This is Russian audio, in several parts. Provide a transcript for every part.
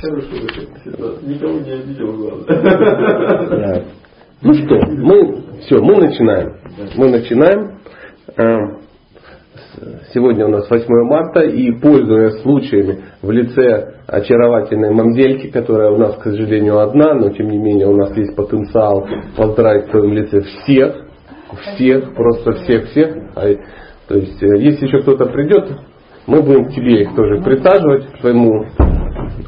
Хорошо, никого не обидел, главное. Ну что, мы, все, мы начинаем. Мы начинаем. Э, сегодня у нас 8 марта, и пользуясь случаями в лице очаровательной мамзельки, которая у нас, к сожалению, одна, но тем не менее у нас есть потенциал поздравить в своем лице всех, всех, просто всех-всех. А, то есть, э, если еще кто-то придет, мы будем тебе их тоже присаживать, к своему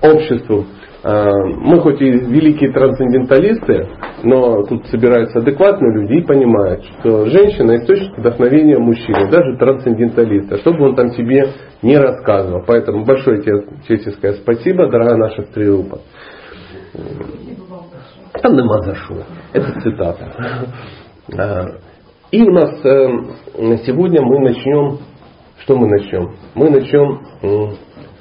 обществу. А, мы хоть и великие трансценденталисты, но тут собираются адекватные люди и понимают, что женщина источник вдохновения мужчины, даже трансценденталиста, чтобы он там тебе не рассказывал. Поэтому большое тебе честное спасибо, дорогая наша стрелупа. Там нема за. Это цитата. А, и у нас э, сегодня мы начнем, что мы начнем? Мы начнем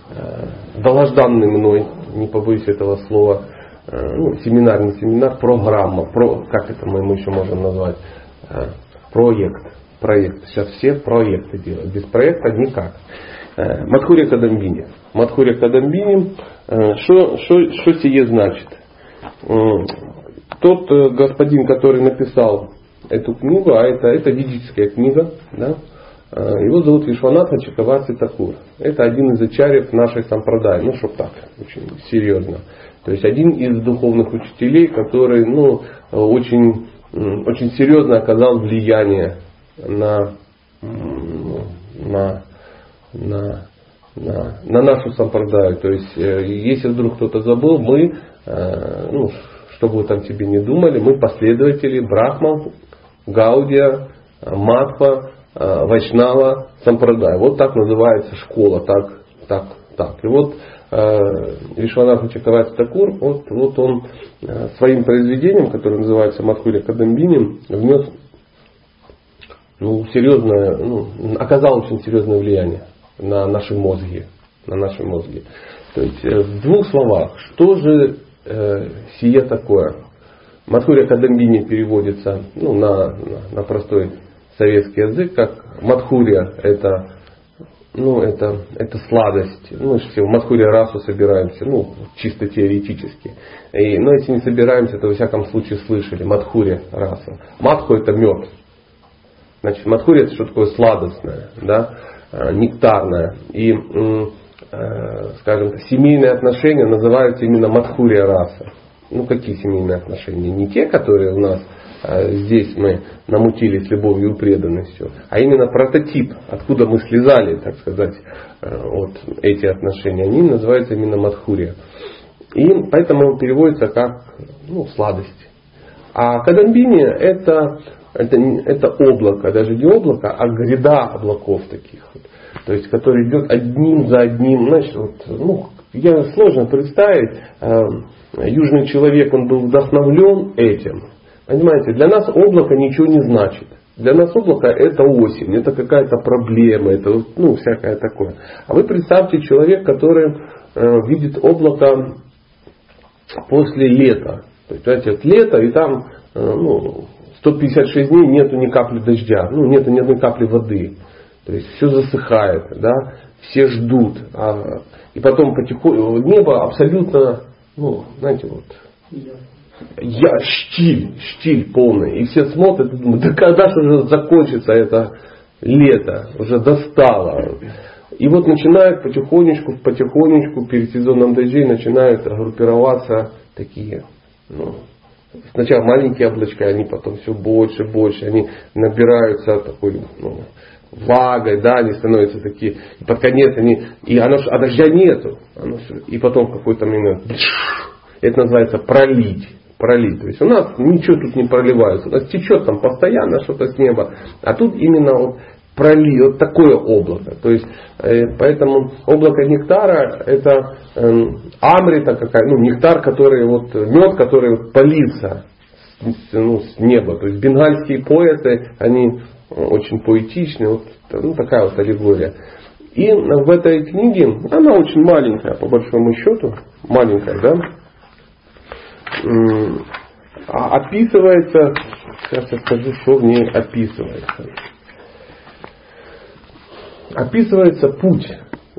Э, долгожданный мной, не побоюсь этого слова, э, ну, семинар, не семинар, программа, про, как это мы еще можем назвать, э, проект, проект. Сейчас все проекты делают, без проекта никак. Мадхурия Кадамбини. Мадхурия Кадамбини, что сие значит? Тот господин, который написал эту книгу, а это, это ведическая книга, да, его зовут Вишванатха Чакаварти Такур. Это один из ачарьев нашей сампрадай. Ну, чтоб так, очень серьезно. То есть один из духовных учителей, который ну, очень, очень серьезно оказал влияние на, на, на, на, на нашу сампрадаю. То есть, э, если вдруг кто-то забыл, мы, э, ну, что бы вы там себе не думали, мы последователи Брахма, Гаудия, Матха, Э, Вайшнава Сампрадай. Вот так называется школа, так, так, так. И вот э, Вишванатха Чакравати Такур, вот, вот он э, своим произведением, которое называется Мадхуля Кадамбини, внес ну, серьезное, ну, оказал очень серьезное влияние на наши мозги. На наши мозги. То есть в двух словах, что же э, сие такое? Мадхуря Кадамбини переводится ну, на, на, на простой советский язык, как Мадхурия, это, ну, это, это сладость. Ну, все в Мадхурия расу собираемся, ну, чисто теоретически. И, но если не собираемся, то во всяком случае слышали. Мадхурия раса. Мадху это мед. Значит, Мадхурия это что такое сладостное, да, а, нектарное. И, э, скажем, семейные отношения называются именно Мадхурия раса. Ну, какие семейные отношения? Не те, которые у нас здесь мы намутили с любовью и преданностью, а именно прототип, откуда мы слезали, так сказать, э, вот эти отношения, они называются именно Мадхурия. И поэтому переводится как ну, сладость. А Кадамбини это, это, это облако, даже не облако, а гряда облаков таких. Вот, то есть, который идет одним за одним. Знаешь, вот, ну, я сложно представить, э, южный человек, он был вдохновлен этим, Понимаете, для нас облако ничего не значит. Для нас облако это осень, это какая-то проблема, это ну, всякое такое. А вы представьте человек, который э, видит облако после лета. То есть, знаете, вот лето, и там э, ну, 156 дней нету ни капли дождя, ну, нету ни одной капли воды. То есть все засыхает, да, все ждут. А, и потом потихоньку небо абсолютно, ну, знаете, вот я штиль, штиль полный. И все смотрят думают, да когда же уже закончится это лето, уже достало. И вот начинают потихонечку, потихонечку перед сезоном дождей начинают группироваться такие, ну, сначала маленькие облачка, они потом все больше, больше, они набираются такой, ну, влагой, да, они становятся такие, и под конец они, и оно, а дождя нету, оно, и потом в какой-то момент, это называется пролить пролить. То есть у нас ничего тут не проливается. У нас течет там постоянно что-то с неба. А тут именно вот проли, вот такое облако. То есть, э, поэтому облако нектара это э, амрита какая, ну, нектар, который вот, мед, который полится с, ну, с неба. То есть бенгальские поэты, они очень поэтичны, вот ну, такая вот аллегория. И в этой книге, она очень маленькая, по большому счету, маленькая, да, описывается, сейчас я скажу, что в ней описывается. Описывается путь,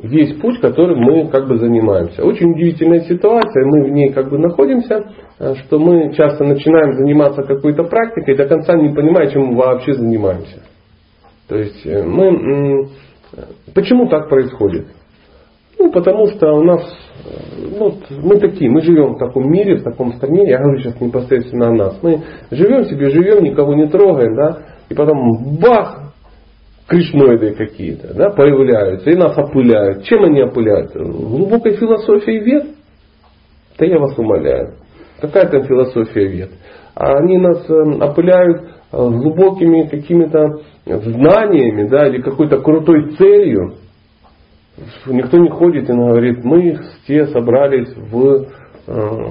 весь путь, которым мы как бы занимаемся. Очень удивительная ситуация, мы в ней как бы находимся, э, что мы часто начинаем заниматься какой-то практикой, до конца не понимая, чем мы вообще занимаемся. То есть э, мы... Почему так происходит? Ну, потому что у нас, ну, мы такие, мы живем в таком мире, в таком стране, я говорю сейчас непосредственно о нас. Мы живем себе, живем, никого не трогаем, да, и потом бах, кришноиды какие-то, да, появляются и нас опыляют. Чем они опыляют? Глубокой философией вет? Да я вас умоляю. Какая там философия вет? Они нас эм, опыляют э, глубокими какими-то знаниями, да, или какой-то крутой целью. Никто не ходит и говорит, мы все собрались в, э,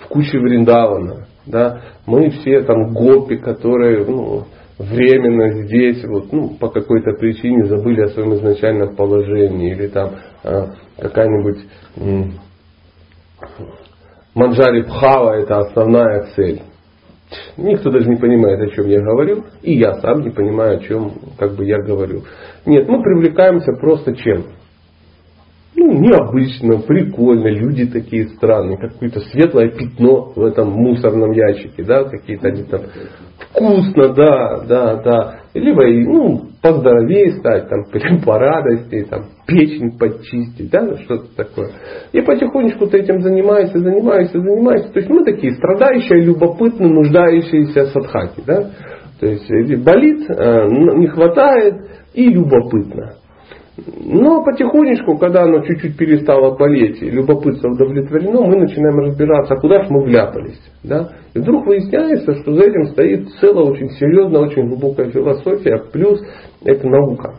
в куче Вриндавана. Да? Мы все там гопи, которые ну, временно здесь, вот, ну, по какой-то причине забыли о своем изначальном положении. Или там э, какая-нибудь Манджари Пхава это основная цель. Никто даже не понимает, о чем я говорю, и я сам не понимаю, о чем как бы я говорю. Нет, мы привлекаемся просто чем? Ну, необычно, прикольно, люди такие странные, какое-то светлое пятно в этом мусорном ящике, да, какие-то они там вкусно, да, да, да. Либо, ну, поздоровее стать, там, по радости, там, печень подчистить, да, что-то такое. И потихонечку ты этим занимаешься, занимаешься, занимаешься. То есть мы такие страдающие, любопытные, нуждающиеся садхаки, да. То есть болит, э, не хватает и любопытно. Но потихонечку, когда оно чуть-чуть перестало болеть, и любопытство удовлетворено, мы начинаем разбираться, куда же мы вляпались. Да? И вдруг выясняется, что за этим стоит целая очень серьезная, очень глубокая философия, плюс это наука.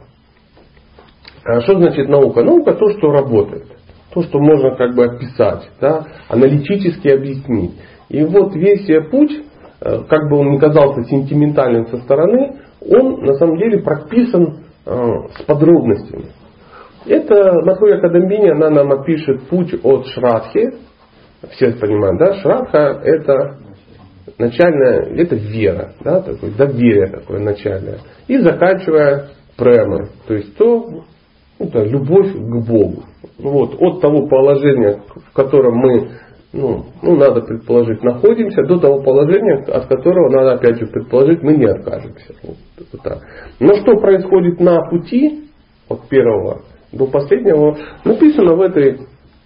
А что значит наука? Наука то, что работает. То, что можно как бы описать, да? аналитически объяснить. И вот весь путь, как бы он ни казался сентиментальным со стороны, он на самом деле прописан Э, с подробностями. Это Матхуя Кадамбини, она нам опишет путь от Шрадхи. Все понимают, да? Шрадха это начальная, это вера, да, такое доверие такое начальное. И заканчивая премой, то есть то, это любовь к Богу. Вот, от того положения, в котором мы ну, ну, надо предположить, находимся до того положения, от которого надо опять же предположить, мы не откажемся. Вот, так. Но что происходит на пути от первого до последнего, написано в этой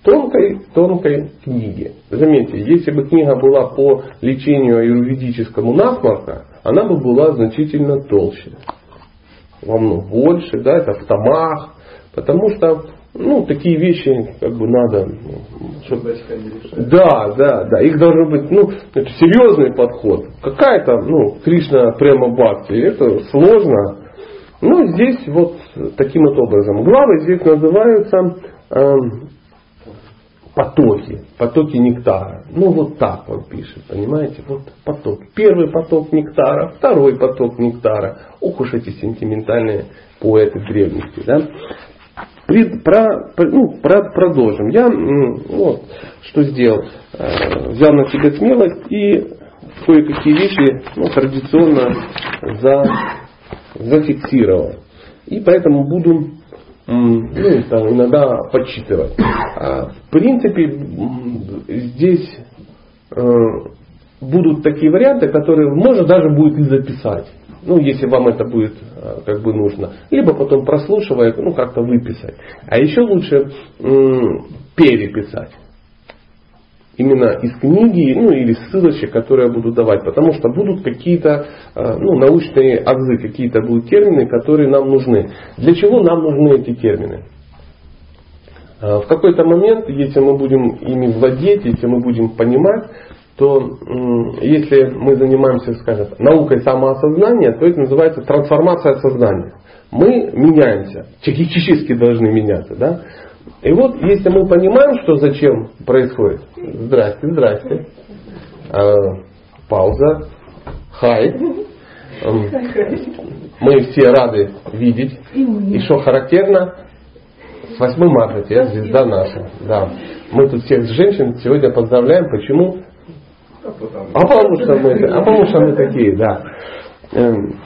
тонкой-тонкой книге. Заметьте, если бы книга была по лечению аюрведическому насморка, она бы была значительно толще. Во много больше, да, это в томах, потому что ну, такие вещи как бы надо. Чтобы... Да, да, да. Их должен быть, ну, это серьезный подход. Какая-то, ну, Кришна прямо бхакти. Это сложно. Ну, здесь вот таким вот образом. Главы здесь называются э, потоки. Потоки нектара. Ну, вот так он пишет, понимаете? Вот поток. Первый поток нектара, второй поток нектара. Ох уж эти сентиментальные поэты древности, да? Про, ну, про, продолжим. Я вот, что сделал. Э, взял на себя смелость и кое-какие вещи ну, традиционно за, зафиксировал. И поэтому буду ну, там, иногда подсчитывать. А, в принципе, здесь э, будут такие варианты, которые можно даже будет и записать. Ну, если вам это будет э, как бы нужно. Либо потом прослушивая, ну, как-то выписать. А еще лучше м- переписать. Именно из книги, ну или ссылочек, которые я буду давать. Потому что будут какие-то э, ну, научные азы, какие-то будут термины, которые нам нужны. Для чего нам нужны эти термины? Э, в какой-то момент, если мы будем ими владеть, если мы будем понимать, то если мы занимаемся, скажем, наукой самоосознания, то это называется трансформация сознания. Мы меняемся, психически должны меняться. Да? И вот если мы понимаем, что зачем происходит, здрасте, здрасте, а, пауза, хай, мы все рады видеть. И что характерно, с 8 марта тебе звезда наша. Да. Мы тут всех женщин сегодня поздравляем. Почему? А потому что мы, а потому что мы такие, да. Эм,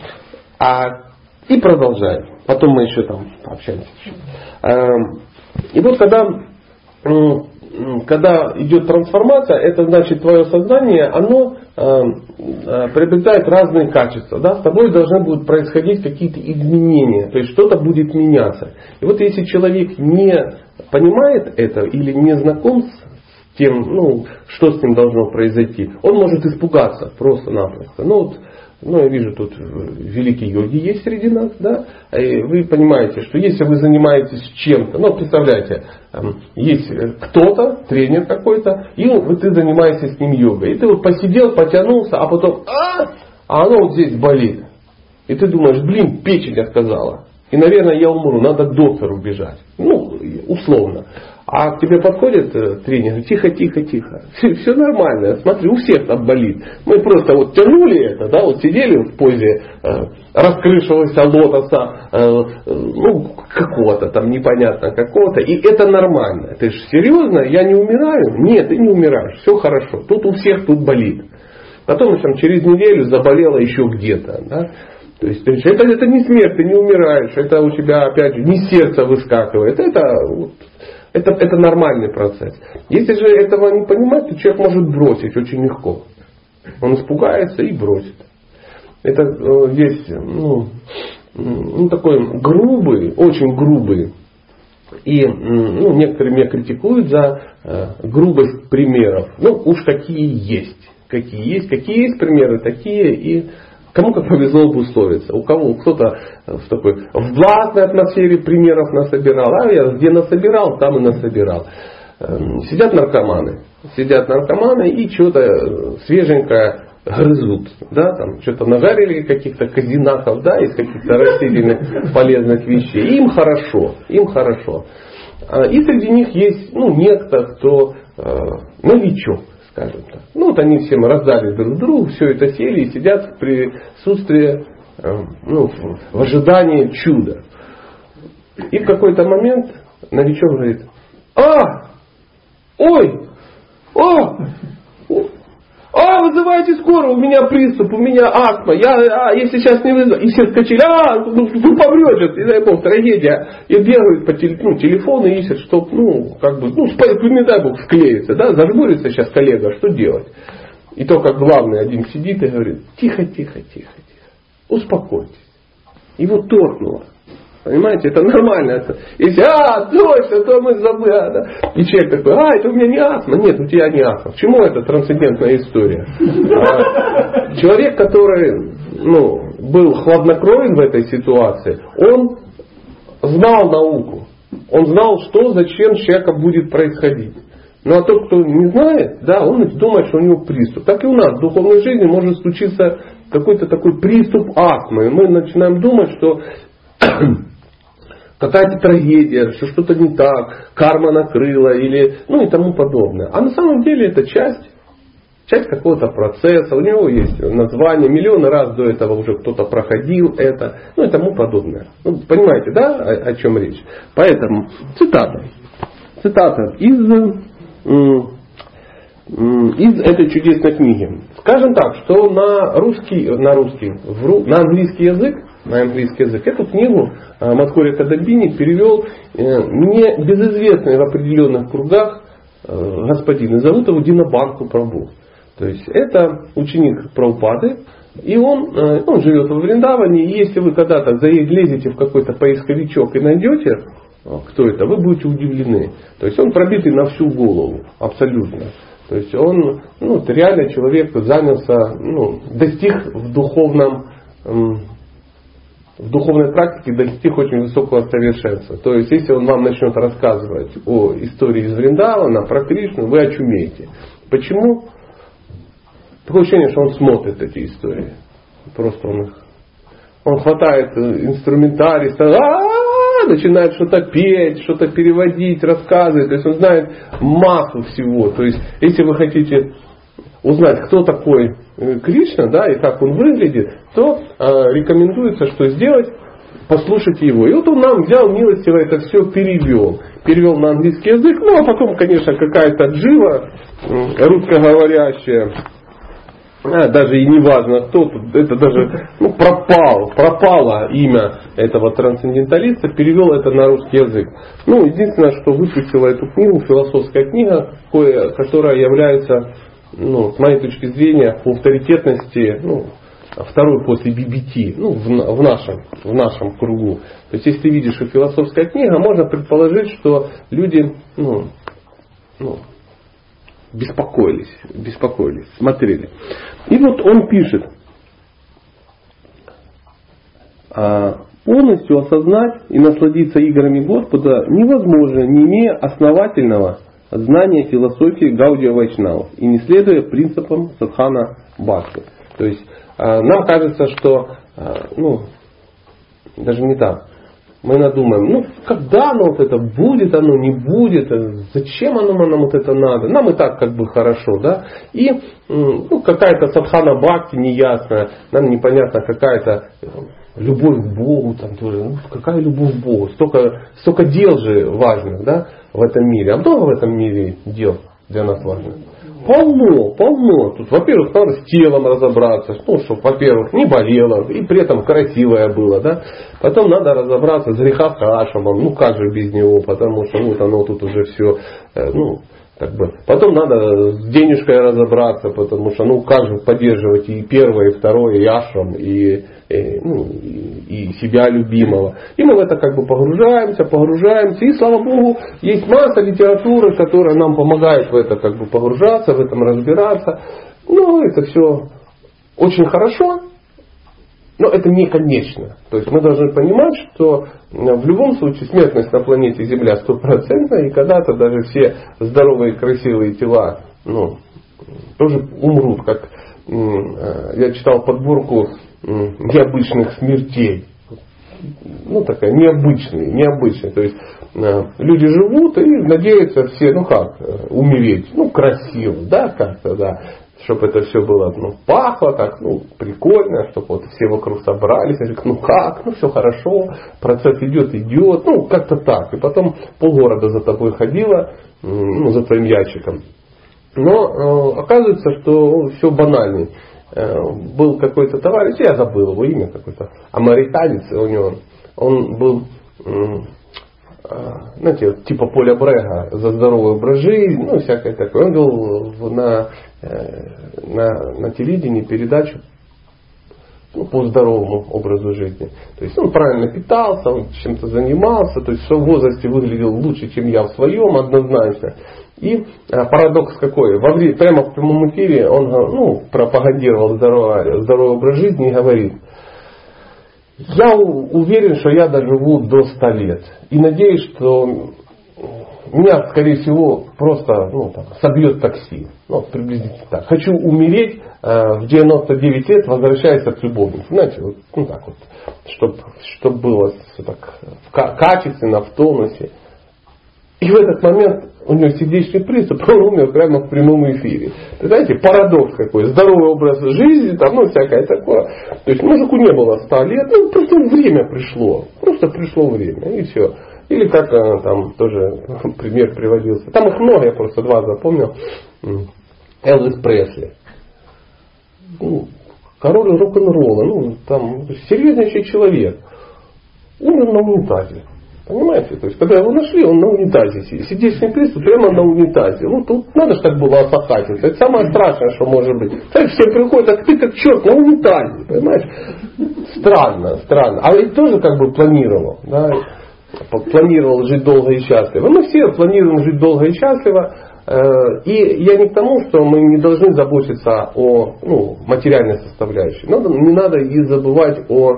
а, и продолжаем. потом мы еще там пообщаемся. Эм, и вот когда когда идет трансформация, это значит твое сознание, оно э, э, приобретает разные качества. Да? С тобой должны будут происходить какие-то изменения, то есть что-то будет меняться. И вот если человек не понимает это или не знаком с тем, ну, что с ним должно произойти, он может испугаться просто-напросто. Ну, вот, ну, я вижу, тут великие йоги есть среди нас, да, и вы понимаете, что если вы занимаетесь чем-то, ну, представляете, есть кто-то, тренер какой-то, и вот ты занимаешься с ним йогой, и ты вот посидел, потянулся, а потом, а, а оно вот здесь болит. И ты думаешь, блин, печень отказала. И, наверное, я умру, надо к доктору бежать. Ну, условно. А к тебе подходит э, тренер, тихо, тихо, тихо. Все, все нормально, смотри, у всех там болит. Мы просто вот тянули это, да, вот сидели в позе э, раскрывшегося лотоса, э, ну, какого-то там непонятно какого-то. И это нормально. Ты же серьезно, я не умираю? Нет, ты не умираешь, все хорошо. Тут у всех тут болит. Потом там, через неделю заболела еще где-то. Да? То есть это, это не смерть, ты не умираешь, это у тебя опять же не сердце выскакивает, это вот, это, это нормальный процесс. Если же этого не понимать, то человек может бросить очень легко. Он испугается и бросит. Это э, весь ну, ну, такой грубый, очень грубый. И ну, некоторые меня критикуют за э, грубость примеров. Ну, уж какие есть. Какие есть, какие есть примеры, такие и Кому как повезло обусловиться. У кого кто-то в такой в властной атмосфере примеров насобирал, а я где насобирал, там и насобирал. Эм, сидят наркоманы. Сидят наркоманы и что-то свеженькое грызут, да, там что-то нажарили каких-то казинаков, да, из каких-то растительных полезных вещей. Им хорошо, им хорошо. А, и среди них есть, ну, некто, кто э, новичок скажем так. Ну вот они всем раздали друг другу, все это сели и сидят в присутствии, э, ну, в ожидании чуда. И в какой-то момент новичок говорит, а, ой, а, а, вызывайте скорую, у меня приступ, у меня астма, я, а, если сейчас не вызову, и все скачали, а, ну, вы помрете, не дай бог, трагедия. И бегают по теле, ну, телефону и ищут, чтоб, ну, как бы, ну, не дай бог, склеится, да, зажмурится сейчас коллега, что делать? И только главный один сидит и говорит, тихо, тихо, тихо, тихо, успокойтесь. Его торкнуло. Понимаете, это нормально. Это, если, а, точно, то мы забыли. А, да. И человек такой, а, это у меня не астма. Нет, у тебя не астма. Почему это трансцендентная история? А, человек, который ну, был хладнокровен в этой ситуации, он знал науку. Он знал, что, зачем с человеком будет происходить. Ну а тот, кто не знает, да, он думает, что у него приступ. Так и у нас в духовной жизни может случиться какой-то такой приступ астмы. И мы начинаем думать, что какая-то трагедия, что что-то не так, карма накрыла или ну и тому подобное. А на самом деле это часть, часть какого-то процесса, у него есть название, миллионы раз до этого уже кто-то проходил это, ну и тому подобное. Ну, понимаете, да, о, о чем речь? Поэтому цитата. Цитата из, из этой чудесной книги. Скажем так, что на русский, на русский, на английский язык на английский язык. Эту книгу э, Матхури Кадабини перевел мне э, безызвестный в определенных кругах э, господин. И зовут его Динабанку Прабу. То есть это ученик Прабхупады. И он, он живет в Вриндаване. И если вы когда-то лезете в какой-то поисковичок и найдете, кто это, вы будете удивлены. То есть он пробитый на всю голову. Абсолютно. То есть он ну, реально человек занялся, ну, достиг в духовном в духовной практике достиг очень высокого совершенства. То есть, если он вам начнет рассказывать о истории из Вриндавана, про Кришну, вы очумеете. Почему? Такое ощущение, что он смотрит эти истории. Просто он их... Он хватает э, инструментарий, начинает что-то петь, что-то переводить, рассказывать. То есть он знает массу всего. То есть, если вы хотите узнать, кто такой Кришна, да, и как он выглядит, то э, рекомендуется, что сделать, послушать его. И вот он нам взял милостиво это все перевел. Перевел на английский язык, ну а потом, конечно, какая-то джива, русскоговорящая, а, даже и не важно кто это даже ну, пропал, пропало имя этого трансценденталиста, перевел это на русский язык. Ну, единственное, что выпустила эту книгу, философская книга, которая является, ну, с моей точки зрения, по авторитетности, ну, второй после BBT, ну, в, в, нашем, в нашем кругу. То есть, если ты видишь, что философская книга, можно предположить, что люди, ну, ну, беспокоились, беспокоились, смотрели. И вот он пишет, «А, полностью осознать и насладиться играми Господа невозможно, не имея основательного знания философии Гаудия Вайшнавов и не следуя принципам Садхана Бхакти. То есть а, нам кажется, что а, ну, даже не так. Мы надумаем, ну когда оно вот это будет, оно не будет, зачем оно нам вот это надо, нам и так как бы хорошо, да, и ну, какая-то садхана бхакти неясная, нам непонятно какая-то э, любовь к Богу, там тоже, ну, какая любовь к Богу, столько, столько дел же важных, да, в этом мире, а много в этом мире дел для нас важных? Полно, полно. Тут, во-первых, надо с телом разобраться, ну, чтобы, во-первых, не болело, и при этом красивое было, да. Потом надо разобраться с грехохашемом, ну, как же без него, потому что вот оно тут уже все, э, ну, как бы. Потом надо с денежкой разобраться, потому что, ну, как же поддерживать и первое, и второе, и ашрам, и, ну, и, себя любимого. И мы в это как бы погружаемся, погружаемся. И слава Богу, есть масса литературы, которая нам помогает в это как бы погружаться, в этом разбираться. Ну, это все очень хорошо, но это не конечно. То есть мы должны понимать, что в любом случае смертность на планете Земля стопроцентная, и когда-то даже все здоровые красивые тела ну, тоже умрут. Как э, я читал подборку необычных смертей. Ну, такая необычная, необычная. То есть э, люди живут и надеются все, ну как, э, умереть. Ну, красиво, да, как-то, да чтобы это все было ну, пахло так, ну, прикольно, чтобы вот все вокруг собрались, я говорю, ну как, ну все хорошо, процесс идет, идет, ну как-то так. И потом полгорода за тобой ходило, ну, за твоим ящиком. Но э, оказывается, что все банальный. Э, был какой-то товарищ, я забыл его имя какой-то, американец у него, он был а, знаете, типа Поля Брега за здоровый образ жизни, ну, всякое такое. Он вел на, э, на, на телевидении передачу ну, по здоровому образу жизни. То есть он правильно питался, он чем-то занимался, то есть в возрасте выглядел лучше, чем я в своем, однозначно. И а, парадокс какой? Во прямо в прямом эфире он ну, пропагандировал здоровый, здоровый образ жизни и говорит – я уверен, что я доживу до 100 лет. И надеюсь, что меня, скорее всего, просто ну, там, собьет такси. Ну, приблизительно так. Хочу умереть э, в 99 лет, возвращаясь от любовницы. Знаете, вот, ну так вот, чтобы чтоб было так, качественно, в тонусе. И в этот момент у него сердечный приступ, он умер прямо в прямом эфире. Знаете, парадокс какой, здоровый образ жизни, там, ну, всякое такое. То есть мужику не было 100 лет, ну, просто время пришло. Просто пришло время, и все. Или как э, там тоже пример приводился. Там их много, я просто два запомнил. Элвис Пресли. Ну, король рок-н-ролла, ну, там, серьезнейший человек. Умер на унитазе. Понимаете? То есть, когда его нашли, он на унитазе. Сердечный приступ прямо на унитазе. Ну, тут надо же так было осахатиться. Это самое страшное, что может быть. Знаешь, все приходят, а ты как черт на унитазе. Понимаешь? Странно, странно. А ведь тоже как бы планировал. Да? Планировал жить долго и счастливо. Мы все планируем жить долго и счастливо. Э, и я не к тому, что мы не должны заботиться о ну, материальной составляющей. Надо, не надо и забывать о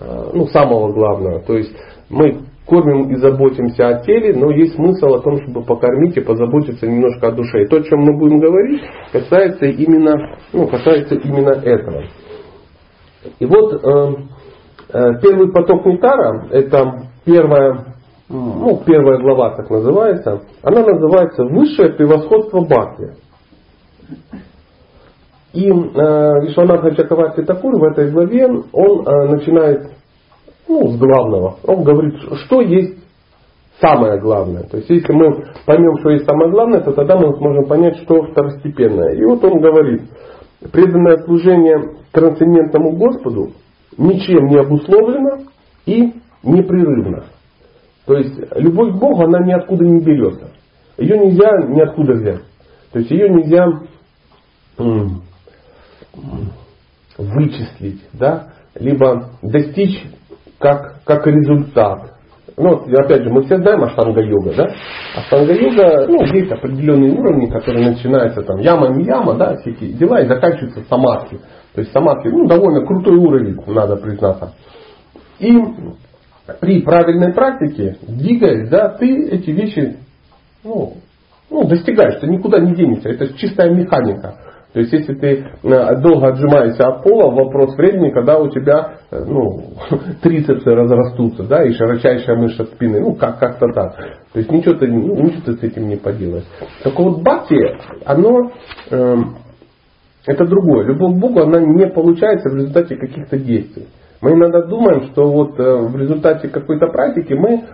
э, ну, самого главного. То есть мы кормим и заботимся о теле, но есть смысл о том, чтобы покормить и позаботиться немножко о душе. И то, о чем мы будем говорить, касается именно, ну, касается именно этого. И вот э, э, первый поток Нитара, это первая, ну, первая глава так называется, она называется «Высшее превосходство Бхакти». И э, Вишванатха Чакаварти Такур в этой главе, он э, начинает ну, с главного. Он говорит, что есть самое главное. То есть, если мы поймем, что есть самое главное, то тогда мы сможем понять, что второстепенное. И вот он говорит, преданное служение трансцендентному Господу ничем не обусловлено и непрерывно. То есть любовь к Богу, она ниоткуда не берется. Ее нельзя ниоткуда взять. То есть ее нельзя вычислить, да, либо достичь как, как результат. Ну, опять же, мы все знаем Аштанга-йога, да? Аштанга-йога, ну, есть определенные уровни, которые начинаются там яма, не яма, да, эти дела, и заканчиваются самадхи. То есть самадхи, ну, довольно крутой уровень, надо признаться. И при правильной практике, двигаясь, да, ты эти вещи, ну, ну, достигаешь, ты никуда не денешься, это чистая механика. То есть, если ты э, долго отжимаешься от пола, вопрос времени, когда у тебя э, ну, трицепсы разрастутся, да, и широчайшая мышца спины, ну, как, как-то так. То есть, ничего ты, ну, ничего ты с этим не поделаешь. Так вот, бхакти, оно, э, это другое. Любовь к Богу, она не получается в результате каких-то действий. Мы иногда думаем, что вот э, в результате какой-то практики мы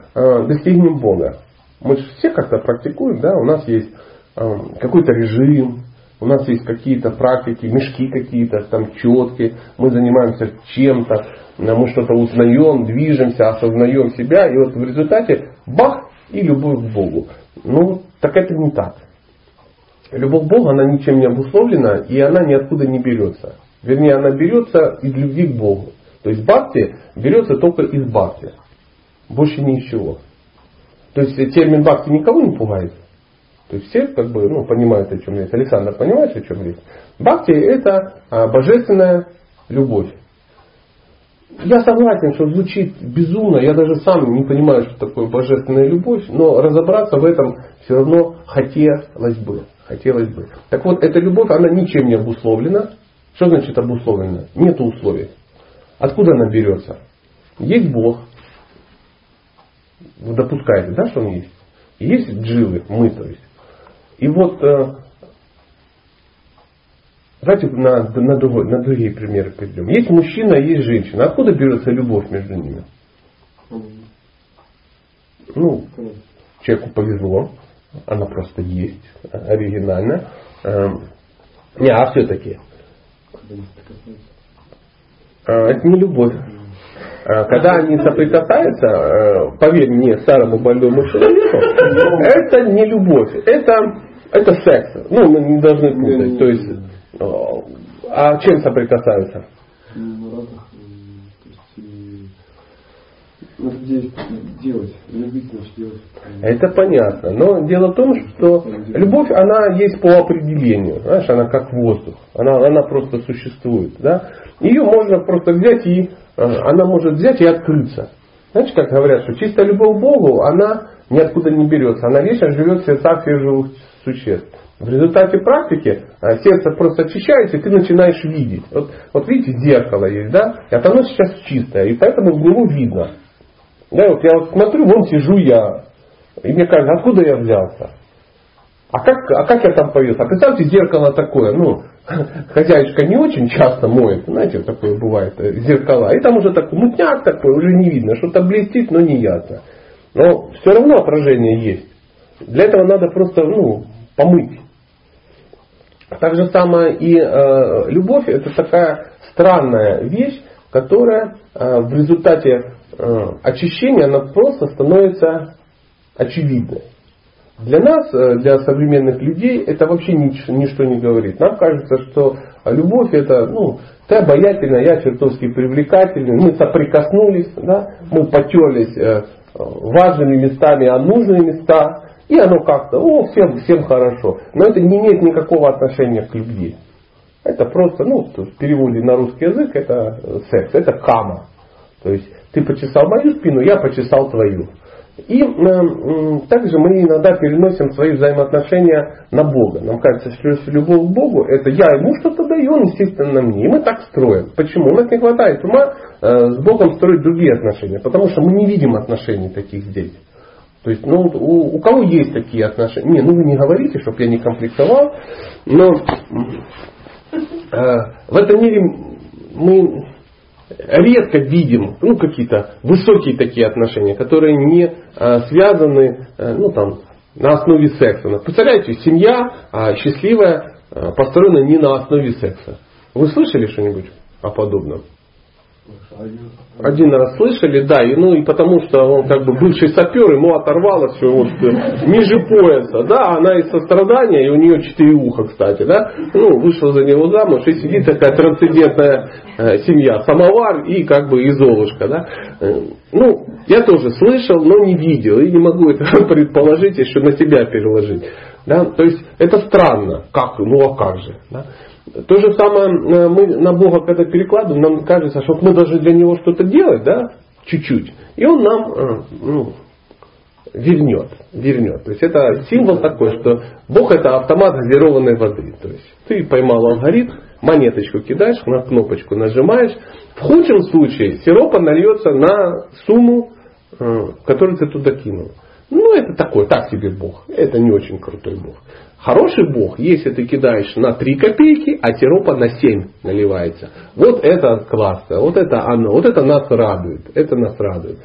достигнем Бога. Мы же все как-то практикуем, да, у нас есть э, какой-то режим, у нас есть какие-то практики, мешки какие-то, там четки, мы занимаемся чем-то, мы что-то узнаем, движемся, осознаем себя, и вот в результате бах и любовь к Богу. Ну, так это не так. Любовь к Богу, она ничем не обусловлена, и она ниоткуда не берется. Вернее, она берется из любви к Богу. То есть бхакти берется только из бхакти. Больше ничего. То есть термин бхакти никого не пугает. То есть все как бы ну, понимают, о чем речь. Александр, понимаешь, о чем речь? Бхакти это а, божественная любовь. Я согласен, что звучит безумно, я даже сам не понимаю, что такое божественная любовь, но разобраться в этом все равно хотелось бы. Хотелось бы. Так вот, эта любовь, она ничем не обусловлена. Что значит обусловлена? Нет условий. Откуда она берется? Есть Бог. Вы допускаете, да, что он есть? Есть дживы, мы, то есть. И вот э, давайте на, на, другой, на другие примеры пойдем. Есть мужчина, есть женщина. Откуда берется любовь между ними? Ну, человеку повезло, она просто есть, оригинальная. Эм, не, а все-таки. Э, это не любовь. Э, когда они соприкасаются, поверь мне, старому больному человеку, это не любовь. Это это секс. Ну, мы не должны путать. То есть, а чем соприкасаются? Ну, надо делать, любить значит делать. Это понятно. Но дело в том, что любовь, она есть по определению. Знаешь, она как воздух. Она, она просто существует. Да? Ее можно просто взять и э, она может взять и открыться. Знаете, как говорят, что чистая любовь к Богу, она ниоткуда не берется. Она вечно живет в сердцах всех живых существ. В результате практики а, сердце просто очищается, и ты начинаешь видеть. Вот, вот видите, зеркало есть, да? И оно сейчас чистое, и поэтому в него видно. Да, вот я вот смотрю, вон сижу я, и мне кажется, откуда я взялся? А как, а как я там появился? А представьте, зеркало такое, ну, хозяюшка не очень часто моет, знаете, такое бывает, э, зеркала. И там уже такой мутняк такой, уже не видно, что-то блестит, но не ясно. Но все равно отражение есть. Для этого надо просто ну, помыть. Так же самое и э, любовь это такая странная вещь, которая э, в результате э, очищения она просто становится очевидной. Для нас, э, для современных людей, это вообще ничто, ничто не говорит. Нам кажется, что любовь это, ну, ты обаятельная, я чертовски привлекательный, мы соприкоснулись, да, мы потерлись э, важными местами, а нужные места, и оно как-то, о, всем, всем хорошо. Но это не имеет никакого отношения к любви. Это просто, ну, в переводе на русский язык, это секс, это кама. То есть ты почесал мою спину, я почесал твою. И э, также мы иногда переносим свои взаимоотношения на Бога. Нам кажется, что любовь к Богу это я ему что-то даю, он естественно мне. И мы так строим. Почему? У нас не хватает ума э, с Богом строить другие отношения, потому что мы не видим отношений таких здесь. То есть, ну, у, у кого есть такие отношения? Не, ну вы не говорите, чтобы я не комплексовал, но э, в этом мире мы редко видим ну, какие-то высокие такие отношения, которые не э, связаны э, ну, там, на основе секса. Представляете, семья э, счастливая, э, построена не на основе секса. Вы слышали что-нибудь о подобном? Один раз слышали, да, и, ну и потому что он как бы бывший сапер, ему оторвало все вот э, ниже пояса, да, она из сострадания, и у нее четыре уха, кстати, да, ну, вышла за него замуж, и сидит такая трансцендентная э, семья, самовар и как бы и Золушка, да. Э, ну, я тоже слышал, но не видел, и не могу это предположить, еще на себя переложить. Да? То есть это странно, как, ну а как же. Да? То же самое э, мы на Бога когда перекладываем, нам кажется, что мы должны для Него что-то делать, да, чуть-чуть. И Он нам э, ну, вернет, вернет. То есть это символ такой, что Бог это автомат газированной воды. То есть ты поймал алгоритм, монеточку кидаешь, на кнопочку нажимаешь. В худшем случае сиропа нальется на сумму, э, которую ты туда кинул. Ну, это такой, так себе Бог. Это не очень крутой Бог. Хороший Бог, если ты кидаешь на 3 копейки, а сиропа на 7 наливается. Вот это классно, вот это оно, вот это нас радует, это нас радует.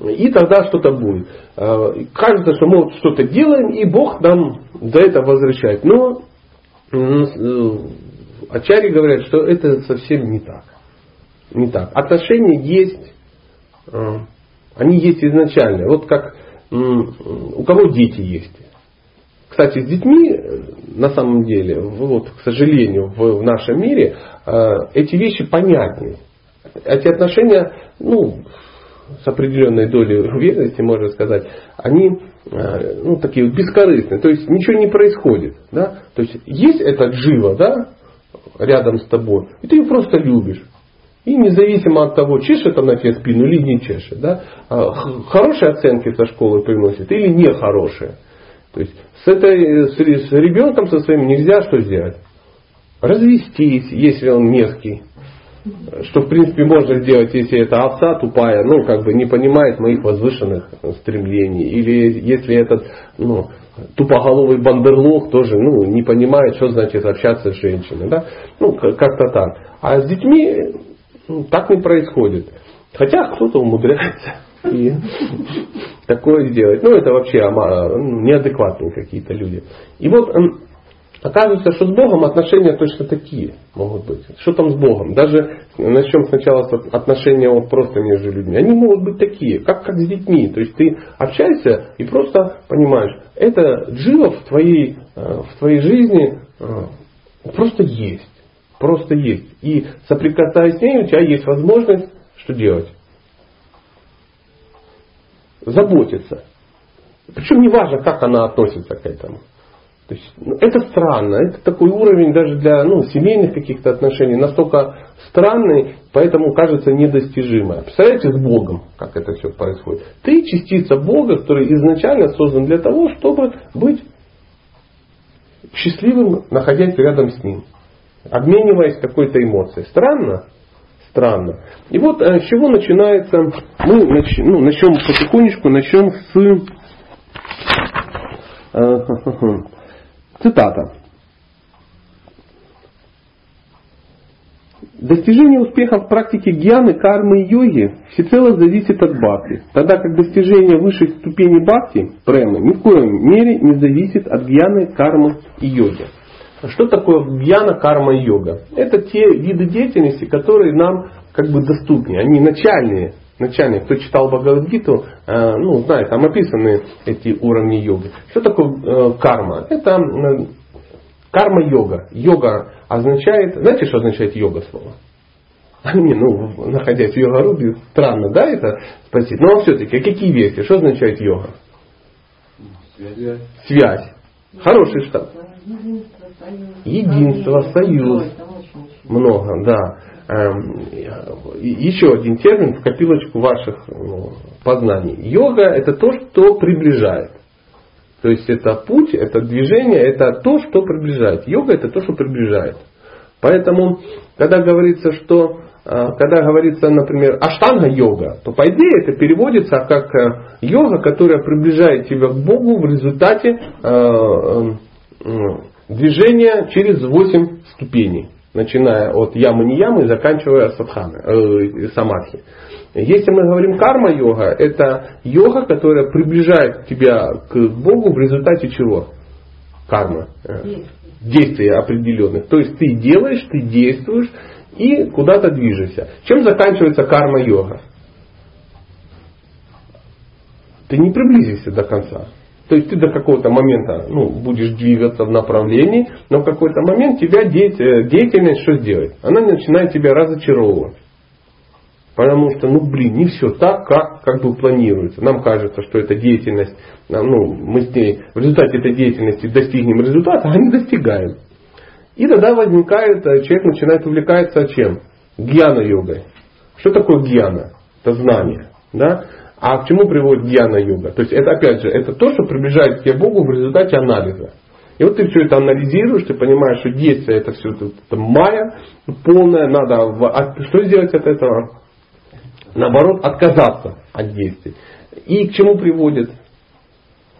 И тогда что-то будет. Э, кажется, что мы что-то делаем, и Бог нам за это возвращает. Но э, Ачари говорят, что это совсем не так. Не так. Отношения есть, э, они есть изначально. Вот как у кого дети есть. Кстати, с детьми, э, на самом деле, вот, к сожалению, в, в нашем мире э, эти вещи понятнее. Эти отношения, ну, с определенной долей уверенности, можно сказать, они э, ну, такие бескорыстные. То есть ничего не происходит. Да? То есть есть этот живо, да, рядом с тобой, и ты ее просто любишь. И независимо от того, чешет она тебе спину или не чешет, да, а, хорошие оценки со школы приносит или нехорошие. То есть с, этой, с ребенком со своим нельзя что сделать? Развестись, если он мерзкий. Что в принципе можно сделать, если это овца тупая, ну как бы не понимает моих возвышенных стремлений. Или если этот ну, тупоголовый бандерлог тоже ну, не понимает, что значит общаться с женщиной. Да? Ну, как-то так. А с детьми ну, так не происходит. Хотя кто-то умудряется такое сделать. Ну, это вообще неадекватные какие-то люди. И вот оказывается, что с Богом отношения точно такие могут быть. Что там с Богом? Даже начнем сначала с отношения вот просто между людьми. Они могут быть такие, как, как с детьми. То есть ты общаешься и просто понимаешь, это джива в твоей, э, в твоей жизни э, просто есть. Просто есть. И соприкасаясь с ней, у тебя есть возможность что делать? Заботиться. Причем не важно, как она относится к этому. То есть, ну, это странно, это такой уровень даже для ну, семейных каких-то отношений настолько странный, поэтому кажется недостижимое. Представляете, с Богом, как это все происходит. Ты частица Бога, который изначально создан для того, чтобы быть счастливым, находясь рядом с Ним обмениваясь какой-то эмоцией. Странно? Странно. И вот э, с чего начинается, мы нач, ну, начнем потихонечку, начнем с э, цитата. Достижение успеха в практике гьяны, кармы и йоги всецело зависит от бхакти, тогда как достижение высшей ступени бхакти, премы, ни в коем мере не зависит от гьяны, кармы и йоги. Что такое гьяна, карма и йога? Это те виды деятельности, которые нам как бы доступны. Они начальные. Начальные. Кто читал Бхагавадгиту, э, ну, знает, там описаны эти уровни йоги. Что такое э, карма? Это карма-йога. Йога означает, знаете, что означает йога слово? Не, ну, находясь в йога-рубе, странно, да, это спросить. Но все-таки, какие вещи? Что означает йога? Связь. Связь. Хороший штаб. Единство, союз. Много, да. Эм, еще один термин в копилочку ваших ну, познаний. Йога это то, что приближает. То есть это путь, это движение, это то, что приближает. Йога это то, что приближает. Поэтому, когда говорится, что э, когда говорится, например, аштанга-йога, то по идее это переводится как э, йога, которая приближает тебя к Богу в результате э, движение через 8 ступеней, начиная от ямы не ямы и заканчивая садханы, э, самадхи. Если мы говорим карма-йога, это йога, которая приближает тебя к Богу в результате чего? Карма. Действия определенных. То есть ты делаешь, ты действуешь и куда-то движешься. Чем заканчивается карма-йога? Ты не приблизишься до конца. То есть ты до какого-то момента ну, будешь двигаться в направлении, но в какой-то момент тебя э, деятельность что сделает? Она начинает тебя разочаровывать. Потому что, ну блин, не все так, как как бы планируется. Нам кажется, что эта деятельность, ну, мы с ней в результате этой деятельности достигнем результата, а не достигаем. И тогда возникает, э, человек начинает увлекаться чем? Гьяна-йогой. Что такое гьяна? Это знание. Да? А к чему приводит гьяна-йога? То есть это опять же, это то, что приближает тебя к Богу в результате анализа. И вот ты все это анализируешь, ты понимаешь, что действие это все это, майя полная, надо а что сделать от этого? Наоборот, отказаться от действий. И к чему приводит?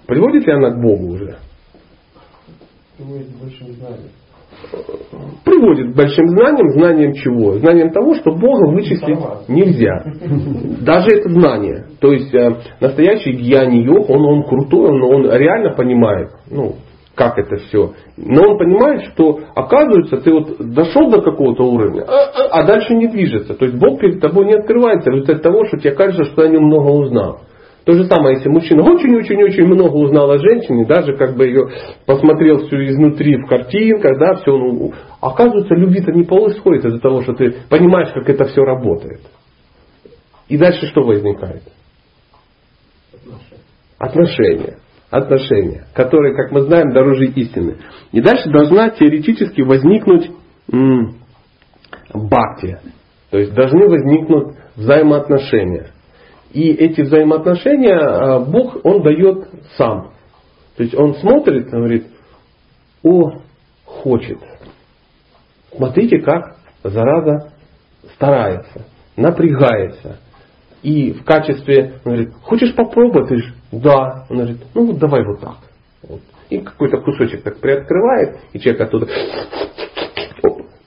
Приводит ли она к Богу уже? Приводит к большим. Приводит к большим знаниям, знанием чего? Знанием того, что Бога вычислить нельзя. Даже это знание. То есть э, настоящий гьяни йог, он, он крутой, он, он реально понимает, ну, как это все. Но он понимает, что оказывается, ты вот дошел до какого-то уровня, а, а, а дальше не движется. То есть Бог перед тобой не открывается в результате того, что тебе кажется, что о нем много узнал. То же самое, если мужчина очень-очень-очень много узнал о женщине, даже как бы ее посмотрел всю изнутри в картинках, да, все, ну, оказывается, любви-то не происходит из-за того, что ты понимаешь, как это все работает. И дальше что возникает? Отношения отношения, которые, как мы знаем, дороже истины. И дальше должна теоретически возникнуть м- бхакти. То есть должны возникнуть взаимоотношения. И эти взаимоотношения а, Бог, Он дает сам. То есть Он смотрит и говорит, о, хочет. Смотрите, как зараза старается, напрягается. И в качестве, он говорит, хочешь попробовать? Говоришь, да. Он говорит, ну давай вот так. Вот. И какой-то кусочек так приоткрывает, и человек оттуда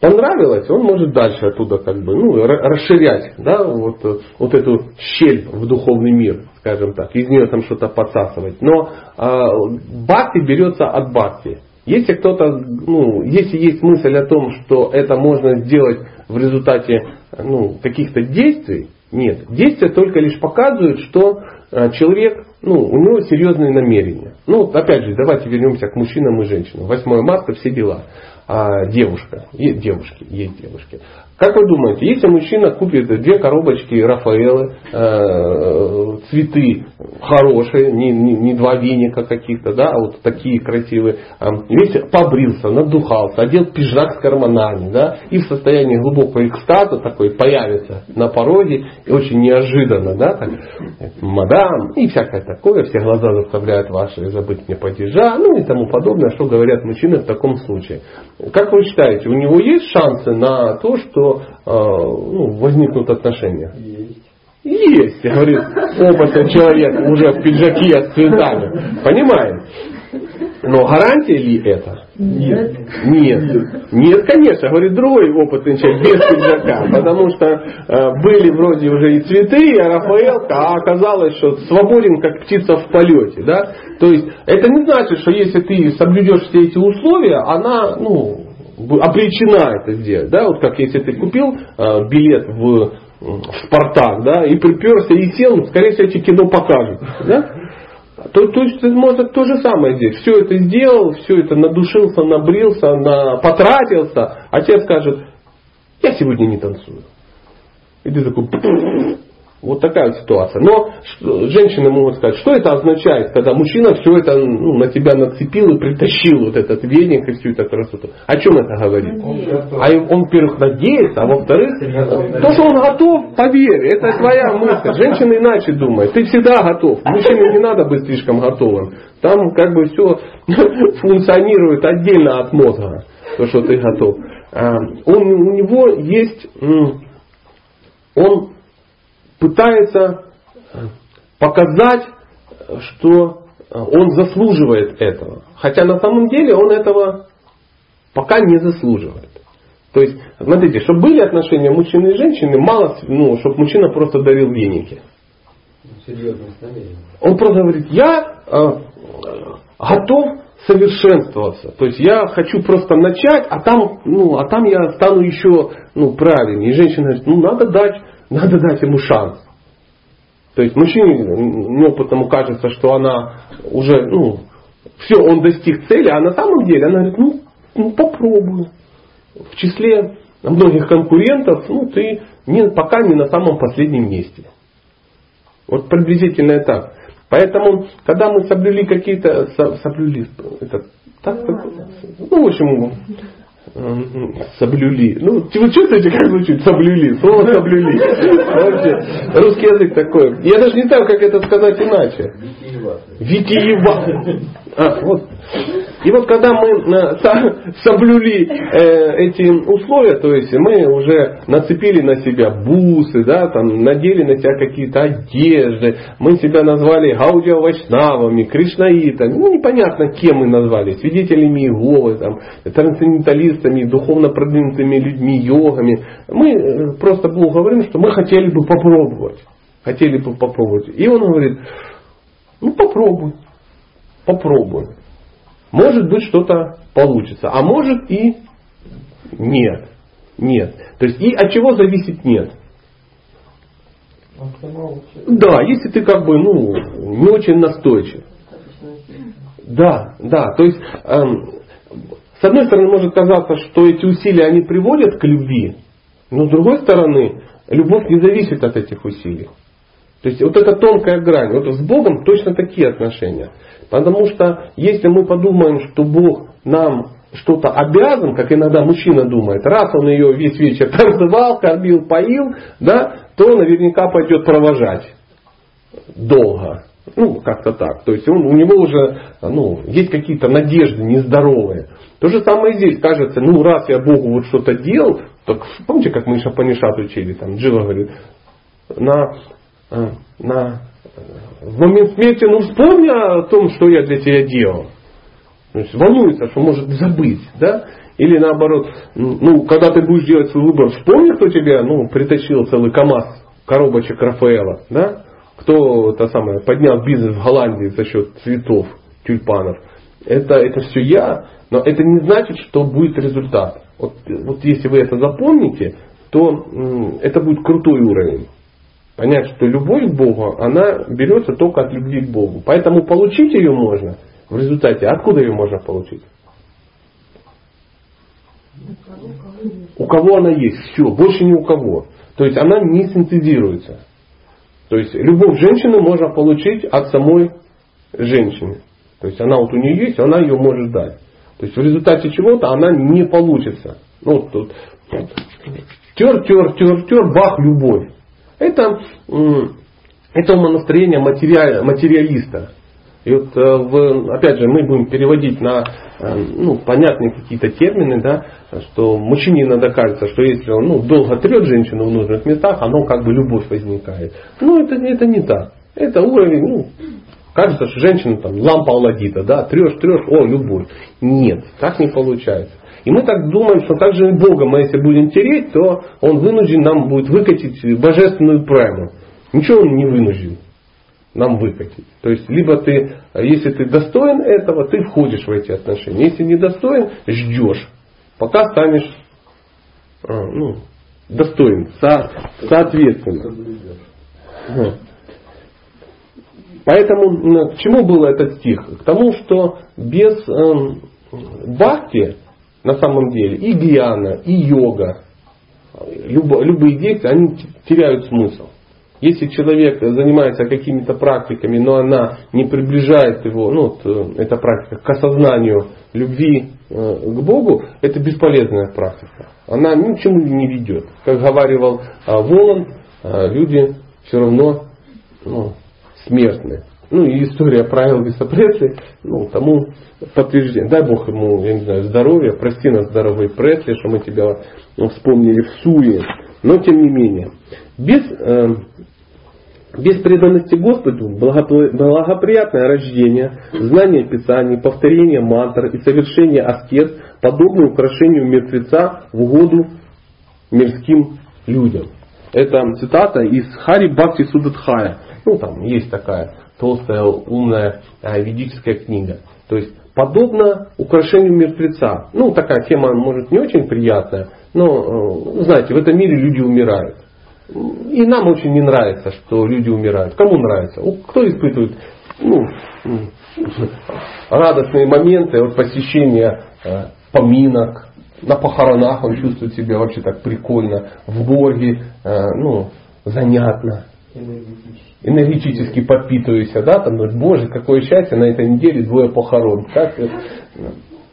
понравилось, он может дальше оттуда как бы, ну, расширять, да, вот, вот эту щель в духовный мир, скажем так, из нее там что-то подсасывать. Но э, бхакти берется от бхакти. Если кто-то, ну, если есть мысль о том, что это можно сделать в результате ну, каких-то действий, нет. Действия только лишь показывают, что э, человек, ну, у него серьезные намерения. Ну, опять же, давайте вернемся к мужчинам и женщинам. 8 марта, все дела а, девушка, есть девушки, есть девушки. Как вы думаете, если мужчина купит две коробочки Рафаэлы, э, цветы хорошие, не, не, не два веника каких-то, да, а вот такие красивые, э, весь побрился, надухался, одел пиджак с карманами, да, и в состоянии глубокого экстаза такой появится на пороге, и очень неожиданно, да, так, мадам, и всякое такое, все глаза заставляют ваши забыть мне падежа, ну и тому подобное, что говорят мужчины в таком случае. Как вы считаете, у него есть шансы на то, что э, ну, возникнут отношения? Есть. Есть, говорит опытный человек уже в пиджаке с цветами. Понимаете? Но гарантия ли это? Нет. Нет. Нет, конечно, говорит другой опытный человек без пиджака. Потому что э, были вроде уже и цветы, и Рафаэлка, а оказалось, что свободен, как птица в полете. Да? То есть это не значит, что если ты соблюдешь все эти условия, она ну, обречена это сделать. Да? Вот как если ты купил э, билет в в Спартак, да, и приперся и сел, скорее всего, эти кино покажут. Да? То, то есть можно то же самое здесь. Все это сделал, все это надушился, набрился, на, потратился. Отец скажет, я сегодня не танцую. И ты такой, вот такая вот ситуация. Но женщины могут сказать, что это означает, когда мужчина все это ну, на тебя нацепил и притащил вот этот веник и всю эту красоту. О чем это говорит? А он, во-первых, надеется, а во-вторых, то, что он готов, поверь, это твоя мысль. Женщина иначе думает. Ты всегда готов. Мужчине не надо быть слишком готовым. Там как бы все функционирует отдельно от мозга, то, что ты готов. А, он, у него есть, он пытается показать, что он заслуживает этого. Хотя на самом деле он этого пока не заслуживает. То есть, смотрите, чтобы были отношения мужчины и женщины, мало, ну, чтобы мужчина просто дарил. Серьезно, Он просто говорит, я э, готов совершенствоваться. То есть я хочу просто начать, а там, ну, а там я стану еще ну, правильнее. И женщина говорит, ну надо дать, надо дать ему шанс. То есть мужчине неопытному кажется, что она уже, ну, все, он достиг цели, а на самом деле она говорит, ну, ну попробую. В числе многих конкурентов, ну, ты не, пока не на самом последнем месте. Вот приблизительно так. Поэтому, когда мы соблюли какие-то, соблюли, это, так, ну, в общем, соблюли. Ну, вы чувствуете, как звучит? Соблюли. Слово соблюли. Вообще, русский язык такой. Я даже не знаю, как это сказать иначе. Витиевато. А, вот. И вот когда мы соблюли э, эти условия, то есть мы уже нацепили на себя бусы, да, там, надели на себя какие-то одежды, мы себя назвали гаудио вайшнавами, кришнаитами, ну непонятно кем мы назвали, свидетелями Иеговы, там, трансценденталистами, духовно продвинутыми людьми, йогами. Мы э, просто Богу говорим, что мы хотели бы попробовать. Хотели бы попробовать. И он говорит, ну попробуй, попробуй. Может быть что-то получится, а может и нет. Нет. То есть и от чего зависит нет? Да, если ты как бы ну, не очень настойчив. Да, да. То есть, эм, с одной стороны, может казаться, что эти усилия, они приводят к любви, но с другой стороны, любовь не зависит от этих усилий. То есть вот эта тонкая грань. Вот с Богом точно такие отношения. Потому что если мы подумаем, что Бог нам что-то обязан, как иногда мужчина думает, раз он ее весь вечер танцевал, кормил, поил, да, то наверняка пойдет провожать долго. Ну, как-то так. То есть он, у него уже ну, есть какие-то надежды нездоровые. То же самое здесь кажется, ну раз я Богу вот что-то делал, так помните, как мы Шапанишат учили, там Джива говорит, на, на в момент смерти, ну вспомни о том, что я для тебя делал. То есть волнуется, что может забыть, да? Или наоборот, ну, когда ты будешь делать свой выбор, вспомни, кто тебя, ну, притащил целый КАМАЗ коробочек Рафаэла, да? Кто то самое, поднял бизнес в Голландии за счет цветов, тюльпанов. Это, это все я, но это не значит, что будет результат. Вот, вот если вы это запомните, то это будет крутой уровень понять, что любовь к Богу, она берется только от любви к Богу. Поэтому получить ее можно в результате. Откуда ее можно получить? У кого она есть, все, больше ни у кого. То есть она не синтезируется. То есть любовь женщины можно получить от самой женщины. То есть она вот у нее есть, она ее может дать. То есть в результате чего-то она не получится. Ну, вот тут, тер, тер, тер, тер, бах, любовь. Это, это умонастроение материалиста. И вот, э, в, опять же, мы будем переводить на э, ну, понятные какие-то термины, да, что мужчине иногда кажется, что если он ну, долго трет женщину в нужных местах, оно как бы любовь возникает. Ну, это, это не так. Это уровень, ну, кажется, что женщина там лампа Алладита, да, трешь, трешь, о, любовь. Нет, так не получается. И мы так думаем, что так же и Бога мы если будем тереть, то Он вынужден нам будет выкатить божественную прайму. Ничего Он не вынужден нам выкатить. То есть, либо ты, если ты достоин этого, ты входишь в эти отношения. Если не достоин, ждешь, пока станешь а, ну, достоин, со, соответственно. Поэтому к чему был этот стих? К тому, что без э, бхакти на самом деле и гьяна, и йога, любо, любые действия, они теряют смысл. Если человек занимается какими-то практиками, но она не приближает его, ну, вот, э, эта практика к осознанию любви э, к Богу, это бесполезная практика. Она ни к чему не ведет. Как говаривал э, Волан, люди все равно ну, смертны. Ну и история Элвиса Пресли, ну, тому подтверждение. Дай Бог ему, я не знаю, здоровья, прости нас, здоровый Пресли, что мы тебя ну, вспомнили в суе. Но тем не менее, без, э, без преданности Господу благоприятное рождение, знание Писаний, повторение мантр и совершение аскет подобны украшению мертвеца в угоду мирским людям. Это цитата из Хари Бхакти Судатхая. Ну, там есть такая толстая, умная э, ведическая книга. То есть подобно украшению мертвеца. Ну, такая тема, может, не очень приятная, но, э, знаете, в этом мире люди умирают. И нам очень не нравится, что люди умирают. Кому нравится? Кто испытывает ну, радостные моменты от посещения э, поминок, на похоронах он чувствует себя вообще так прикольно, в морге, э, ну, занятно. Энергетически подпитываюсь, да, там, боже, какое счастье, на этой неделе двое похорон. Как,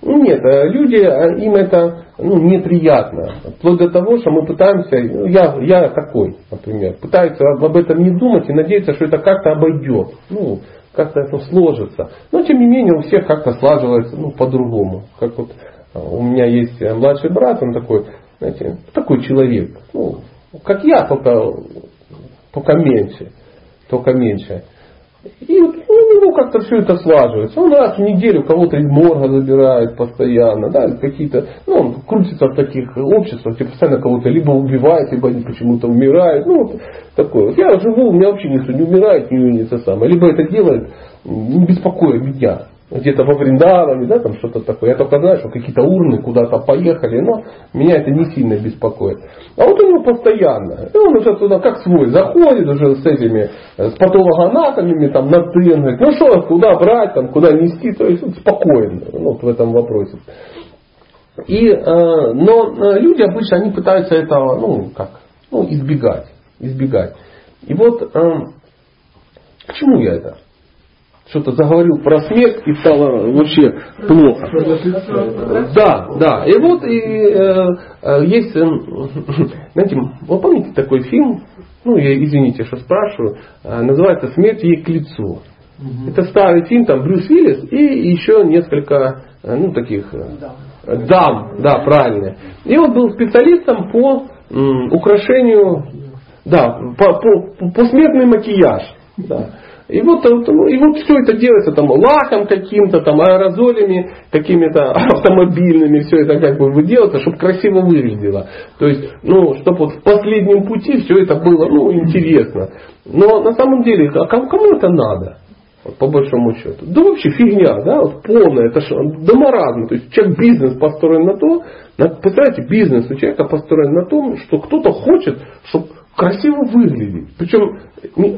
ну, нет, э, люди, им это ну, неприятно. Вплоть до того, что мы пытаемся, ну, я, я такой, например, пытаются об этом не думать и надеяться, что это как-то обойдет. Ну, как-то это сложится. Но тем не менее у всех как-то слаживается ну, по-другому. Как вот э, у меня есть младший брат, он такой, знаете, такой человек. Ну, как я, только, только меньше. Только меньше. И вот у него как-то все это слаживается. Он раз в неделю кого-то из морга забирает постоянно, да, какие-то, ну, он крутится в таких обществах, где постоянно кого-то либо убивает, либо они почему-то умирают. Ну, вот такое. Вот я живу, у меня вообще никто не умирает, не, не это самое. Либо это делает, не беспокоит меня где-то во Вриндаване, да, там что-то такое. Я только знаю, что какие-то урны куда-то поехали, но меня это не сильно беспокоит. А вот у него постоянно. И он уже туда как свой заходит уже с этими, с патологоанатомами, там, на ты, говорит, ну что, куда брать, там, куда нести, то есть он спокоен вот в этом вопросе. И, э, но э, люди обычно, они пытаются этого, ну, как, ну, избегать, избегать. И вот, э, к чему я это? Что-то заговорил про смерть и стало вообще плохо. Да, да. И вот и, э, э, есть, э, знаете, вы помните такой фильм, ну я извините, что спрашиваю, э, называется «Смерть ей к лицу». Угу. Это старый фильм, там Брюс Уиллис и еще несколько, э, ну таких э, дам, да, правильно. И он был специалистом по м, украшению, да, по, по, по смертный макияж. Да. И вот, э, и вот все это делается там лаком каким-то, там аэрозолями, какими-то автомобильными, все это как бы делается, чтобы красиво выглядело. То есть, ну, чтобы вот в последнем пути все это было, ну, интересно. Но на самом деле, а кому, это надо? Вот, по большому счету. Да вообще фигня, да, вот полная, это что, доморазм. То есть человек бизнес построен на то, на, представляете, бизнес у человека построен на том, что кто-то хочет, чтобы красиво выглядеть. Причем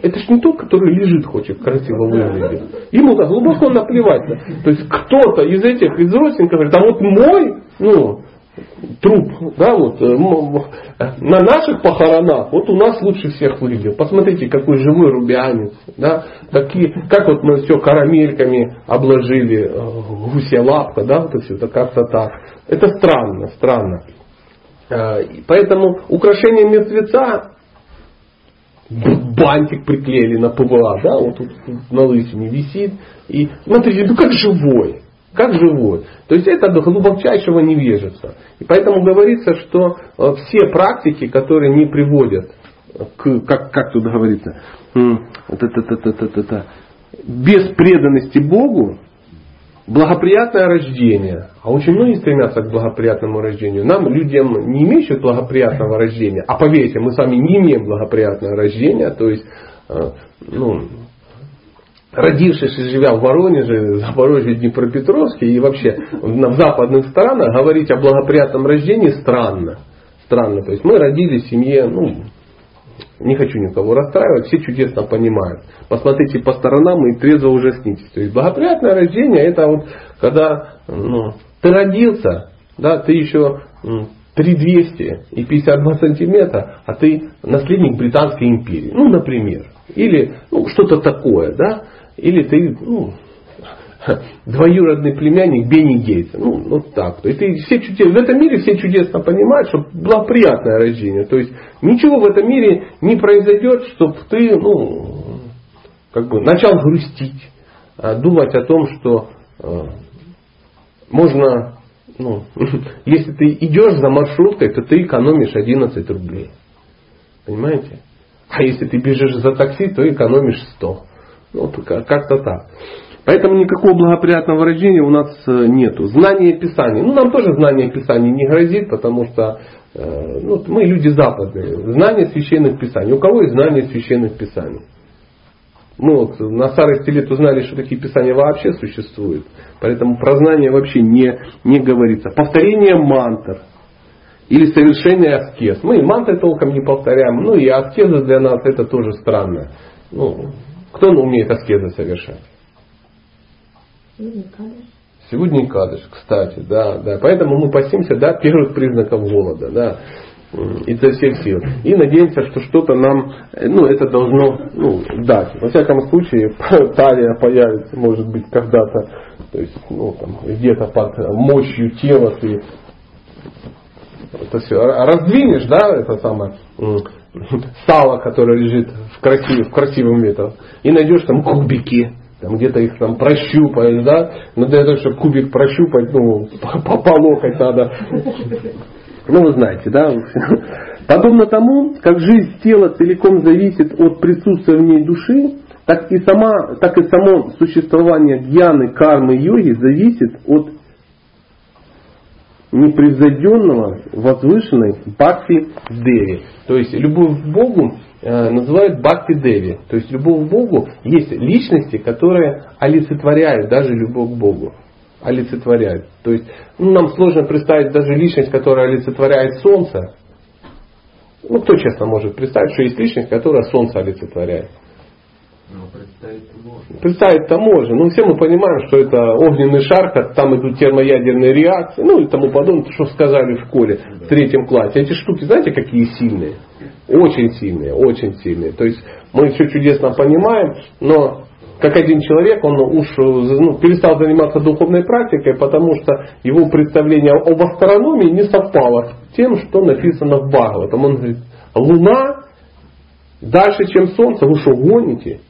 это же не тот, который лежит, хочет красиво выглядеть. Ему да, глубоко наплевать. То есть кто-то из этих, из родственников говорит, а вот мой, ну, труп, да, вот, э, на наших похоронах, вот у нас лучше всех выглядел. Посмотрите, какой живой рубянец, да, такие, как вот мы все карамельками обложили, э, гусья лапка, да, вот это все, это как-то так. Это странно, странно. Э, поэтому украшение мертвеца бантик приклеили на ПВА, да, вот тут на лысине висит. И смотрите, ну как живой. Как живой. То есть это до глубочайшего невежества. И поэтому говорится, что э, все практики, которые не приводят к, как, как тут говорится, без преданности Богу, благоприятное рождение. А очень многие стремятся к благоприятному рождению. Нам, людям, не имеющим благоприятного рождения, а поверьте, мы с вами не имеем благоприятного рождения, то есть, э, ну, родившись и живя в Воронеже, Запорожье, Днепропетровске и вообще в западных странах, говорить о благоприятном рождении странно. Странно. То есть мы родились в семье, ну, не хочу никого расстраивать, все чудесно понимают. Посмотрите по сторонам и трезво ужаснитесь. То есть благоприятное рождение это вот когда ну, ты родился, да, ты еще 3200 и 52 сантиметра, а ты наследник Британской империи. Ну, например. Или ну, что-то такое, да. Или ты ну, двоюродный племянник Бенни Гейтса. Ну, вот так. То есть все чудес, в этом мире все чудесно понимают, что благоприятное рождение. То есть ничего в этом мире не произойдет, чтобы ты, ну, как бы начал грустить, а думать о том, что э, можно, ну, если ты идешь за маршруткой, то ты экономишь 11 рублей. Понимаете? А если ты бежишь за такси, то экономишь 100. Ну, как-то так. Поэтому никакого благоприятного рождения у нас э, нету. Знание Писания. Ну, нам тоже знание Писания не грозит, потому что э, ну, мы люди западные. Знание священных Писаний. У кого есть знание священных Писаний? Мы вот на старости лет узнали, что такие писания вообще существуют. Поэтому про знание вообще не, не говорится. Повторение мантр. Или совершение аскез. Мы и мантры толком не повторяем. Ну и аскеза для нас это тоже странно. Ну, кто умеет аскезы совершать? Сегодня кадыш, кстати, да, да. Поэтому мы постимся до первых признаков голода, да изо всех сил. И надеемся, что что-то нам, ну, это должно ну, дать. Во всяком случае, талия появится, может быть, когда-то, то есть, ну, там, где-то под мощью тела ты это все раздвинешь, да, это самое сало, которое лежит в, красив, в красивом метро, и найдешь там кубики, там где-то их там прощупаешь, да, но для того, чтобы кубик прощупать, ну, по, по локоть надо ну, вы знаете, да? Подобно тому, как жизнь тела целиком зависит от присутствия в ней души, так и, сама, так и само существование гьяны, кармы, йоги зависит от непревзойденного, возвышенной бхакти деви. То есть любовь к Богу называют бхакти деви. То есть любовь к Богу есть личности, которые олицетворяют даже любовь к Богу олицетворяет. То есть ну, нам сложно представить даже личность, которая олицетворяет Солнце. Ну, кто честно может представить, что есть личность, которая Солнце олицетворяет? Ну, представить-то можно. Представить-то можно. Ну, все мы понимаем, что это огненный шар, там идут термоядерные реакции, ну и тому подобное, что сказали в школе в третьем классе. Эти штуки, знаете, какие сильные? Очень сильные, очень сильные. То есть мы все чудесно понимаем, но как один человек, он уж ну, перестал заниматься духовной практикой, потому что его представление об астрономии не совпало с тем, что написано в Бхагаватам. Он говорит, Луна дальше, чем Солнце, вы что, гоните?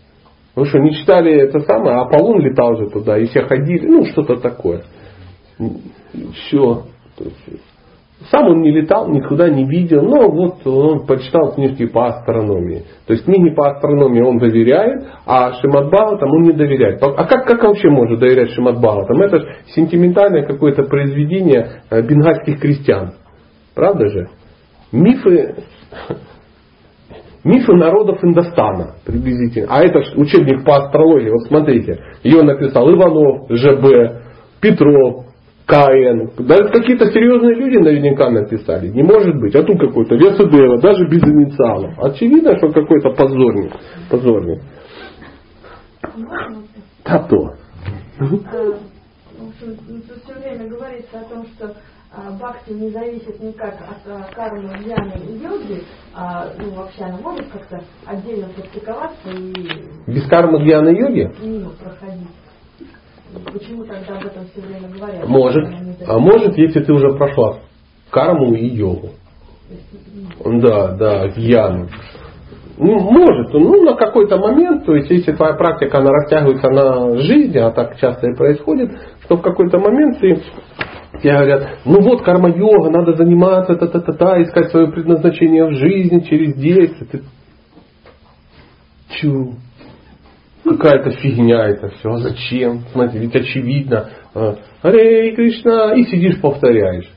Вы что, не читали это самое? Аполлон летал же туда, и все ходили, ну, что-то такое. Все. Сам он не летал, никуда не видел, но вот он почитал книжки по астрономии. То есть книги по астрономии он доверяет, а Шимат там он не доверяет. А как, как вообще может доверять Шимат Там Это же сентиментальное какое-то произведение э, бенгальских крестьян. Правда же? Мифы, мифы народов Индостана приблизительно. А это учебник по астрологии. Вот смотрите, ее написал Иванов, ЖБ, Петров, КН. Даже какие-то серьезные люди наверняка написали. Не может быть. А тут какой-то Весудева, даже без инициалов. Очевидно, что какой-то позорник. Позорник. А то. Все время говорится о том, что а, бхакти не зависит никак от а, кармы, дьяны и йоги, а, ну, вообще она может как-то отдельно практиковаться и... Без кармы, дьяны и йоги? Мимо проходить. Почему тогда об этом все время говорят? Может. А может, если ты уже прошла карму и йогу. Да, да, гьяну. Ну, может, ну, на какой-то момент, то есть, если твоя практика, она растягивается на жизнь, а так часто и происходит, что в какой-то момент ты тебе говорят, ну вот карма-йога, надо заниматься, та-та-та-та, искать свое предназначение в жизни через действие. Ты... Чу, какая-то фигня это все. А зачем? Смотрите, ведь очевидно. Аре Кришна, и сидишь повторяешь.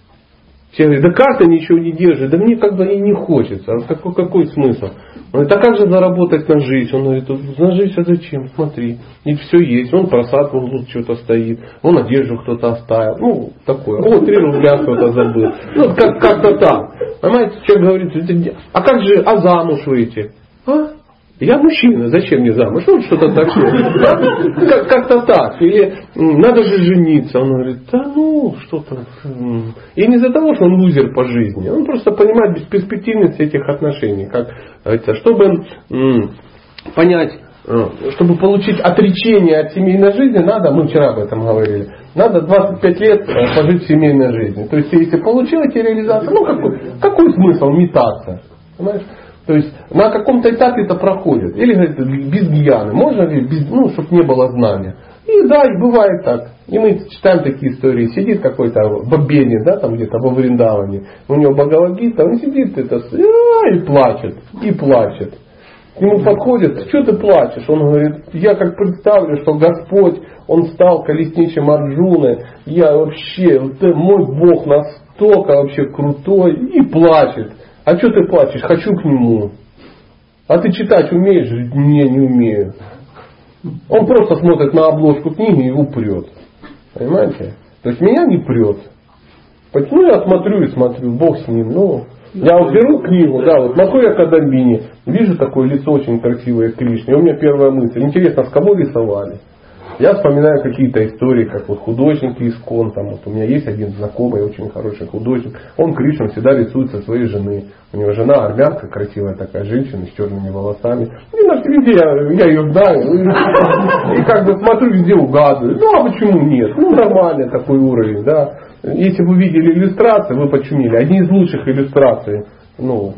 Все говорят, да карта ничего не держит, да мне как бы и не хочется. А какой, какой смысл? Он говорит, а как же заработать на жизнь? Он говорит, на жизнь а зачем? Смотри, и все есть. Он просадку тут что-то стоит, он одежду кто-то оставил. Ну, такое. О, три рубля кто-то забыл. Ну, как, как-то так. Понимаете, человек говорит, а как же, а замуж выйти? А? Я мужчина, зачем мне замуж? Ну, что-то такое. Как- как-то так. Или надо же жениться. Он говорит, да ну, что-то. И не из-за того, что он лузер по жизни. Он просто понимает бесперспективность этих отношений. Как, это, чтобы понять, э, чтобы получить отречение от семейной жизни, надо, мы вчера об этом говорили, надо 25 лет э, пожить в семейной жизни. То есть, если получил эти реализации, ну какой, какой смысл метаться? Понимаешь? То есть на каком-то этапе это проходит. Или говорит, без гьяны. Можно ли, без, ну, чтобы не было знания. И да, и бывает так. И мы читаем такие истории. Сидит какой-то бабени, да, там где-то во Вриндаване. У него Бхагавадгита, он сидит это, и плачет, и плачет. К нему подходит, что ты плачешь? Он говорит, я как представлю, что Господь, Он стал колесничем Арджуны, я вообще, мой Бог настолько вообще крутой, и плачет. А что ты плачешь? Хочу к нему. А ты читать умеешь? Не, не умею. Он просто смотрит на обложку книги и упрет. Понимаете? То есть меня не прет. Ну, я смотрю и смотрю, Бог с ним. Ну, я вот беру книгу, да, вот смотрю я Кадамбини, вижу такое лицо очень красивое Кришны, и у меня первая мысль, интересно, с кого рисовали? Я вспоминаю какие-то истории, как вот художники из Кон, там вот у меня есть один знакомый, очень хороший художник, он Кришну всегда рисует со своей жены. У него жена армянка, красивая такая женщина с черными волосами. И на везде я, я ее знаю. И, и как бы смотрю, везде угадываю. Ну а почему нет? Ну нормальный такой уровень, да. Если вы видели иллюстрации, вы почумели. Одни из лучших иллюстраций ну,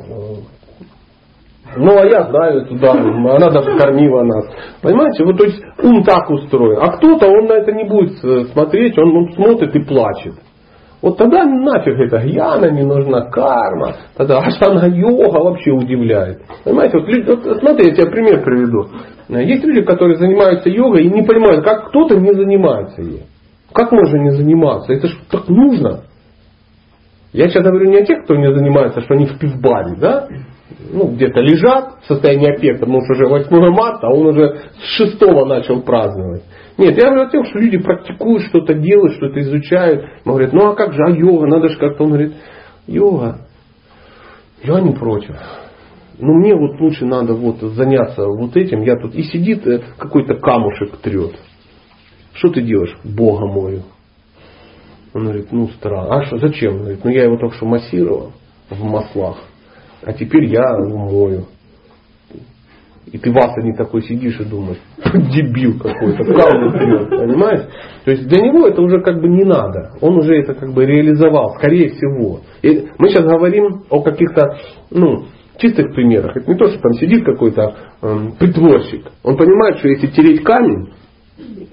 ну, а я знаю эту даму, она даже кормила нас. Понимаете, вот то есть ум так устроен. А кто-то, он на это не будет э, смотреть, он, он смотрит и плачет. Вот тогда нафиг эта гьяна не нужна, карма, тогда аштанга йога вообще удивляет. Понимаете, вот, вот смотри, я тебе пример приведу. Есть люди, которые занимаются йогой и не понимают, как кто-то не занимается ей. Как можно не заниматься? Это же так нужно. Я сейчас говорю не о тех, кто не занимается, что они в пивбаре, да? Ну, где-то лежат в состоянии опека, потому что уже 8 марта, а он уже с 6 начал праздновать. Нет, я говорю о том, что люди практикуют, что-то делают, что-то изучают. Он говорит, ну а как же, а йога, надо же как-то. Он говорит, йога, я не против. Но мне вот лучше надо вот заняться вот этим. Я тут и сидит э, какой-то камушек трет. Что ты делаешь? Бога мою. Он говорит, ну странно. А что, зачем? Он говорит, ну я его только что массировал в маслах а теперь я умою. И ты Васа не такой сидишь и думаешь, дебил какой-то, понимаешь? То есть для него это уже как бы не надо. Он уже это как бы реализовал, скорее всего. И мы сейчас говорим о каких-то, ну, чистых примерах. Это не то, что там сидит какой-то эм, притворщик. Он понимает, что если тереть камень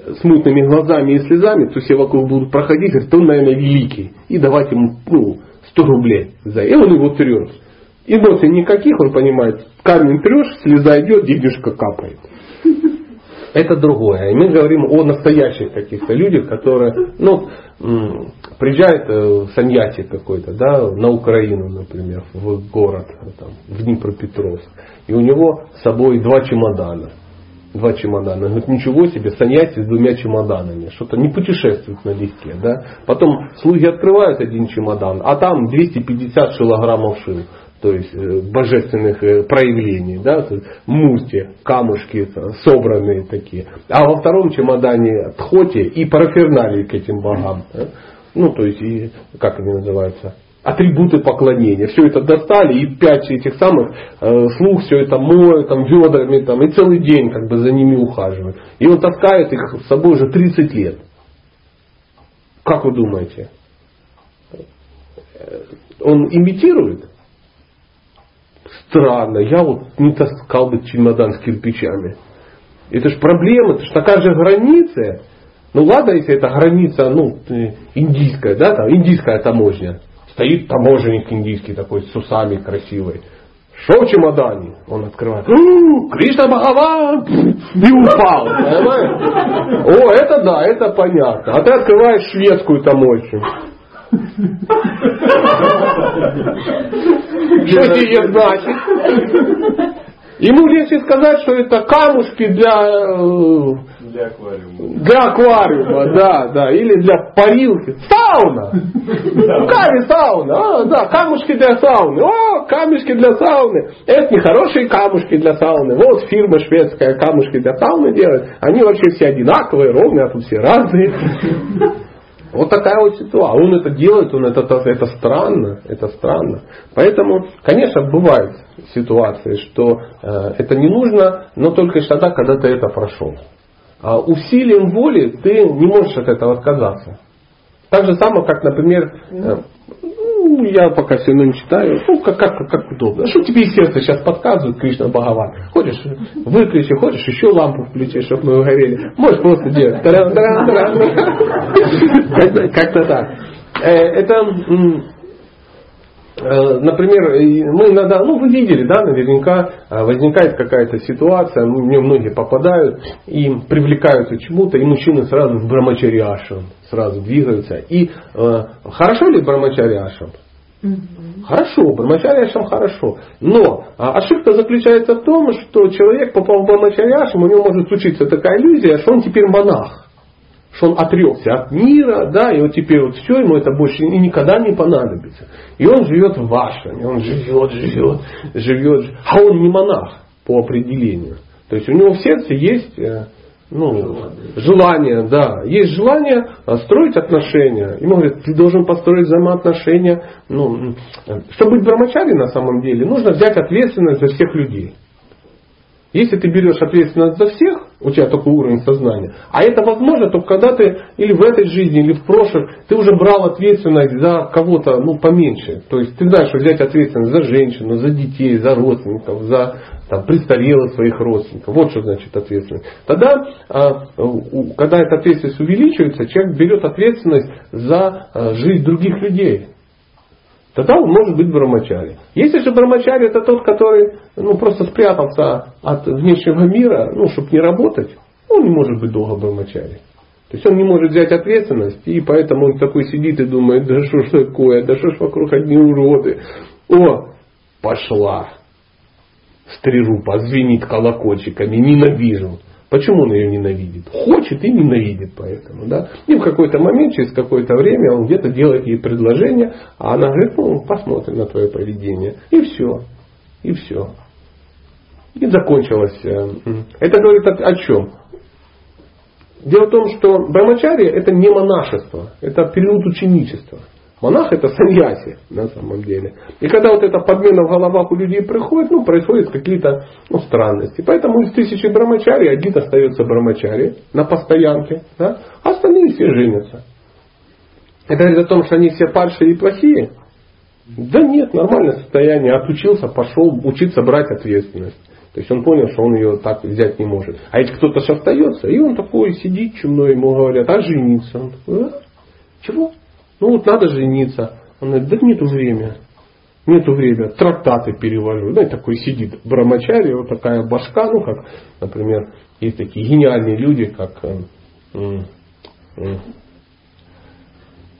с мутными глазами и слезами, то все вокруг будут проходить, говорит, он, наверное, великий. И давать ему ну, 100 рублей за. И он его трет. Эмоций никаких, он понимает, камень трешь, слеза идет, денежка капает. Это другое. И мы говорим о настоящих каких-то людях, которые, ну, приезжает э, саньяси какой-то, да, на Украину, например, в город, там, в Днепропетровск. И у него с собой два чемодана. Два чемодана. Говорит, ничего себе, саньяси с двумя чемоданами. Что-то не путешествует на легке, да. Потом слуги открывают один чемодан, а там 250 килограммов шил то есть э, божественных э, проявлений, да, мурти, камушки собранные такие. А во втором чемодане тхоти и параферналии к этим богам. Да? Ну, то есть, и, как они называются, атрибуты поклонения. Все это достали, и пять этих самых э, слуг все это моют там, ведрами, там, и целый день как бы за ними ухаживают. И он таскает их с собой уже 30 лет. Как вы думаете? Э, он имитирует? Странно, я вот не таскал бы чемодан с кирпичами. Это же проблема, это же такая же граница. Ну ладно, если это граница, ну, э, индийская, да, там, индийская таможня. Стоит таможенник индийский такой с усами красивый. Что в чемодане? Он открывает. Кришна Бхагаван! И упал. Понимаешь? О, это да, это понятно. А ты открываешь шведскую таможню. Что тебе значит? Ему легче сказать, что это камушки для, э, для аквариума. Для аквариума, да, да. Или для парилки. Сауна! Ками сауна. А, да, камушки для сауны. О, камушки для сауны. Это не хорошие камушки для сауны. Вот фирма шведская камушки для сауны делает. Они вообще все одинаковые, ровные, а тут все разные. Вот такая вот ситуация. Он это делает, он это, это странно, это странно. Поэтому, конечно, бывают ситуации, что э, это не нужно, но только тогда, когда ты это прошел. А усилием воли ты не можешь от этого отказаться. Так же самое, как, например, э, ну, я пока все равно не читаю. Ну, как, как, как удобно. Что тебе из сердца сейчас подсказывает Кришна Бхагаван? Хочешь, выключи, хочешь, еще лампу включи, чтобы мы угорели. Можешь просто делать. Как-то так. Э, это, например, мы иногда, ну вы видели, да, наверняка э, возникает какая-то ситуация, в нее многие попадают и привлекаются к чему-то, и мужчины сразу в брамачариашам сразу двигаются. И э, хорошо ли брамачариашам? Хорошо, брамачарьяшам хорошо. Но а, ошибка заключается в том, что человек попал в брамачарьяшам, у него может случиться такая иллюзия, что он теперь монах. Что он отрекся от мира, да, и вот теперь вот все, ему это больше и никогда не понадобится. И он живет в вашем, он живет, живет, живет, а он не монах по определению. То есть у него в сердце есть э, ну, желание, да. Есть желание а, строить отношения. Ему говорят, ты должен построить взаимоотношения. Ну, чтобы быть брамачари на самом деле, нужно взять ответственность за всех людей. Если ты берешь ответственность за всех, у тебя такой уровень сознания, а это возможно только когда ты или в этой жизни, или в прошлом, ты уже брал ответственность за кого-то ну, поменьше. То есть ты знаешь, взять ответственность за женщину, за детей, за родственников, за там, престарелых своих родственников. Вот что значит ответственность. Тогда, а, когда эта ответственность увеличивается, человек берет ответственность за а, жизнь других людей. Тогда он может быть брамачари. Если же брамачари это тот, который ну, просто спрятался от внешнего мира, ну, чтобы не работать, он не может быть долго брамачари. То есть он не может взять ответственность, и поэтому он такой сидит и думает, да что ж такое, да что ж вокруг одни уроды. О, пошла стрижу, позвенит колокольчиками, ненавижу. Почему он ее ненавидит? Хочет и ненавидит поэтому. Да? И в какой-то момент, через какое-то время он где-то делает ей предложение, а она говорит, ну посмотрим на твое поведение. И все. И все. И закончилось. Это говорит о чем? Дело в том, что брамачария это не монашество, это период ученичества. Монах это саньяси на самом деле. И когда вот эта подмена в головах у людей приходит, ну, происходят какие-то ну, странности. Поэтому из тысячи брамачари один остается брамачари на постоянке, да, а остальные все женятся. Это говорит о том, что они все падшие и плохие? Да нет, нормальное состояние. Отучился, пошел учиться брать ответственность. То есть он понял, что он ее так взять не может. А если кто-то же остается, и он такой сидит чумной, ему говорят, а жениться? Он такой, а? Чего? Ну вот надо жениться. Он говорит, да нету времени. Нету времени. Трактаты перевожу. Знаете, такой сидит брамачари, вот такая башка, ну как, например, есть такие гениальные люди, как э, э,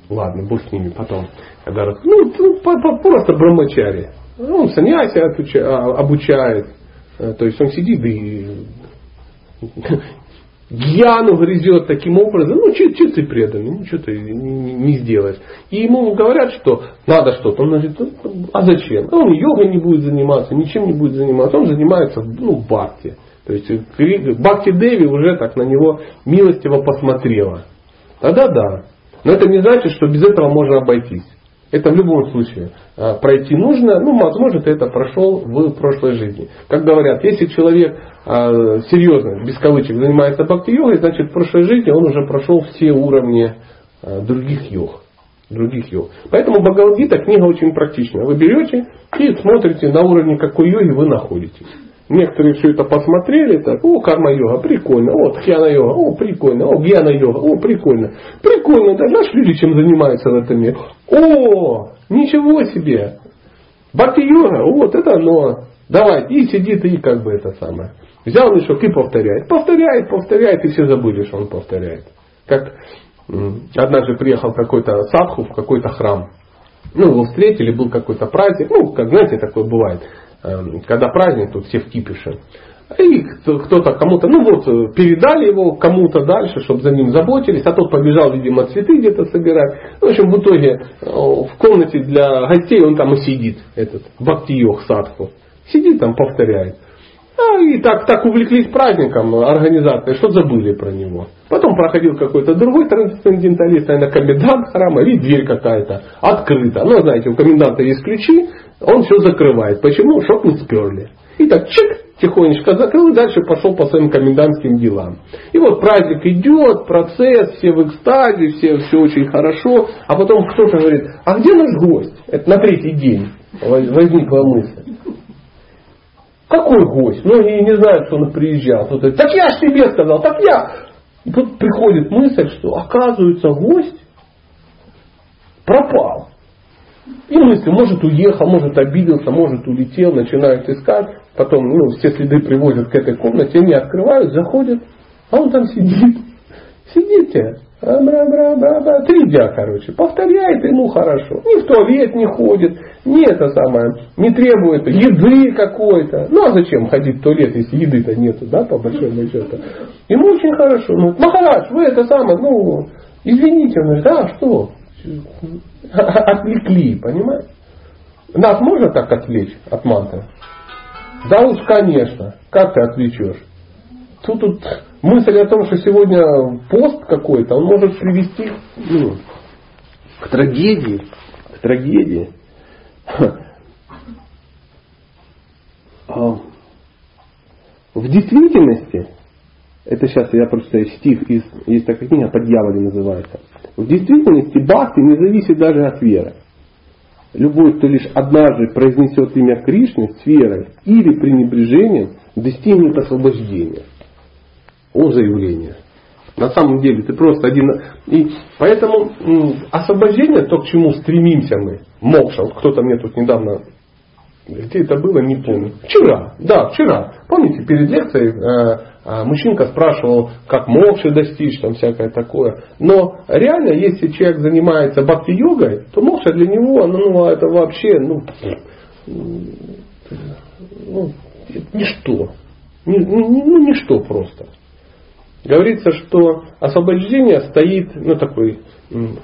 Ладно, бог с ними потом. Когда, ну, ну просто брамачари. Ну, он саньяси а, обучает. Э, то есть он сидит и Гьяну грызет таким образом, ну, что ты преданный, ничего ты не, не сделаешь. И ему говорят, что надо что-то. Он говорит, а зачем? А он йогой не будет заниматься, ничем не будет заниматься. Он занимается, ну, бхакти. То есть Бхакти Деви уже так на него милостиво посмотрела. Тогда да. Но это не значит, что без этого можно обойтись. Это в любом случае а, пройти нужно. Ну, возможно, ты это прошел в прошлой жизни. Как говорят, если человек а, серьезно, без кавычек, занимается бхакти-йогой, значит в прошлой жизни он уже прошел все уровни а, других йог. Других йог. Поэтому Бхагавадгита книга очень практичная. Вы берете и смотрите на уровне какой йоги вы находитесь. Некоторые все это посмотрели, так, о, карма-йога, прикольно, о, тхьяна-йога, о, прикольно, о, гьяна-йога, о, прикольно. Прикольно, да, знаешь, люди чем занимаются в этом мире. О, ничего себе. Бхакти-йога, вот это оно. Давай, и сидит, и как бы это самое. Взял мешок и повторяет. Повторяет, повторяет, и все забыли, что он повторяет. Как однажды приехал какой-то садху в какой-то храм. Ну, его встретили, был какой-то праздник. Ну, как знаете, такое бывает. Эм, когда праздник, тут все в кипише. И кто-то кому-то, ну вот, передали его кому-то дальше, чтобы за ним заботились, а тот побежал, видимо, цветы где-то собирать. В общем, в итоге э, в комнате для гостей он там и сидит, этот Бхакти-йог садху. Сидит там, повторяет. А, и так, так увлеклись праздником организаторы, что забыли про него. Потом проходил какой-то другой трансценденталист, наверное, комендант храма, и дверь какая-то открыта. Ну, знаете, у коменданта есть ключи, он все закрывает. Почему? Чтоб не сперли. И так чик, тихонечко закрыл и дальше пошел по своим комендантским делам. И вот праздник идет, процесс, все в экстазе, все, все очень хорошо. А потом кто-то говорит, а где наш гость? Это на третий день возникла мысль. Какой гость? Многие не знают, что он приезжал. Кто-то так я ж тебе сказал, так я. И тут приходит мысль, что оказывается гость пропал. И мысли, может уехал, может обиделся, может улетел, начинают искать. Потом ну, все следы привозят к этой комнате, они открывают, заходят, а он там сидит. Сидите. Бра, бра, бра, бра, три дня, короче. Повторяет ему хорошо. Ни в туалет не ходит, ни это самое, не требует еды какой-то. Ну а зачем ходить в туалет, если еды-то нету, да, по большому счету. Ему очень хорошо. Ну, Махарадж, вы это самое, ну, извините, он говорит, а что? Отвлекли, понимаете? Нас можно так отвлечь от мантры? Да уж, конечно. Как ты отвлечешь? Тут, тут мысль о том, что сегодня пост какой-то, он может привести ну, к трагедии. К трагедии. А, в действительности, это сейчас я прочитаю стих из, есть такая книга, под дьяволе называется. В действительности бхакти не зависит даже от веры. Любой, кто лишь однажды произнесет имя Кришны с верой или пренебрежением, достигнет освобождения. О заявление. На самом деле ты просто один... И поэтому освобождение, то, к чему стремимся мы, мокша, вот кто-то мне тут недавно где это было, не помню. Вчера, да, вчера. Помните, перед лекцией э, э, мужчинка спрашивал, как мокши достичь, там всякое такое. Но реально, если человек занимается бхакти-йогой, то мокша для него, ну, ну это вообще, ну, ну ничто. Ну, ну, ничто просто. Говорится, что освобождение стоит, ну такой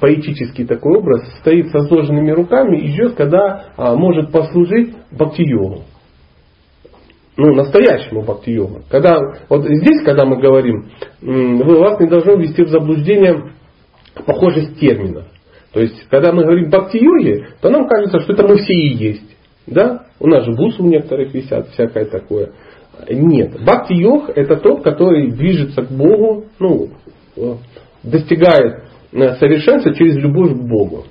поэтический такой образ, стоит со сложенными руками и ждет, когда а, может послужить бхакти-йогу. Ну, настоящему бхакти-йогу. Когда, вот здесь, когда мы говорим, вы, вас не должно ввести в заблуждение похожесть терминов. То есть, когда мы говорим бхакти-йоги, то нам кажется, что это мы все и есть. Да? У нас же бусы у некоторых висят, всякое такое. Нет. Бхакти-йог это тот, который движется к Богу, ну, э, достигает э, совершенства через любовь к Богу.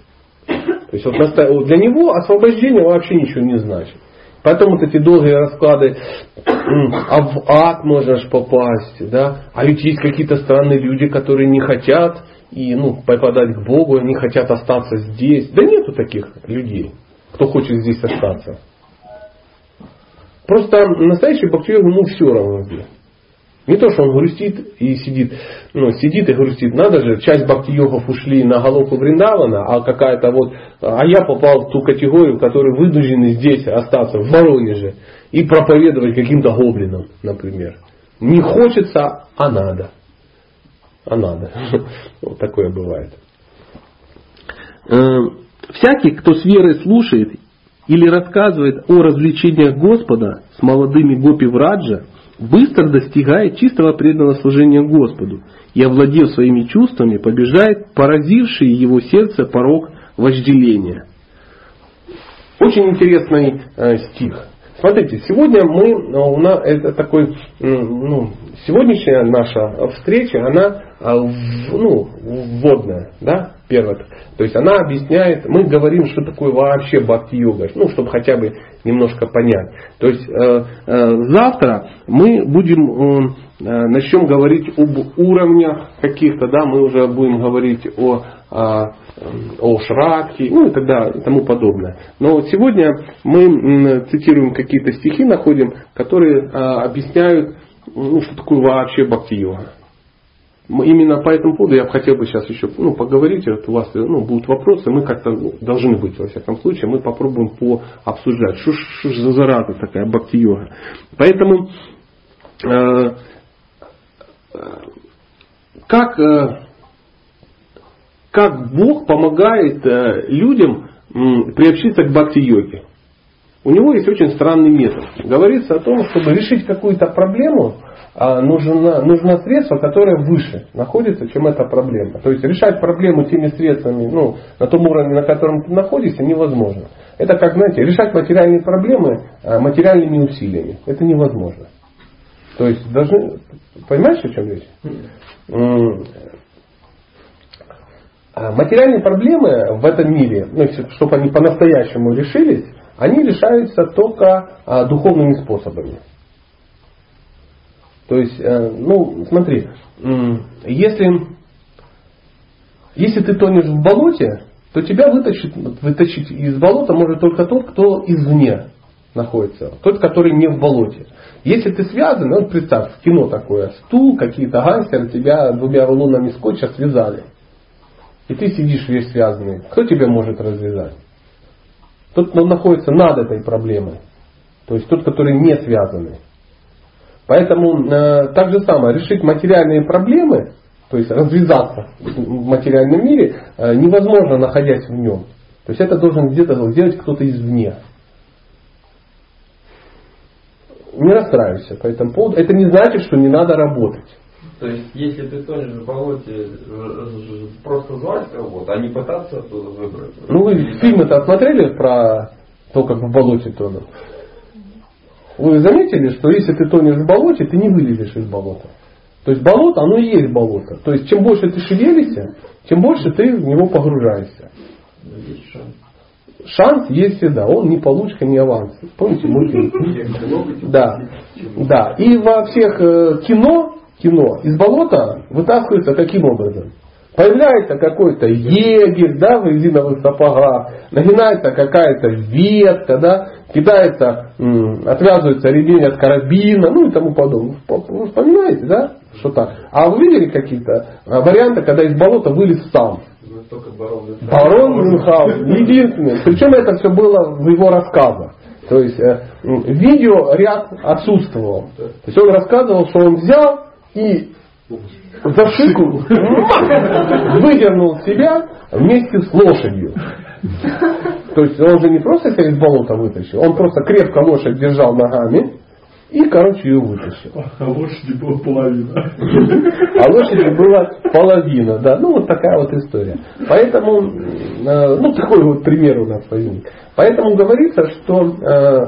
То есть вот для него освобождение вообще ничего не значит. Поэтому вот эти долгие расклады, а в ад можно же попасть, да? а ведь есть какие-то странные люди, которые не хотят и, ну, попадать к Богу, не хотят остаться здесь. Да нету таких людей, кто хочет здесь остаться. Просто настоящий бхактиёг ему все равно где. Не то, что он грустит и сидит, ну, сидит и грустит. Надо же, часть бхакти-йогов ушли на головку Вриндавана, а какая-то вот, а я попал в ту категорию, которые вынуждены здесь остаться, в Воронеже, и проповедовать каким-то гоблинам, например. Не хочется, а надо. А надо. Вот такое бывает. Э, всякий, кто с верой слушает или рассказывает о развлечениях Господа с молодыми гопи Враджа, быстро достигает чистого преданного служения Господу и, овладев своими чувствами, побежает поразивший его сердце порог вожделения. Очень интересный э, стих. Смотрите, сегодня мы, э, у нас, это такой, ну, сегодняшняя наша встреча, она э, ну, вводная, да, первое. То есть она объясняет, мы говорим, что такое вообще бхакти-йога, ну, чтобы хотя бы немножко понять. То есть э, э, завтра мы будем, э, начнем говорить об уровнях каких-то, да, мы уже будем говорить о о, о Шракхе, ну и и тому подобное. Но сегодня мы цитируем какие-то стихи, находим, которые а, объясняют, ну, что такое вообще бхакти-йога. Именно по этому поводу я хотел бы сейчас еще ну, поговорить. Вот у вас ну, будут вопросы, мы как-то должны быть, во всяком случае, мы попробуем пообсуждать, что, же за зараза такая бхакти-йога. Поэтому э, э как э, как Бог помогает э, людям приобщиться к бхакти-йоге. У него есть очень странный метод. Говорится о том, чтобы решить какую-то проблему, а, нужно, нужно средство, которое выше находится, чем эта проблема. То есть решать проблему теми средствами, ну, на том уровне, на котором ты находишься, невозможно. Это как, знаете, решать материальные проблемы а, материальными усилиями. Это невозможно. То есть должны... Понимаешь, о чем речь? А материальные проблемы в этом мире, ну, чтобы они по-настоящему решились, они решаются только духовными способами. То есть, э, ну, смотри, если, если ты тонешь в болоте, то тебя вытащить, вытащить из болота может только тот, кто извне находится, тот, который не в болоте. Если ты связан, ну представь, кино такое, стул, какие-то гангстеры тебя двумя рулонами скотча связали – и ты сидишь весь связанный, кто тебя может развязать? Тот, кто находится над этой проблемой. То есть тот, который не связанный. Поэтому э, так же самое, решить материальные проблемы, то есть развязаться в материальном мире, э, невозможно, находясь в нем. То есть это должен где-то сделать кто-то извне. Не расстраивайся по этому поводу. Это не значит, что не надо работать. То есть, если ты тонешь в болоте, э, просто звать кого-то, а не пытаться оттуда выбраться. Ну вы фильмы-то смотрели про то, как в болоте тонут? Вы заметили, что если ты тонешь в болоте, ты не вылезешь из болота. То есть болото, оно и есть болото. То есть чем больше ты шевелишься, тем больше ты в него погружаешься. Шанс. Есть всегда, он не получка, не аванс. Помните мультфильм? Да. Да. И во всех э, кино, кино из болота вытаскивается каким образом? Появляется какой-то егерь, да, в резиновых сапогах, нагинается какая-то ветка, да, кидается, отвязывается ремень от карабина, ну и тому подобное. Вы вспоминаете, да, что так? А вы видели какие-то а, варианты, когда из болота вылез сам? Только барон Мюнхгаузен. Барон Мюнхгаузен, единственный. Причем это все было в его рассказах. То есть э, м, видеоряд отсутствовал. То есть он рассказывал, что он взял и за шику выдернул себя вместе с лошадью. То есть он же не просто себя из болота вытащил, он просто крепко лошадь держал ногами и, короче, ее вытащил. А лошади была половина. А лошади была половина, да. Ну, вот такая вот история. Поэтому, э, ну, такой вот пример у нас возник. Поэтому говорится, что э,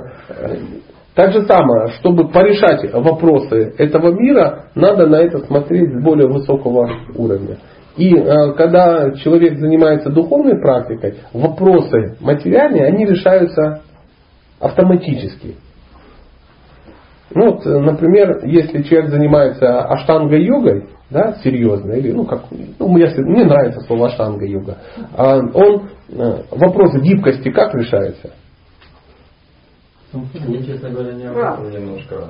так же самое, чтобы порешать вопросы этого мира, надо на это смотреть с более высокого уровня. И э, когда человек занимается духовной практикой, вопросы материальные, они решаются автоматически. Ну вот, э, например, если человек занимается аштанга-йогой, да, серьезно, или, ну, как, ну, если, мне нравится слово аштанга-йога, а он, э, вопрос гибкости как решается? Мне, честно говоря, не об этом немножко.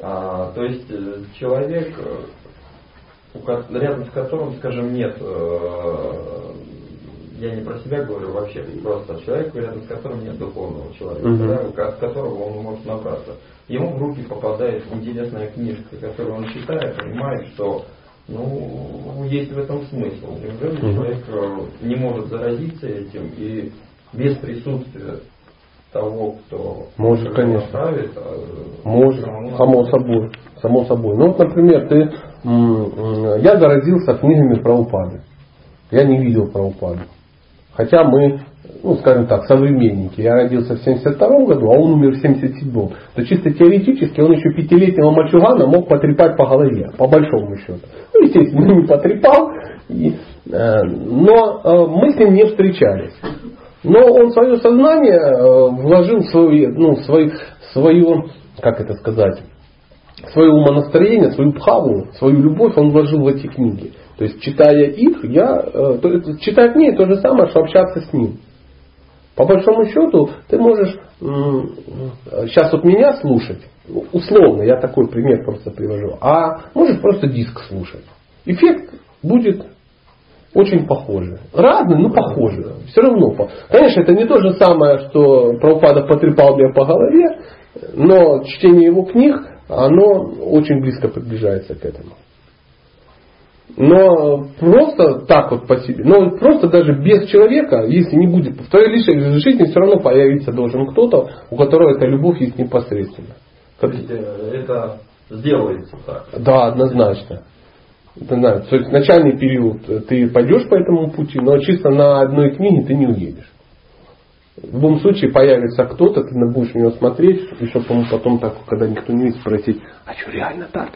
А, то есть э, человек, э, рядом с которым, скажем, нет, э, я не про себя говорю вообще, просто человек, рядом с которым нет духовного человека, Мгм. да, от которого он может набраться. Ему в руки попадает интересная книжка, которую он читает, понимает, что ну, есть в этом смысл. Неужели Мгм. человек не может заразиться этим и без присутствия того, кто Может, конечно. направит, а, Может, самому само собой. Само собой. Ну вот, например, ты, я заразился книгами про упады. Я не видел про упаду. Хотя мы, ну скажем так, современники. Я родился в 72 году, а он умер в 77 То чисто теоретически он еще пятилетнего мальчугана мог потрепать по голове, по большому счету. Ну, естественно, не потрепал. И, э, но э, мы с ним не встречались. Но он свое сознание э, вложил свою, ну, свою, свою, как это сказать, свое умонастроение, свою пхаву, свою любовь он вложил в эти книги. То есть, читая их, я, э, то читать книги то же самое, что общаться с ним. По большому счету, ты можешь сейчас вот меня слушать, ну, условно, я такой пример просто привожу, а можешь просто диск слушать. Эффект будет очень похожий. Разный, но похожий. Все равно. Конечно, это не то же самое, что Прабхупада потрепал меня по голове, но чтение его книг, оно очень близко приближается к этому. Но просто так вот по себе, но просто даже без человека, если не будет, в твоей личной жизни все равно появиться должен кто-то, у которого эта любовь есть непосредственно. То есть это сделается так. Да, однозначно. Однозначно. То есть в начальный период э, ты пойдешь по этому пути, но чисто на одной книге ты не уедешь. В любом случае появится кто-то, ты будешь на него смотреть, и чтобы ему потом так, когда никто не видит, спросить, а что реально так?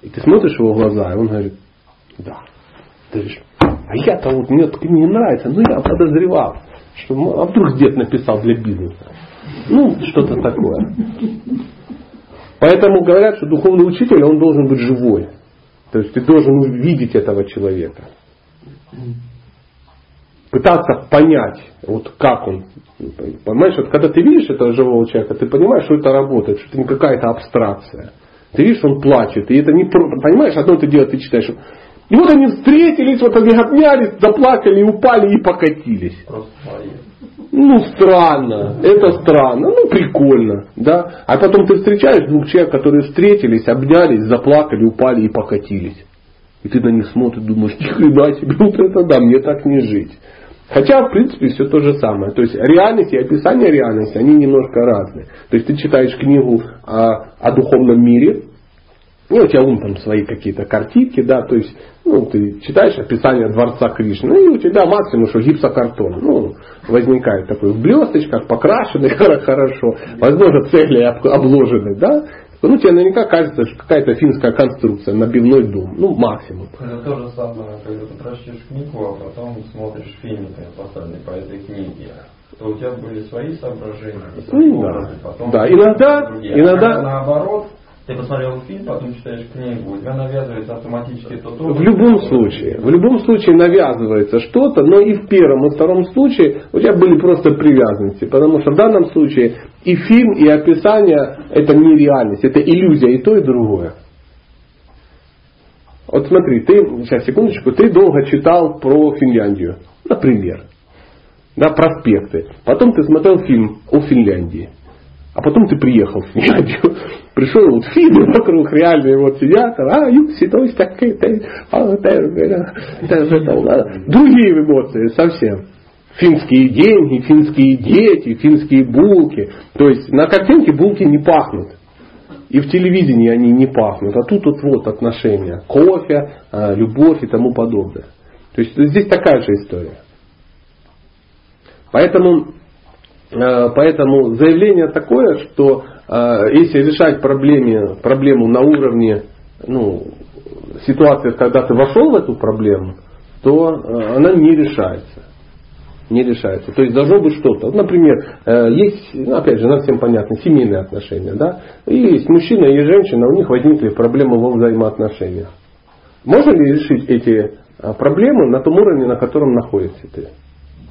И ты смотришь в его глаза, и он говорит, да. Ты говоришь, а я-то вот, мне так не нравится, но я подозревал, что ну, а вдруг дед написал для бизнеса. Ну, что-то такое. Поэтому говорят, что духовный учитель, он должен быть живой. То есть ты должен увидеть этого человека. Пытаться понять, вот как он. Понимаешь, вот когда ты видишь этого живого человека, ты понимаешь, что это работает, что это не какая-то абстракция. Ты видишь, он плачет. И это не Понимаешь, одно ты дело, ты читаешь, И вот они встретились, вот они обнялись, заплакали, упали и покатились. Ну, странно, это странно, ну, прикольно, да. А потом ты встречаешь двух человек, которые встретились, обнялись, заплакали, упали и покатились. И ты на них смотришь, думаешь, ни хрена себе, вот это да, мне так не жить. Хотя, в принципе, все то же самое. То есть реальность и описание реальности, они немножко разные. То есть ты читаешь книгу о, о духовном мире, и у тебя ум там свои какие-то картинки, да, то есть, ну, ты читаешь описание Дворца Кришны, и у тебя максимум, что гипсокартон, ну, возникает такой в блесточках, покрашенный хорошо, возможно, цегли обложены, да, ну, тебе наверняка кажется, что какая-то финская конструкция, набивной дом, ну, максимум. Это то же самое, когда ты прочтешь книгу, а потом смотришь фильм, поставленный по этой книге то у тебя были свои соображения, ну, да. потом да, иногда, другие. иногда а наоборот, ты посмотрел фильм, потом читаешь книгу, у тебя навязывается автоматически то то. В любом случае, в любом случае навязывается что-то, но и в первом, и втором случае у тебя были просто привязанности, потому что в данном случае и фильм, и описание это не реальность, это иллюзия, и то, и другое. Вот смотри, ты, сейчас секундочку, ты долго читал про Финляндию, например, да, проспекты. Потом ты смотрел фильм о Финляндии. А потом ты приехал в Финляндию, пришел вот финны вокруг реальные вот сидят, а юкси, то есть так, другие эмоции совсем. Финские деньги, финские дети, финские булки. То есть на картинке булки не пахнут. И в телевидении они не пахнут. А тут вот, вот отношения. Кофе, а, любовь и тому подобное. То есть здесь такая же история. Поэтому Э, поэтому заявление такое, что если решать проблеме, проблему на уровне ну, ситуации, когда ты вошел в эту проблему, то э, она не решается. Не решается. То есть должно быть что-то. Например, есть, ну, опять же, нам всем понятно, семейные отношения. Да? И есть мужчина и женщина, у них возникли проблемы во взаимоотношениях. Можно ли решить эти проблемы на том уровне, на котором находишься ты?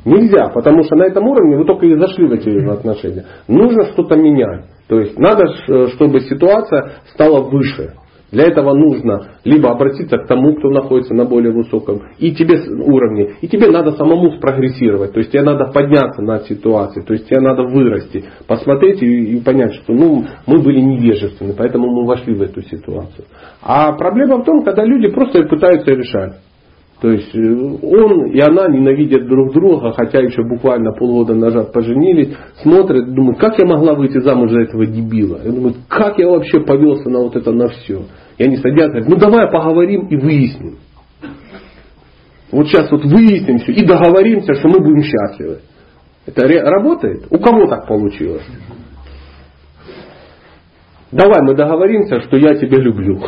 Нельзя, потому что на этом уровне вы только и зашли в эти отношения. Нужно что-то менять. То есть надо, чтобы ситуация стала выше. Для этого нужно либо обратиться к тому, кто находится на более высоком и тебе уровне, и тебе надо самому спрогрессировать, то есть тебе надо подняться над ситуацией, то есть тебе надо вырасти, посмотреть и, и понять, что ну, мы были невежественны, поэтому мы вошли в эту ситуацию. А проблема в том, когда люди просто пытаются решать. То есть э, он и она ненавидят друг друга, хотя еще буквально полгода назад поженились, смотрят, думают, как я могла выйти замуж за этого дебила? Я думаю, как я вообще повелся на вот это на все? И они садятся, говорят, ну давай поговорим и выясним. Вот сейчас вот выясним все и договоримся, что мы будем счастливы. Это работает? У кого так получилось? Давай мы договоримся, что я тебя люблю.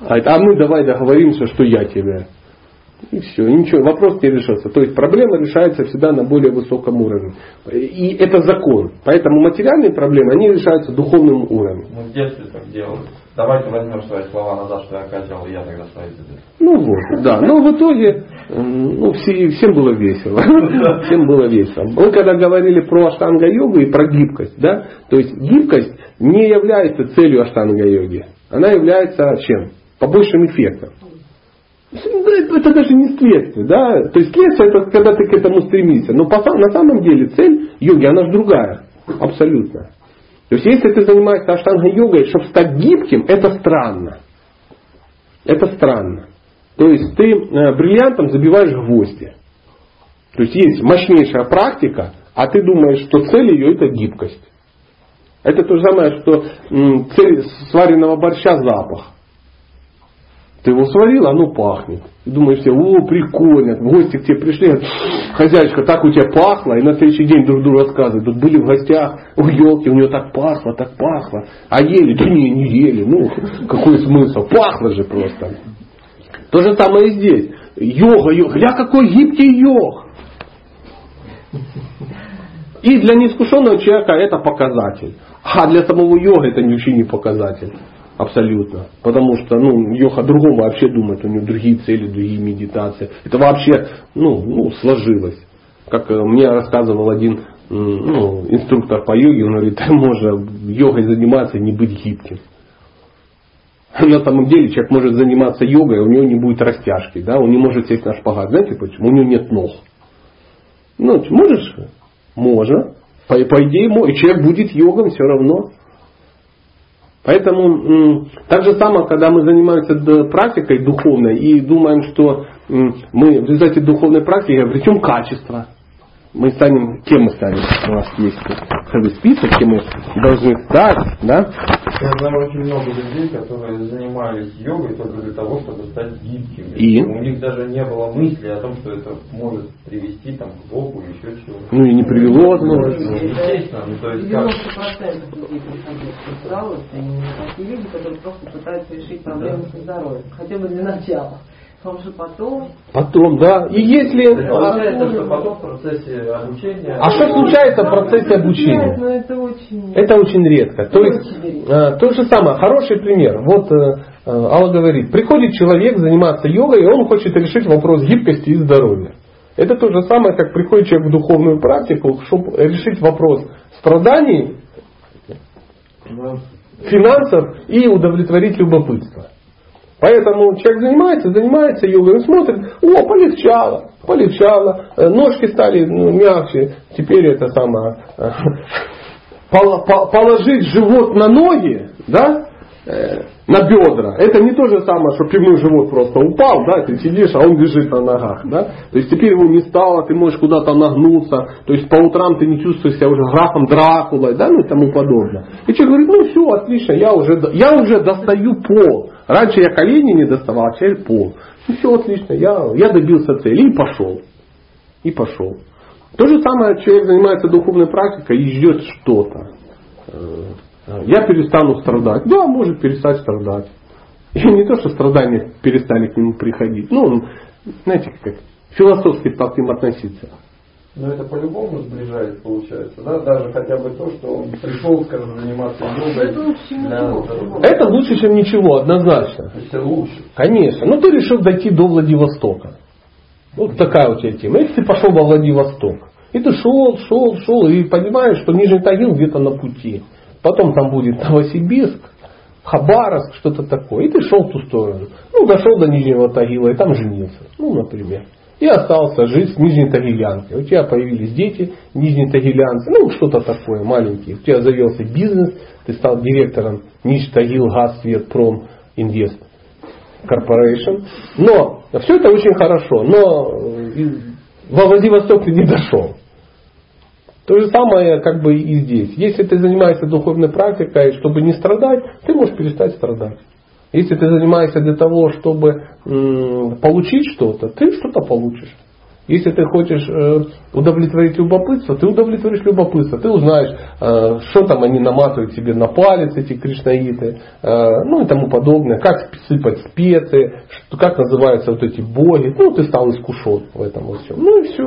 А, а мы давай договоримся, что я тебя. И все, и ничего, вопрос не решился. То есть проблема решается всегда на более высоком уровне. И это закон. Поэтому материальные проблемы, они решаются духовным уровнем. Мы в детстве так делали. Давайте возьмем свои слова назад, что я хотел, и я тогда свои тебе. Ну вот, да. Но в итоге ну, все, всем было весело. Всем было весело. Мы когда говорили про аштанга-йогу и про гибкость, да, то есть гибкость не является целью аштанга-йоги. Она является чем? Побольшим эффектом. Это даже не следствие, да? То есть следствие это когда ты к этому стремишься. Но на самом деле цель йоги, она же другая. Абсолютно. То есть если ты занимаешься аштанга-йогой, чтобы стать гибким, это странно. Это странно. То есть ты э, бриллиантом забиваешь гвозди. То есть есть мощнейшая практика, а ты думаешь, что цель ее это гибкость. Это то же самое, что цель сваренного борща запах. Ты его сварил, оно пахнет. Думаешь себе, о, прикольно, в гости к тебе пришли, хозяйка, так у тебя пахло, и на следующий день друг другу рассказывают, тут были в гостях, у елки, у нее так пахло, так пахло, а ели, да не, не ели, ну, какой смысл, пахло же просто. То же самое и здесь. Йога, йога, гля какой гибкий йог. И для неискушенного человека это показатель. А для самого йога это вообще не показатель. Абсолютно. Потому что ну, Йоха другом вообще думает, у него другие цели, другие медитации. Это вообще ну, ну, сложилось. Как э, мне рассказывал один ну, инструктор по йоге, он говорит, можно йогой заниматься и не быть гибким. На самом деле человек может заниматься йогой, у него не будет растяжки, да, он не может сесть на шпагат. Знаете почему? У него нет ног. Ну, можешь? Можно. По, по идее, и человек будет йогом все равно. Поэтому так же самое, когда мы занимаемся практикой духовной и думаем, что мы в результате духовной практики обретем качество, мы станем, кем мы станем? У нас есть целый список, кем мы должны стать, да? Я знаю очень много людей, которые занимались йогой только для того, чтобы стать гибкими. И? У них даже не было мысли о том, что это может привести там, к Богу или еще чего Ну и не привело, возможно. Ну, естественно, ну, то есть как... 90% людей приходят в это не такие люди, которые просто пытаются решить проблемы со здоровьем. Хотя бы для начала. Потому что потом... Потом, да. И если... То есть Получается, что потом в процессе обучения... А что случается в процессе Нет, обучения? но это очень... Это очень редко. То есть, Очень редко. э, то же самое, хороший пример. Вот э, э, Алла говорит, приходит человек заниматься йогой, и он хочет решить вопрос гибкости и здоровья. Это то же самое, как приходит человек в духовную практику, чтобы решить вопрос страданий, финансов и удовлетворить любопытство. Поэтому человек занимается, занимается йогой, смотрит, о, полегчало, полегчало, э, ножки стали ну, мягче, теперь это самое, э, пол- по- положить живот на ноги, да, э, на бедра, это не то же самое, что прямой живот просто упал, да, ты сидишь, а он лежит на ногах, да, то есть теперь его не стало, ты можешь куда-то нагнуться, то есть по утрам ты не чувствуешь себя уже графом Дракулой, да, ну и тому подобное. И человек говорит, ну все, отлично, я уже, я уже достаю пол. Раньше я колени не доставал, а теперь пол. Ну все отлично, я, я добился цели и пошел. И пошел. То же самое человек занимается духовной практикой и ждет что-то. Я перестану страдать. Да, может перестать страдать. И не то, что страдания перестали к нему приходить. Ну, он, знаете, как философски стал к ним относиться. Но это по-любому сближает, получается, да? Даже хотя бы то, что он пришел, скажем, заниматься йогой Это лучше, чем для ничего. Это лучше, чем ничего, однозначно. То есть это лучше. Конечно. Ну, ты решил дойти до Владивостока. Вот такая у тебя тема. Если ты пошел во Владивосток, и ты шел, шел, шел, и понимаешь, что Нижний Тагил где-то на пути. Потом там будет Новосибирск, Хабаровск, что-то такое. И ты шел в ту сторону. Ну, дошел до Нижнего Тагила и там женился. Ну, например. И остался жить с Нижней Тагилянкой. У тебя появились дети нижнетагилянцы, ну что-то такое, маленькие. У тебя завелся бизнес, ты стал директором Ниж Тагил Газ Свет Пром Инвест Corporation. Но все это очень хорошо, но э, во Владивосток ты не дошел. То же самое как бы и здесь. Если ты занимаешься духовной практикой, чтобы не страдать, ты можешь перестать страдать. Если ты занимаешься для того, чтобы получить что-то, ты что-то получишь. Если ты хочешь э, удовлетворить любопытство, ты удовлетворишь любопытство. Ты узнаешь, э, что там они наматывают себе на палец, эти кришнаиты, э, ну и тому подобное. Как сыпать специи, как называются вот эти боги. Ну, ты стал искушен в этом во всем. Ну и все.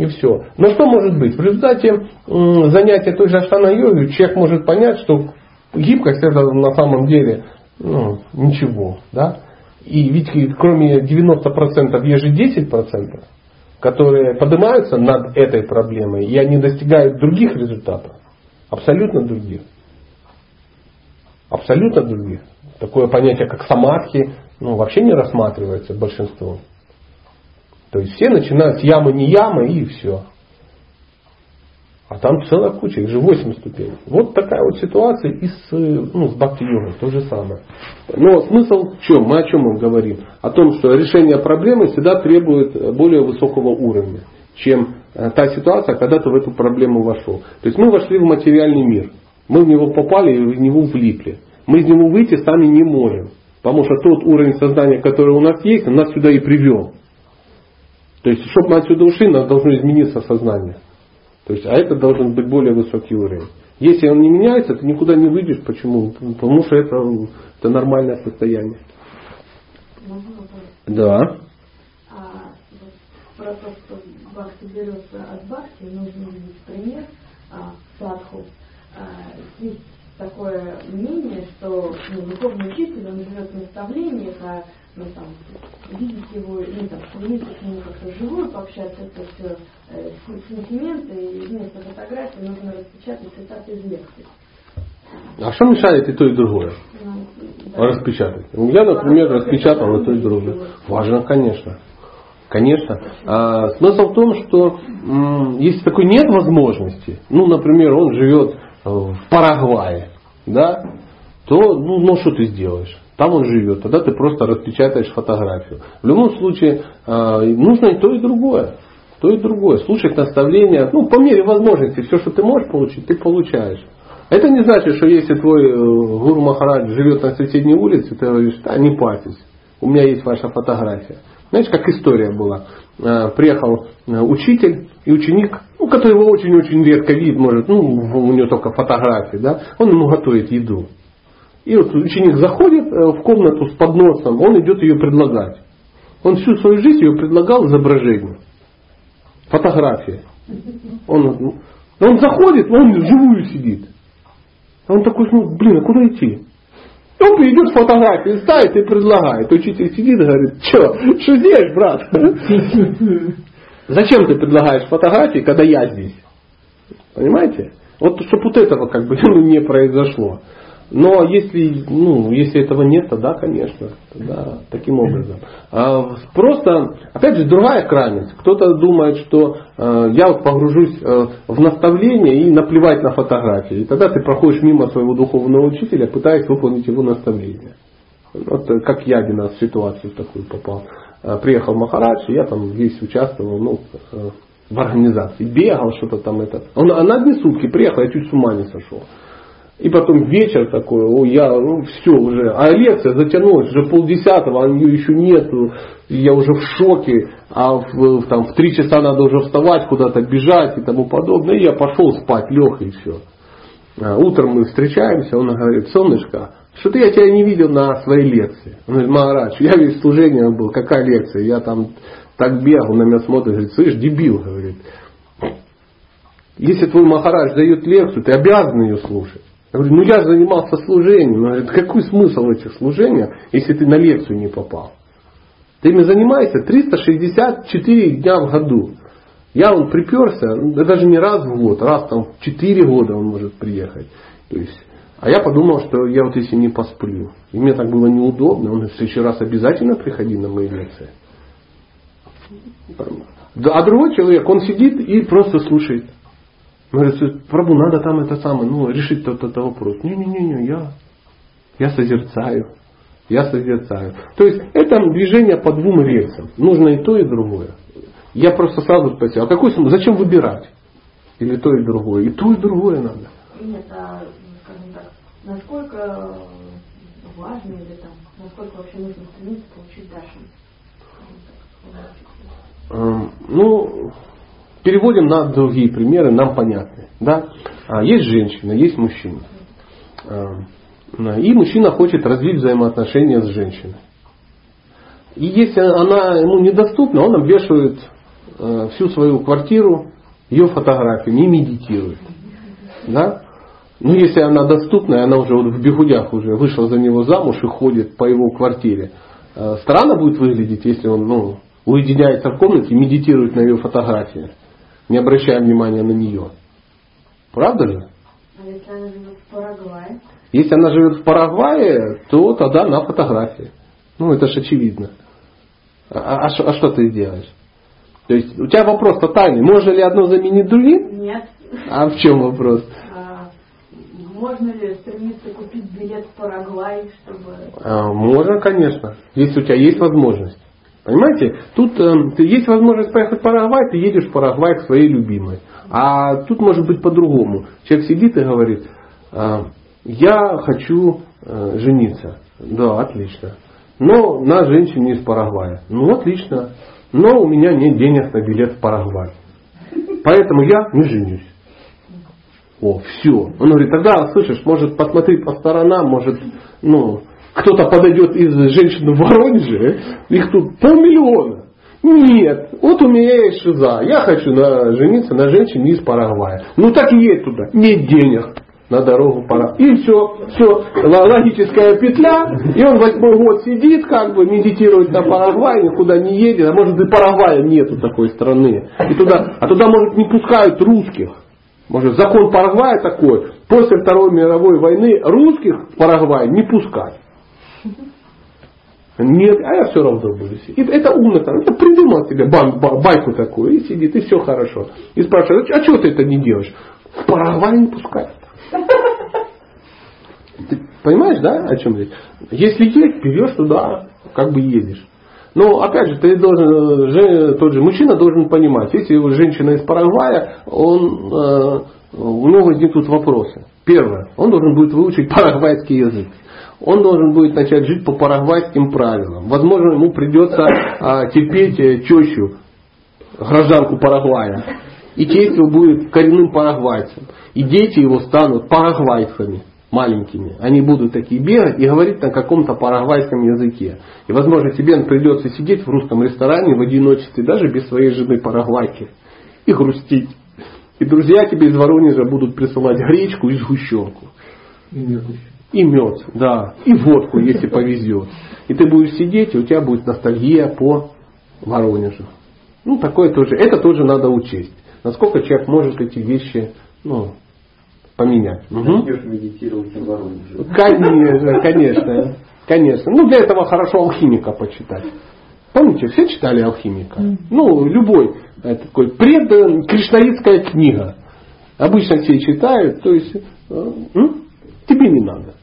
И все. Но что может быть? В результате занятия той же аштана йогой человек может понять, что гибкость это на самом деле ну, ничего. Да? И ведь кроме 90% есть же 10%, которые поднимаются над этой проблемой, и они достигают других результатов. Абсолютно других. Абсолютно других. Такое понятие, как самадхи, ну, вообще не рассматривается большинством. То есть все начинают с ямы не ямы и все. А там целая куча, их же 8 ступеней. Вот такая вот ситуация и с, э, ну, с бхакти йогой, то же самое. Но смысл в чем? Мы о чем мы говорим? О том, что решение проблемы всегда требует более высокого уровня, чем э, та ситуация, когда ты в эту проблему вошел. То есть мы вошли в материальный мир, мы в него попали и в него влипли. Мы из него выйти сами не можем. Потому что тот уровень сознания, который у нас есть, нас сюда и привел. То есть, чтобы мы отсюда ушли, нам должно измениться сознание. То есть, а это должен быть более высокий уровень. Если он не меняется, ты никуда не выйдешь. Почему? Потому что это, это нормальное состояние. Да. А, вот про то, что бхакти берется от бхакти, нужно видеть пример а, садху. А, есть такое мнение, что ну, духовный учитель, он живет в наставлениях, а ну, там, видеть его, ну, там, стремиться к нему как-то живую, пообщаться, это все э, сантименты, и вместо фотографии нужно распечатать цитаты из лекций. А что мешает и то, и другое? Ну, Да. Распечатать. Я, например, распечатал и то и другое. Важно, конечно. Конечно. А, смысл в том, что м, если такой нет возможности, ну, например, он живет в Парагвае, да, то, ну, ну что ты сделаешь? Там он живет, тогда ты просто распечатаешь фотографию. В любом случае, а, нужно и то, и другое. То и другое. Слушать наставления, ну, по мере возможности, все, что ты можешь получить, ты получаешь. Это не значит, что если твой э, гуру Махарадж живет на соседней улице, ты говоришь, да, не парьтесь, у меня есть ваша фотография. Знаешь, как история была. Э, приехал э, учитель и ученик, ну, который его очень-очень редко видит, может, ну, у него только фотографии, да, он ему готовит еду. И вот ученик заходит в комнату с подносом, он идет ее предлагать. Он всю свою жизнь ее предлагал изображению. Фотография. Он, он заходит, он вживую сидит. А он такой, ну, блин, а куда идти? Он идет фотографии, ставит и предлагает. Учитель сидит и говорит, что, что здесь, брат? Зачем ты предлагаешь фотографии, когда я здесь? Понимаете? Вот чтобы вот этого как бы ну, не произошло. Но если, ну, если этого нет, то да, конечно, да, таким образом. А просто, опять же, другая крайность. Кто-то думает, что э, я вот погружусь э, в наставление и наплевать на фотографии. И тогда ты проходишь мимо своего духовного учителя, пытаясь выполнить его наставление. Вот э, как я один раз в ситуацию такую попал. Приехал Махарадж, и я там весь участвовал, ну, в организации. Бегал что-то там это. Он, а на одни сутки приехал, я чуть с ума не сошел. И потом вечер такой, о, я, ну все уже, а лекция затянулась, уже полдесятого, а ее еще нету, я уже в шоке, а в, там, в три часа надо уже вставать, куда-то бежать и тому подобное. И я пошел спать, лег и все. А утром мы встречаемся, он говорит, солнышко, что-то я тебя не видел на своей лекции. Он говорит, Магарадж, я весь служение был, какая лекция? Я там так бегал, на меня смотрит, говорит, слышь, дебил, говорит. Если твой Махарадж дает лекцию, ты обязан ее слушать. Я говорю, ну я занимался служением. Но какой смысл в этих служениях, если ты на лекцию не попал? Ты ими занимаешься 364 дня в году. Я он приперся, ну, даже не раз в год, раз там в 4 года он может приехать. То есть, а я подумал, что я вот если не посплю, и мне так было неудобно, он в следующий раз обязательно приходи на мои лекции. А другой человек, он сидит и просто слушает. Говорит, Прабу, надо там это самое, ну, решить тот то вопрос. Не-не-не, я, я созерцаю. Я созерцаю. То есть это движение по двум рельсам. Нужно и то, и другое. Я просто сразу спросил, а какой смысл? Зачем выбирать? Или то, и другое? И то, и другое надо. Нет, а, скажем так, насколько важно или там, насколько вообще нужно стремиться получить Дашин? Эм, ну, Переводим на другие примеры, нам понятны. Да? А, есть женщина, есть мужчина. А, и мужчина хочет развить взаимоотношения с женщиной. И если она ему недоступна, он обвешивает э, всю свою квартиру ее фотографиями и медитирует. Да? Но если она доступна, она уже вот в бегудях уже вышла за него замуж и ходит по его квартире, э, странно будет выглядеть, если он ну, уединяется в комнате и медитирует на ее фотографии не обращая внимания на нее. Правда же? А если она живет в Парагвае? Если она живет в Парагвае, то тогда на фотографии. Ну, это же очевидно. А, а, а что ты делаешь? То есть у тебя вопрос тотальный. Можно ли одно заменить другим? Нет. А в чем вопрос? А, можно ли стремиться купить билет в Парагвай, чтобы... А, можно, конечно. Если у тебя есть возможность. Понимаете, тут э, есть возможность поехать в Парагвай, ты едешь в Парагвай к своей любимой. А тут может быть по-другому. Человек сидит и говорит, э, я хочу э, жениться. Да, отлично. Но на женщине из Парагвая. Ну, отлично. Но у меня нет денег на билет в Парагвай. Поэтому я не женюсь. О, все. Он говорит, тогда, слышишь, может посмотреть по сторонам, может, ну, кто-то подойдет из женщин в Воронеже, их тут полмиллиона. Нет, вот у меня есть шиза, я хочу на, жениться на женщине из Парагвая. Ну так и едь туда, нет денег на дорогу пора. И все, все, логическая петля, и он восьмой год сидит, как бы медитирует на Парагвай, никуда не едет, а может и Парагвая нету такой страны. И туда, а туда, может, не пускают русских. Может, закон Парагвая такой, после Второй мировой войны русских в Парагвай не пускать. Нет, а я все равно буду сидеть. Это умно, там, это придумал себе бан, байку такую, и сидит, и все хорошо. И спрашивает, а что ты это не делаешь? В Парагвай не пускают. Ты понимаешь, да, о чем речь? Если есть, берешь туда, как бы едешь. Но опять же, ты должен, же, тот же мужчина должен понимать, если женщина из Парагвая, он, э, у него возникнут вопросы. Первое, он должен будет выучить парагвайский язык. Он должен будет начать жить по парагвайским правилам. Возможно, ему придется а, терпеть э, тещу, гражданку Парагвая. И его будет коренным парагвайцем. И дети его станут парагвайцами маленькими. Они будут такие бегать и говорить на каком-то парагвайском языке. И, возможно, тебе придется сидеть в русском ресторане в одиночестве, даже без своей жены парагвайки, и грустить. И друзья тебе из Воронежа будут присылать гречку и сгущенку. И мед. И мед, да. И водку, если повезет. И ты будешь сидеть, и у тебя будет ностальгия по Воронежу. Ну, такое тоже. Это тоже надо учесть. Насколько человек может эти вещи ну, поменять. Угу. Медитировать в Воронеже. Конечно, конечно. Конечно. Ну, для этого хорошо алхимика почитать. Помните, все читали алхимика? Ну, любой э, такой пред кришнаитская книга. Обычно все читают, то есть э, тебе не надо.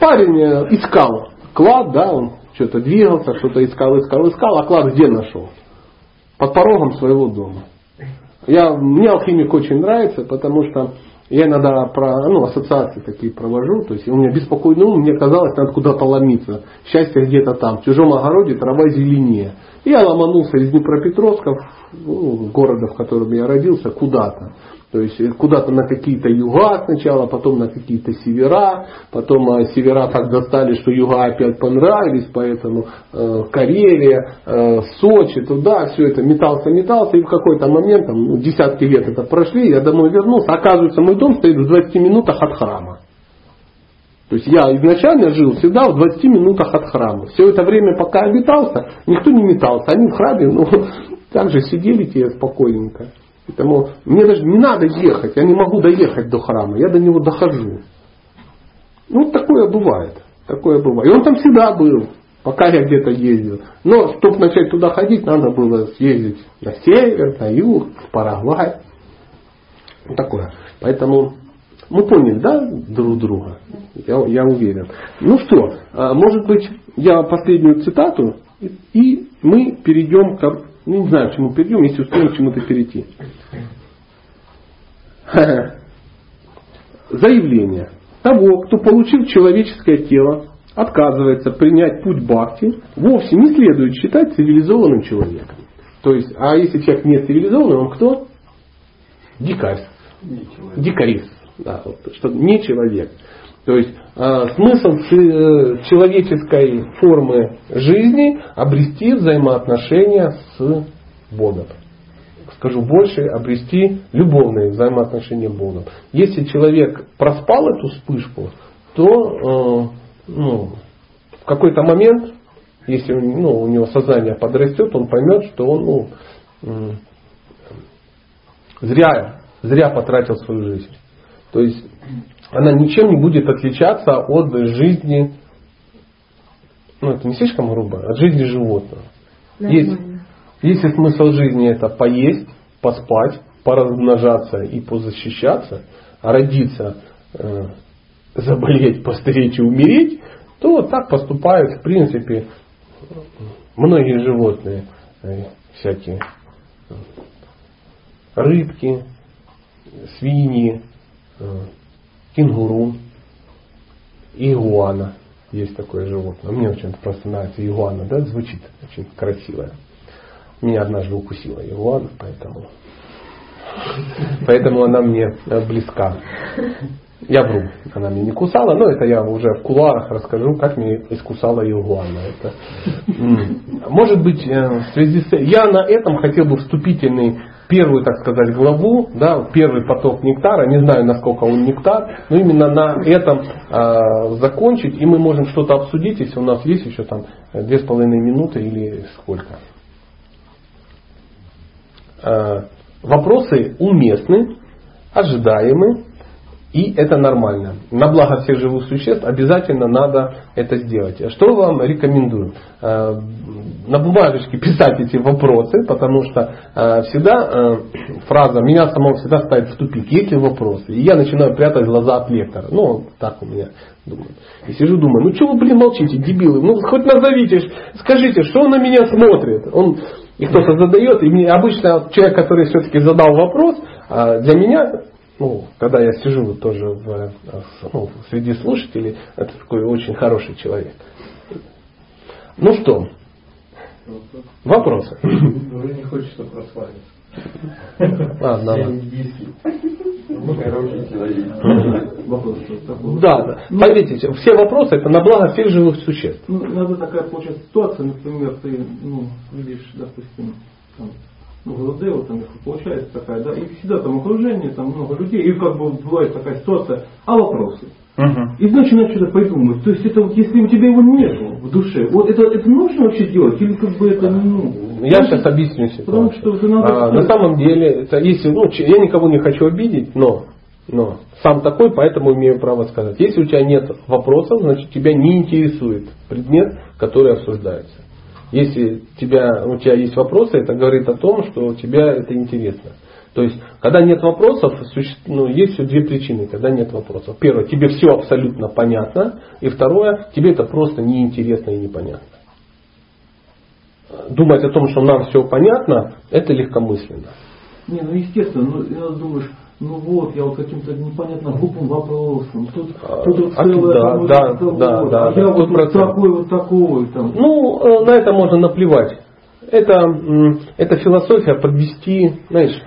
Парень э, искал клад, да, он что-то двигался, что-то искал, искал, искал, а клад где нашел? Под порогом своего дома. Я, мне алхимик очень нравится, потому что я иногда про, ну, ассоциации такие провожу, то есть у меня беспокойный ум, мне казалось, надо куда-то ломиться. Счастье где-то там, в чужом огороде трава зеленее. Я ломанулся из Днепропетровска, ну, города, в котором я родился, куда-то. То есть э, куда-то на какие-то юга сначала, потом на какие-то севера, потом э, севера так достали, что юга опять понравились, поэтому э, Карелия, э, Сочи, туда, все это метался, метался, и в какой-то момент, там, ну, десятки лет это прошли, я домой вернулся, оказывается, мой дом стоит в 20 минутах от храма. То есть я изначально жил всегда в 20 минутах от храма. Все это время, пока обитался, никто не метался. Они в храме, ну, так же сидели тебе спокойненько. Поэтому мне даже не надо ехать, я не могу доехать до храма, я до него дохожу. Ну, такое бывает. Такое бывает. И он там всегда был, пока я где-то ездил. Но, чтобы начать туда ходить, надо было съездить на север, на юг, в Парагвай. Вот такое. Поэтому мы поняли, да, друг друга? Я, я уверен. Ну что, а, может быть, я последнюю цитату, и мы перейдем к ну, не знаю, к чему перейдем, если успеем к чему-то перейти. Заявление. Того, кто получил человеческое тело, отказывается принять путь бхакти, вовсе не следует считать цивилизованным человеком. То есть, а если человек не цивилизованный, он кто? Дикарь. Дикарист. Да, что не человек. То есть э, смысл человеческой формы жизни обрести взаимоотношения с Богом. Скажу больше, обрести любовные взаимоотношения с Богом. Если человек проспал эту вспышку, то э, ну, в какой-то момент, если ну, у него сознание подрастет, он поймет, что он ну, э, зря, зря потратил свою жизнь. То есть она ничем не будет отличаться от жизни, ну это не слишком грубо, от жизни животного. Есть, если смысл жизни это поесть, поспать, поразмножаться и позащищаться, а родиться, э, заболеть, постареть и умереть, то так поступают в принципе многие животные, э, всякие рыбки, свиньи, э, кенгуру, игуана. Есть такое животное. Мне очень просто нравится игуана, да, звучит очень красиво. Меня однажды укусила игуана, поэтому, поэтому она мне э, близка. Я вру, она меня не кусала, но это я уже в кулуарах расскажу, как мне искусала игуана. Это, может быть, э, в связи с я на этом хотел бы вступительный первую, так сказать, главу, да, первый поток нектара, не знаю, насколько он нектар, но именно на этом э, закончить, и мы можем что-то обсудить, если у нас есть еще там две с половиной минуты или сколько. Э, вопросы уместны, ожидаемы, И это нормально. На благо всех живых существ обязательно надо это сделать. Что вам рекомендую? Э, на бумажечке писать эти вопросы, потому что э, всегда э, фраза меня самого всегда ставит в тупик. Есть ли вопросы? И я начинаю прятать глаза от лектора. Ну, так у меня думаю. И сижу, думаю, ну что вы, блин, молчите, дебилы? Ну, хоть назовите, скажите, что он на меня смотрит? Он, и кто-то задает, и мне обычно человек, который все-таки задал вопрос, для меня ну, когда я сижу тоже в, ну, среди слушателей, это такой очень хороший человек. Ну что, вопросы? Уже не хочется прославиться. Ладно. Ну, Да, да. Поверьте, все вопросы это на благо всех живых существ. Ну, иногда такая получается ситуация, например, ты ну, видишь, допустим, там, ну, вот там получается такая, да, и всегда там окружение, там много людей, и как бы бывает такая ситуация, а вопросы. Угу. И начинаешь что-то придумывать. То есть это вот если у тебя его нет в душе, вот это, это нужно вообще делать? Или как бы это ну. Я сейчас объясню ситуацию. Потому что это надо а, на самом деле, это, если, ну, я никого не хочу обидеть, но, но сам такой, поэтому имею право сказать. Если у тебя нет вопросов, значит тебя не интересует предмет, который обсуждается. Если тебя, у тебя есть вопросы, это говорит о том, что тебя это интересно. То есть, когда нет вопросов, ну, есть все две причины, когда нет вопросов. Первое, тебе все абсолютно понятно. И второе, тебе это просто неинтересно и непонятно. Думать о том, что нам все понятно, это легкомысленно. Не, ну естественно, ну, думаешь, ну вот, я вот каким-то непонятно глупым вопросом. Тут, а, тут вот а, целое, да, там, да, вот да, да, а да, я вот, вот такой, вот такой. Там. Ну, э, на это можно наплевать. Это, это философия подвести, знаешь,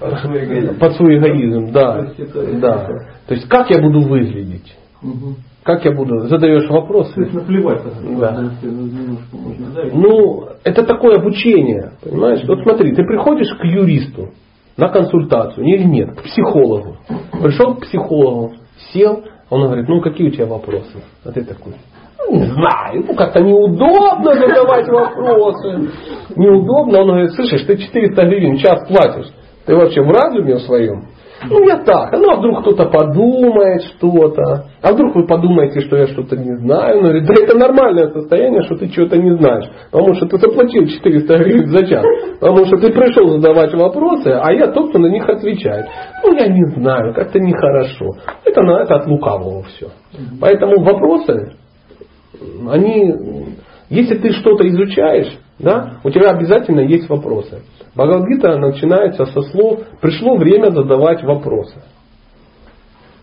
Под свой эгоизм. под свой эгоизм, да, То есть это- да. То есть как я буду выглядеть? Мгм. Как я буду? Задаешь То вопросы. есть наплевать, Да. если немножко можно, да? и- Ну, это такое обучение, понимаешь? Вот смотри, ты приходишь к юристу на консультацию или нет, к психологу. Пришел к психологу, сел, он говорит, ну какие у тебя вопросы? А ты такой, ну не знаю, ну как-то неудобно задавать вопросы. Неудобно. Он говорит, слышишь, ты 400 гривен в час платишь. Ты вообще в разуме своем? Ну я так, ну а вдруг кто-то подумает что-то, а вдруг вы подумаете, что я что-то не знаю. Говорит, да это нормальное состояние, что ты чего-то не знаешь, потому что ты заплатил 400 гривен за час, потому что ты пришел задавать вопросы, а я тот, кто на них отвечает. Ну я не знаю, как-то нехорошо. Это, на это от лукавого все. Поэтому вопросы, они, если ты что-то изучаешь, да, у тебя обязательно есть вопросы. Бхагавадгита начинается со слов «пришло время задавать вопросы».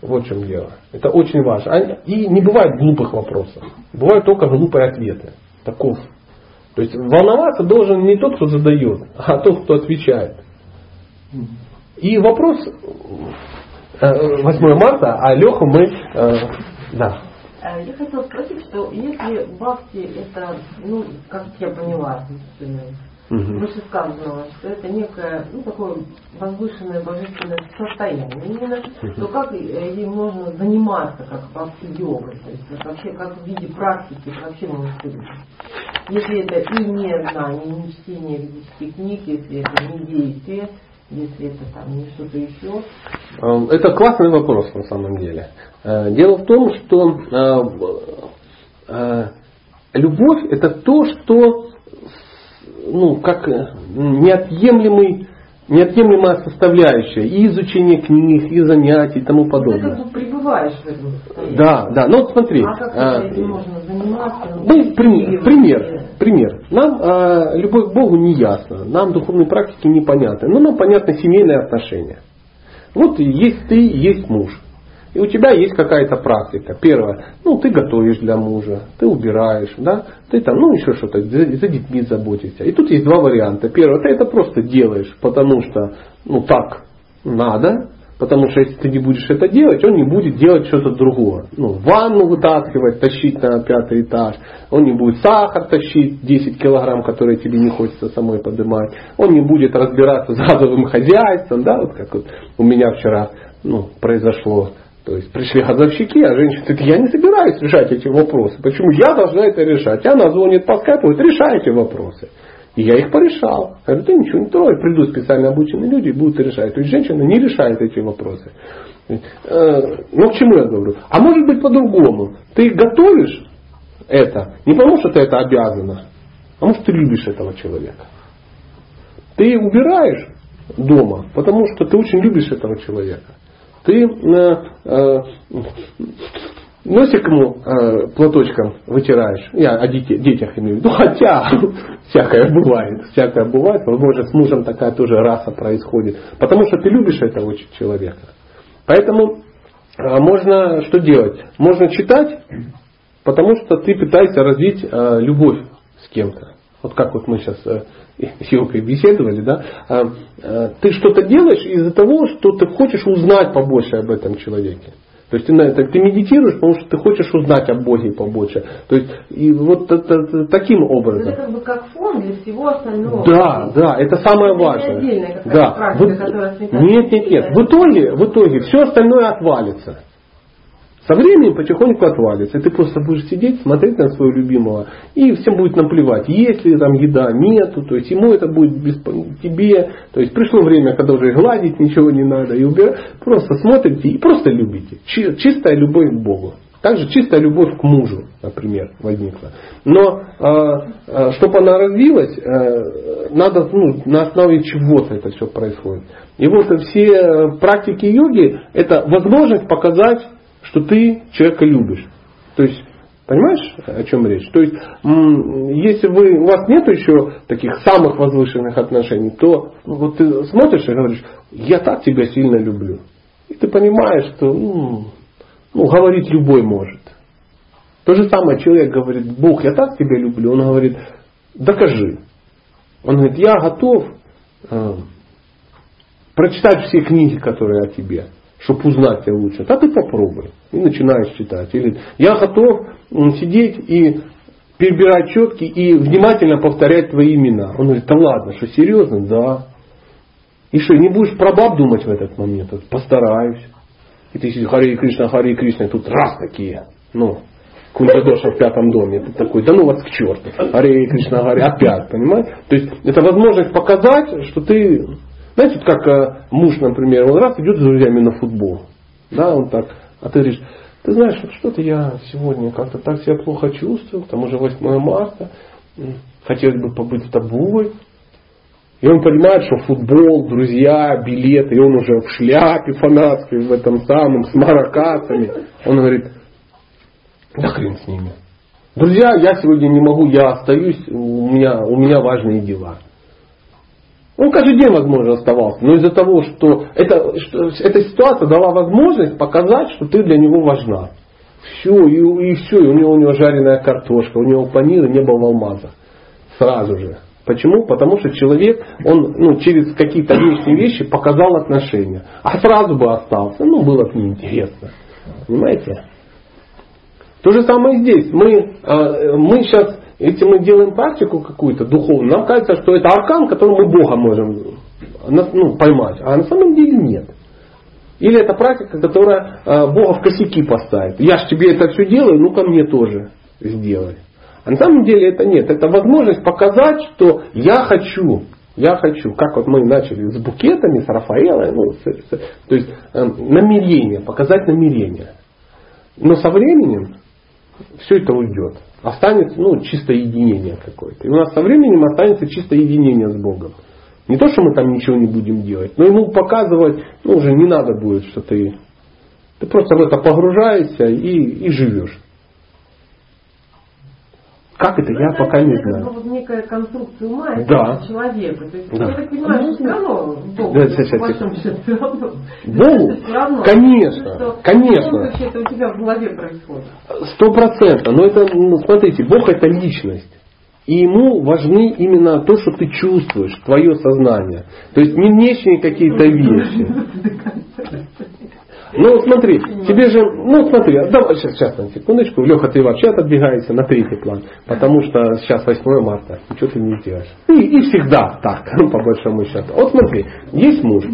Вот в чем дело. Это очень важно. А- И не бывает глупых вопросов. Бывают только глупые ответы. Таков. То есть волноваться должен не тот, кто задает, а тот, кто отвечает. И вопрос э, 8 марта, а Леху мы... э, Да. А, Я хотела спросить, что если бхакти это, ну, как я поняла, Мгм. вышесказанного, что это некое, ну, такое возвышенное божественное состояние именно, то как э, им можно заниматься как бхакти-йогой, то есть вообще как в виде практики вообще быть. Если это и не знание, не чтение ведических книг, если это не действие, если это там не что-то еще, Э, Это классный вопрос на самом деле. Э, Дело в том, что э, э, любовь это то, что ну, как э, неотъемлемый, неотъемлемая составляющая и изучения книг, и занятий и тому ты подобное. как бы пребываешь в этом состоянии. Да, да. Ну вот смотри. А как э, этим можно заниматься? мы пример, пример, пример. Нам э, любовь к Богу не ясна, нам духовные практики непонятны, но нам понятны семейные отношения. Вот есть ты, есть муж. И у тебя есть какая-то практика. Первое, ну ты готовишь для мужа, ты убираешь, да, ты там, ну еще что-то, за, за детьми заботишься. И тут есть два варианта. Первое, ты это просто делаешь, потому что, ну так надо, потому что если ты не будешь это делать, он не будет делать что-то другое. Ну, ванну вытаскивать, тащить на пятый этаж, он не будет сахар тащить 10 килограмм, которые тебе не хочется самой поднимать, он не будет разбираться с газовым хозяйством, да, вот как вот у меня вчера ну, произошло. То есть пришли газовщики, а женщина говорит, я не собираюсь решать эти вопросы. Почему я должна это решать? Она звонит по скайпу, говорит, решай вопросы. И я их порешал. Говорю, ты ничего не трогай, придут специально обученные люди и будут решать. То есть женщина не решает эти вопросы. Э, ну к чему я говорю? А может быть по-другому. Ты готовишь это не потому, что ты это обязана, а может ты любишь этого человека. Ты убираешь дома, потому что ты очень любишь этого человека. Ты э, э, носик ему э, платочком вытираешь. Я о детей, детях имею в виду. Хотя всякое бывает. Всякое бывает. Возможно, с мужем такая тоже раса происходит. Потому что ты любишь этого человека. Поэтому э, можно что делать? Можно читать, потому что ты пытаешься развить э, любовь с кем-то. Вот как вот мы сейчас э, с Юлкой беседовали, да, э, э, ты что-то делаешь из-за того, что ты хочешь узнать побольше об этом человеке. То есть ты, ты медитируешь, потому что ты хочешь узнать о Боге побольше. То есть и вот это, таким образом. Это как бы как фон для всего остального. Да, да, это самое это важное. отдельная да. практика, в, нет, нет, нет. В итоге, в итоге все остальное отвалится. Со временем потихоньку отвалится. И ты просто будешь сидеть, смотреть на своего любимого, и всем будет наплевать, есть ли там еда, нету, то есть ему это будет без тебе. То есть пришло время, когда уже гладить ничего не надо, и убирать. Просто смотрите и просто любите. Чистая любовь к Богу. Также чистая любовь к мужу, например, возникла. Но э, э, чтобы она развилась, э, надо ну, на основе чего-то это все происходит. И вот все практики йоги это возможность показать что ты человека любишь. То есть, понимаешь, о чем речь? То есть, если вы, у вас нет еще таких самых возвышенных отношений, то ну, вот ты смотришь и говоришь, я так тебя сильно люблю. И ты понимаешь, что ну, ну, говорить любой может. То же самое человек говорит, Бог, я так тебя люблю. Он говорит, докажи. Он говорит, я готов э, прочитать все книги, которые о тебе чтобы узнать тебя лучше. Так и попробуй. И начинаешь читать. Или я готов сидеть и перебирать четки и внимательно повторять твои имена. Он говорит, да ладно, что серьезно? Да. И что, не будешь про баб думать в этот момент? Постараюсь. И ты сидишь, Хари Кришна, Хари Кришна, и тут раз такие. Ну, Кунджадоша в пятом доме. Ты такой, да ну вас к черту. Хари Кришна, Хари, опять, понимаешь? То есть, это возможность показать, что ты знаете, как э, муж, например, он раз идет с друзьями на футбол. Да, он так. А ты говоришь, ты знаешь, вот что-то я сегодня как-то так себя плохо чувствую, к тому же 8 марта, хотелось бы побыть с тобой. И он понимает, что футбол, друзья, билеты, и он уже в шляпе фанатской, в этом самом, с маракасами. Он говорит, да хрен с ними. Друзья, я сегодня не могу, я остаюсь, у меня, у меня важные дела. Он каждый день, возможно, оставался. Но из-за того, что, это, что эта ситуация дала возможность показать, что ты для него важна. Все, и, и все, и у него, у него жареная картошка, у него панир и небо в алмазах. Сразу же. Почему? Потому что человек, он ну, через какие-то лишние вещи показал отношения. А сразу бы остался, ну, было бы неинтересно. Понимаете? То же самое здесь. Мы, а, мы сейчас если мы делаем практику какую-то духовную, нам кажется, что это аркан, которым мы Бога можем ну, поймать. А на самом деле нет. Или это практика, которая э, Бога в косяки поставит. Я же тебе это все делаю, ну ко мне тоже сделай. А на самом деле это нет. Это возможность показать, что я хочу. Я хочу, как вот мы начали с букетами, с Рафаэлой, ну, с, с, то есть э, намерение, показать намерение. Но со временем все это уйдет останется ну, чисто единение какое-то. И у нас со временем останется чисто единение с Богом. Не то, что мы там ничего не будем делать, но ему показывать ну, уже не надо будет, что ты, ты просто в это погружаешься и, и живешь. Как это, я это пока не это знаю. Это вот некая конструкция ума да. человека. То есть, да. я так понимаю, что все равно Бог, да, сейчас, по большому счету, все равно. Богу, все равно. конечно, что конечно. это у тебя в голове происходит. Сто процентов. Но это, ну, смотрите, Бог это личность. И ему важны именно то, что ты чувствуешь, твое сознание. То есть не внешние какие-то вещи. Ну смотри, тебе же, ну смотри, давай сейчас, сейчас на секундочку, Леха, ты вообще отодвигаешься на третий план, потому что сейчас 8 марта, ничего ты не сделаешь. И, и всегда так, ну, по большому счету. Вот смотри, есть муж,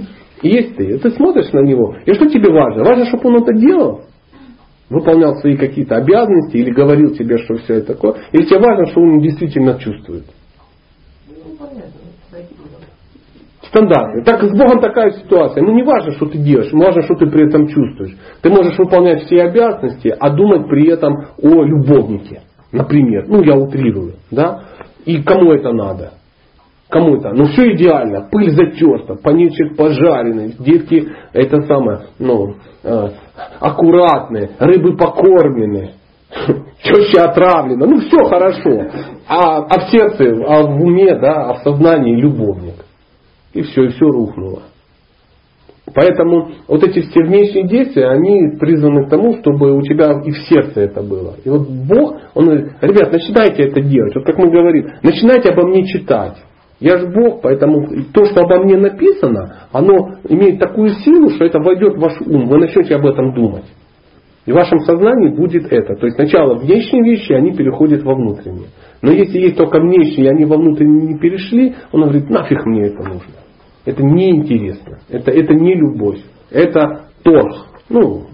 есть ты, ты смотришь на него, и что тебе важно? Важно, чтобы он это делал, выполнял свои какие-то обязанности или говорил тебе, что все это такое, или тебе важно, что он действительно чувствует? Стандартный. Так с Богом такая ситуация. Ну не важно, что ты делаешь, важно, что ты при этом чувствуешь. Ты можешь выполнять все обязанности, а думать при этом о любовнике. Например. Ну я утрирую. Да? И кому это надо? Кому это? Ну все идеально. Пыль затерта, паничек пожаренный, детки это самое, ну, э, аккуратные, рыбы покормлены, теща отравлена. Ну все хорошо. А, а в сердце, а в уме, да, а в сознании любовник. И все, и все рухнуло. Поэтому вот эти все внешние действия, они призваны к тому, чтобы у тебя и в сердце это было. И вот Бог, Он говорит, ребят, начинайте это делать. Вот как мы говорим, начинайте обо мне читать. Я же Бог, поэтому то, что обо мне написано, оно имеет такую силу, что это войдет в ваш ум. Вы начнете об этом думать. И в вашем сознании будет это. То есть сначала внешние вещи, они переходят во внутренние. Но если есть только внешние, и они во внутренние не перешли, он говорит, нафиг мне это нужно. Это неинтересно. Это, это не любовь. Это торг. Ну,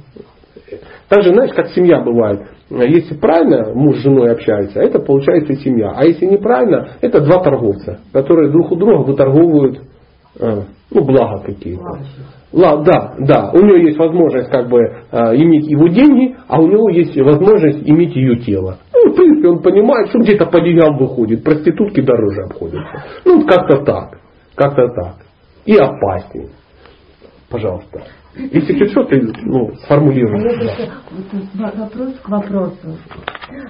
так же, знаешь, как семья бывает. Если правильно муж с женой общается, это получается семья. А если неправильно, это два торговца, которые друг у друга выторговывают э, ну, блага какие-то. Да, да, у него есть возможность как бы э, иметь его деньги, а у него есть возможность иметь ее тело. Ну, в принципе, он понимает, что где-то по деньгам выходит, проститутки дороже обходятся. Ну, как-то так, как-то так и опаснее. Пожалуйста. Если что, ты ну, сформулируешь. А вопрос к вопросу.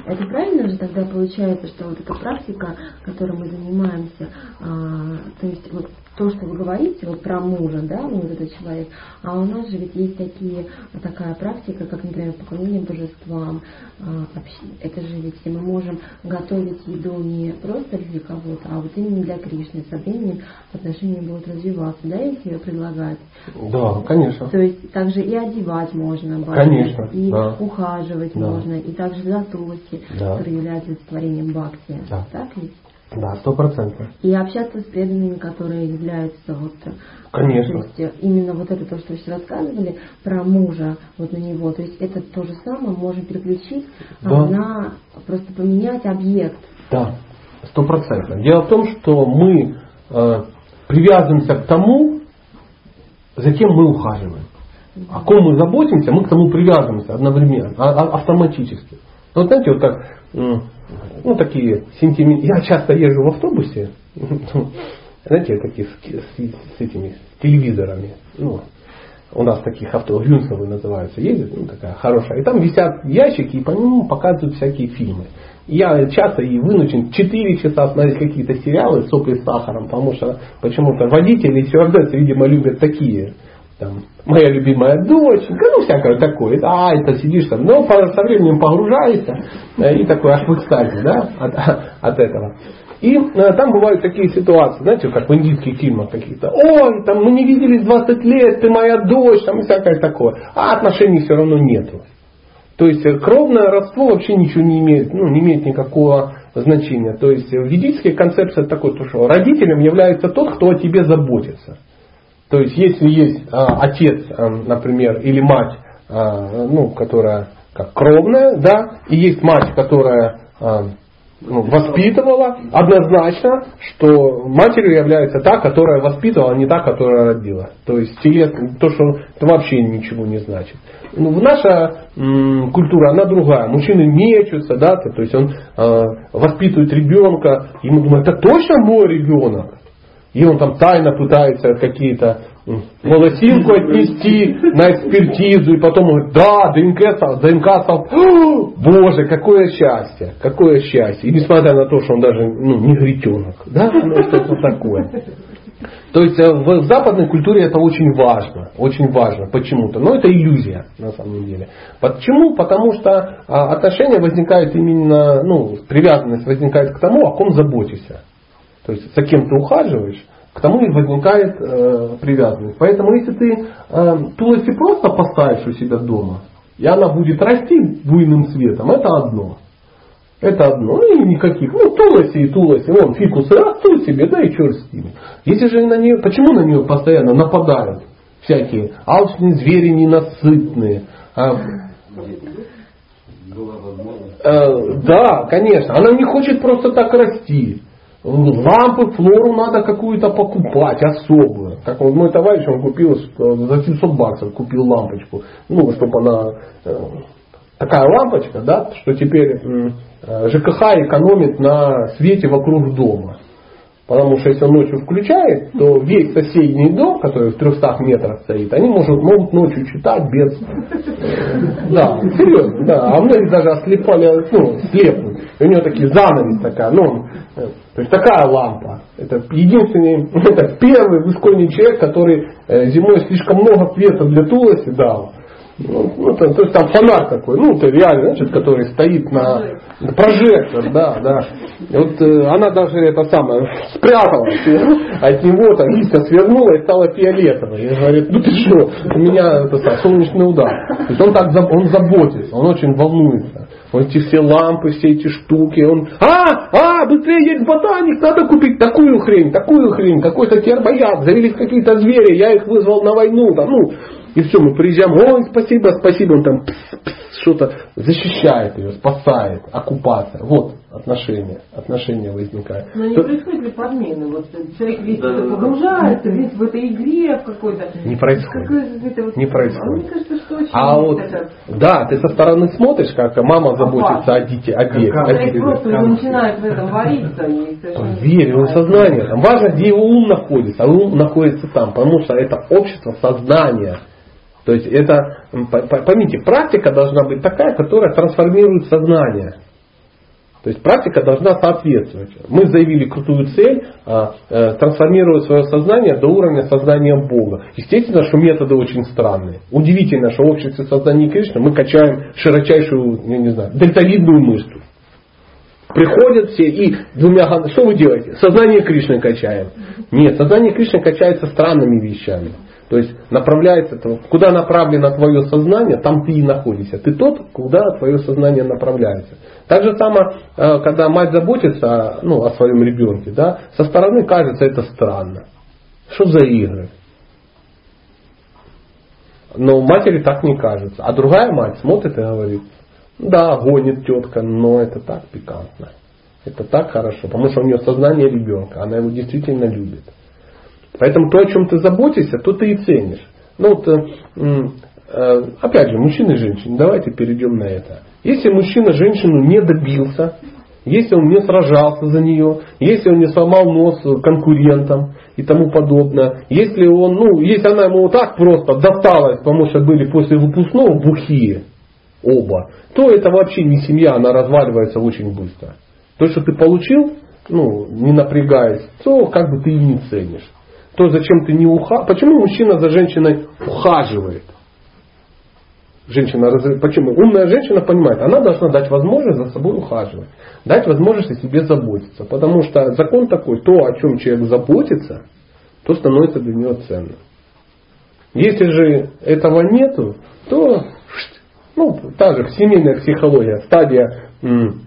Это правильно же тогда получается, что вот эта практика, которой мы занимаемся, а, то есть вот то, что вы говорите вот про мужа, да, вот этот человек, а у нас же ведь есть такие, такая практика, как, например, поклонение божествам. А, это же ведь мы можем готовить еду не просто для кого-то, а вот именно для Кришны. Со временем отношения будут развиваться, да, если ее предлагать? Да, конечно. То есть также и одевать можно, бабушек, конечно, и да. ухаживать да. можно, и также за тулоси, да. которые являются творением бхакти. Да. Так ведь? Да, сто процентов. И общаться с преданными, которые являются вот... Конечно. То есть именно вот это то, что вы сейчас рассказывали про мужа, вот на него, то есть это то же самое можно переключить да. на просто поменять объект. Да, сто процентов. Дело в том, что мы э, привязываемся к тому, за кем мы ухаживаем. О ком мы заботимся, мы к тому привязываемся одновременно, а, а, автоматически. Вот знаете, вот как ну, такие сентименты. Я часто езжу в автобусе, знаете, такие с, с, с этими с телевизорами. Ну, у нас таких авто, люнсовые называются, ездят, ну, такая хорошая. И там висят ящики, и по нему показывают всякие фильмы. я часто и вынужден 4 часа смотреть какие-то сериалы сопли с сахаром, потому что почему-то водители и стюардессы, видимо, любят такие там, моя любимая доченька, ну всякое такое. А, это сидишь там, но со временем погружаешься э, и такой аж в экстазе, да, от, от этого. И э, там бывают такие ситуации, знаете, как в индийских фильмах каких-то. Ой, там мы не виделись 20 лет, ты моя дочь, там и всякое такое. А отношений все равно нету. То есть э, кровное родство вообще ничего не имеет, ну, не имеет никакого значения. То есть в ведической концепции такой, что родителем является тот, кто о тебе заботится. То есть, если есть а, отец, а, например, или мать, а, ну, которая как кровная, да, и есть мать, которая а, ну, воспитывала, однозначно, что матерью является та, которая воспитывала, а не та, которая родила. То есть телес, то, что это вообще ничего не значит. Ну, наша м, культура, она другая. Мужчины мечутся, да, то, то есть он э, воспитывает ребенка, ему думают, это точно мой ребенок? И он там тайно пытается какие-то волосинку отнести на экспертизу, и потом говорит, да, ДНК, ДНК Боже, какое счастье, какое счастье. И несмотря на то, что он даже ну, не гретенок, да, ну, что-то такое. То есть э, в западной культуре это очень важно, очень важно почему-то. Но это иллюзия на самом деле. Почему? Потому что а, отношения возникают именно, ну, привязанность возникает к тому, о ком заботишься. То есть за кем ты ухаживаешь, к тому и возникает э, привязанность. Поэтому если ты э, тулоси просто поставишь у себя дома, и она будет расти буйным цветом, это одно. Это одно. Ну и никаких. Ну, тулоси и тулоси. Вон, фикусы растут себе, да и черт с ними. Если же на нее, почему на нее постоянно нападают всякие алчные звери ненасытные? А, э, да, конечно. Она не хочет просто так расти. Лампы, флору надо какую-то покупать особую. Как вот мой товарищ, он купил э, за 700 баксов купил лампочку. Ну, чтобы она э, такая лампочка, да, что теперь э, ЖКХ экономит на свете вокруг дома. Потому что если он ночью включает, то весь соседний дом, который в 300 метрах стоит, они может, могут ночью читать без... Да, серьезно, да. А многие даже ослепали, ну, слепнут. И у него такие занавес такая, ну, э, то есть такая лампа. Это единственный, это первый в человек, который э, зимой слишком много света для Туласи дал. Ну, ну, то, есть там фонарь такой, ну, это реально, значит, который стоит на прожектор, да, да. И вот э, она даже это самое спряталась от него, там листья свернула и стала фиолетовой. И говорит, ну ты что, у меня это сам, солнечный удар. То есть он так он заботится, он очень волнуется. Он эти все лампы, все эти штуки, он, а, а, быстрее есть ботаник, надо купить такую хрень, такую хрень, какой-то тербояд, завелись какие-то звери, я их вызвал на войну, там, ну, и все, мы приезжаем, ой, спасибо, спасибо, он там что-то защищает ее, спасает, оккупация. Вот отношения, отношения возникают. Но не То... происходит ли подмены? Вот человек весь да, погружается, да. весь в этой игре в какой-то. Не происходит. вот... Не происходит. А мне кажется, что очень а вот, это... да, ты со стороны смотришь, как мама заботится о дите, о детях. Человек просто начинает в этом вариться. Верь, его сознание. Там важно, где его ум находится. А ум находится там, потому что это общество сознания. То есть это, поймите, практика должна быть такая, которая трансформирует сознание. То есть практика должна соответствовать. Мы заявили крутую цель а, а, трансформировать свое сознание до уровня сознания Бога. Естественно, что методы очень странные. Удивительно, что в обществе сознания Кришны мы качаем широчайшую, я не знаю, дельтовидную мышцу. Приходят все и двумя что вы делаете? Сознание Кришны качаем. Нет, сознание Кришны качается странными вещами. То есть направляется, куда направлено твое сознание, там ты и находишься. Ты тот, куда твое сознание направляется. Так же самое, э, когда мать заботится ну, о своем ребенке, да, со стороны кажется это странно. Что за игры? Но матери так не кажется. А другая мать смотрит и говорит, да, гонит тетка, но это так пикантно. Это так хорошо, потому что у нее сознание ребенка, она его действительно любит. Поэтому то, о чем ты заботишься, то ты и ценишь. Ну вот, э, э, опять же, мужчины и женщины, давайте перейдем на это. Если мужчина женщину не добился, если он не сражался за нее, если он не сломал нос конкурентам и тому подобное, если он, ну, если она ему вот так просто досталась, потому что были после выпускного бухие оба, то это вообще не семья, она разваливается очень быстро. То, что ты получил, ну, не напрягаясь, то как бы ты и не ценишь то зачем ты не ухаживаешь? Почему мужчина за женщиной ухаживает? Женщина, почему? Умная женщина понимает, она должна дать возможность за собой ухаживать, дать возможность о себе заботиться. Потому что закон такой, то, о чем человек заботится, то становится для него ценным. Если же этого нету, то ну, та же семейная психология, стадия м,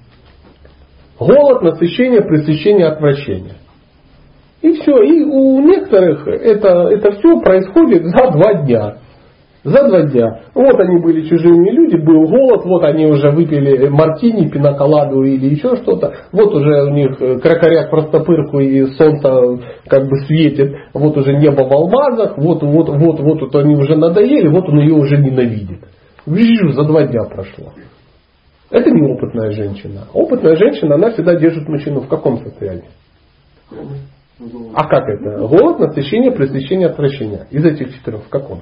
голод, насыщение, пресыщение, отвращение. И все. И у некоторых это, это все происходит за два дня. За два дня. Вот они были чужими люди, был голод, вот они уже выпили мартини, пиноколаду или еще что-то. Вот уже у них кракорят простопырку и солнце как бы светит. Вот уже небо в алмазах, вот, вот, вот, вот, вот они уже надоели, вот он ее уже ненавидит. Вижу, за два дня прошло. Это не опытная женщина. Опытная женщина, она всегда держит мужчину в каком состоянии? А как это? Голод, насыщение, пресыщение, отвращение. Из этих четырех в каком?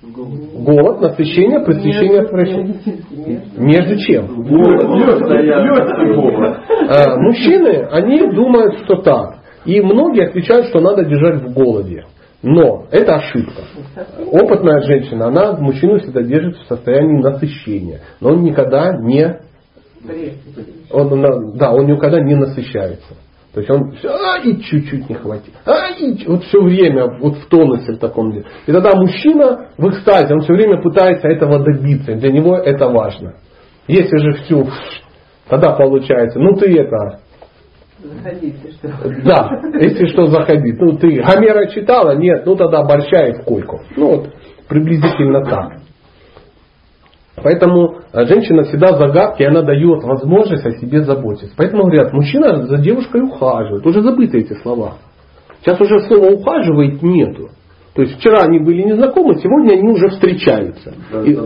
Голод, насыщение, пресыщение, отвращение. Между чем? А, мужчины, они думают, что так. И многие отвечают, что надо держать в голоде. Но это ошибка. Опытная женщина, она мужчину всегда держит в состоянии насыщения. Но он никогда не... Он, да, он никогда не насыщается. То есть он все, а, и чуть-чуть не хватит. А, и вот все время вот в тонусе в таком деле. И тогда мужчина в экстазе, он все время пытается этого добиться. Для него это важно. Если же все, тогда получается, ну ты это... Заходи, что. Да, если что, заходи. Ну ты Гомера читала? Нет, ну тогда борща и в койку. Ну вот, приблизительно так. Поэтому э, женщина всегда в загадке, она дает возможность о себе заботиться. Поэтому говорят, мужчина за девушкой ухаживает. Уже забыты эти слова. Сейчас уже слова ухаживает нету. То есть вчера они были незнакомы, сегодня они уже встречаются. И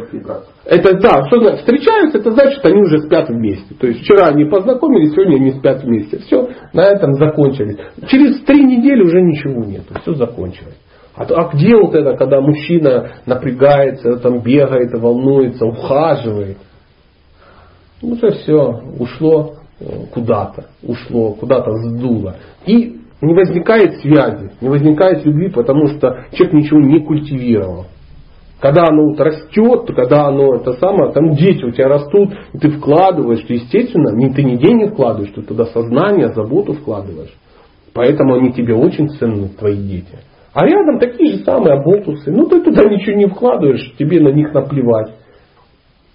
это да, что значит встречаются, это значит, что они уже спят вместе. То есть вчера они познакомились, сегодня они спят вместе. Все, на этом закончились. Через три недели уже ничего нет, все закончилось. А, а где вот это, когда мужчина напрягается, там бегает, волнуется, ухаживает? Ну, уже все ушло э, куда-то, ушло, куда-то сдуло. И не возникает связи, не возникает любви, потому что человек ничего не культивировал. Когда оно вот растет, когда оно это самое, там дети у тебя растут, и ты вкладываешь, то естественно, не, ты не деньги вкладываешь, ты туда сознание, заботу вкладываешь. Поэтому они тебе очень ценны, твои дети. А рядом такие же самые оболтусы. Ну ты туда ничего не вкладываешь, тебе на них наплевать.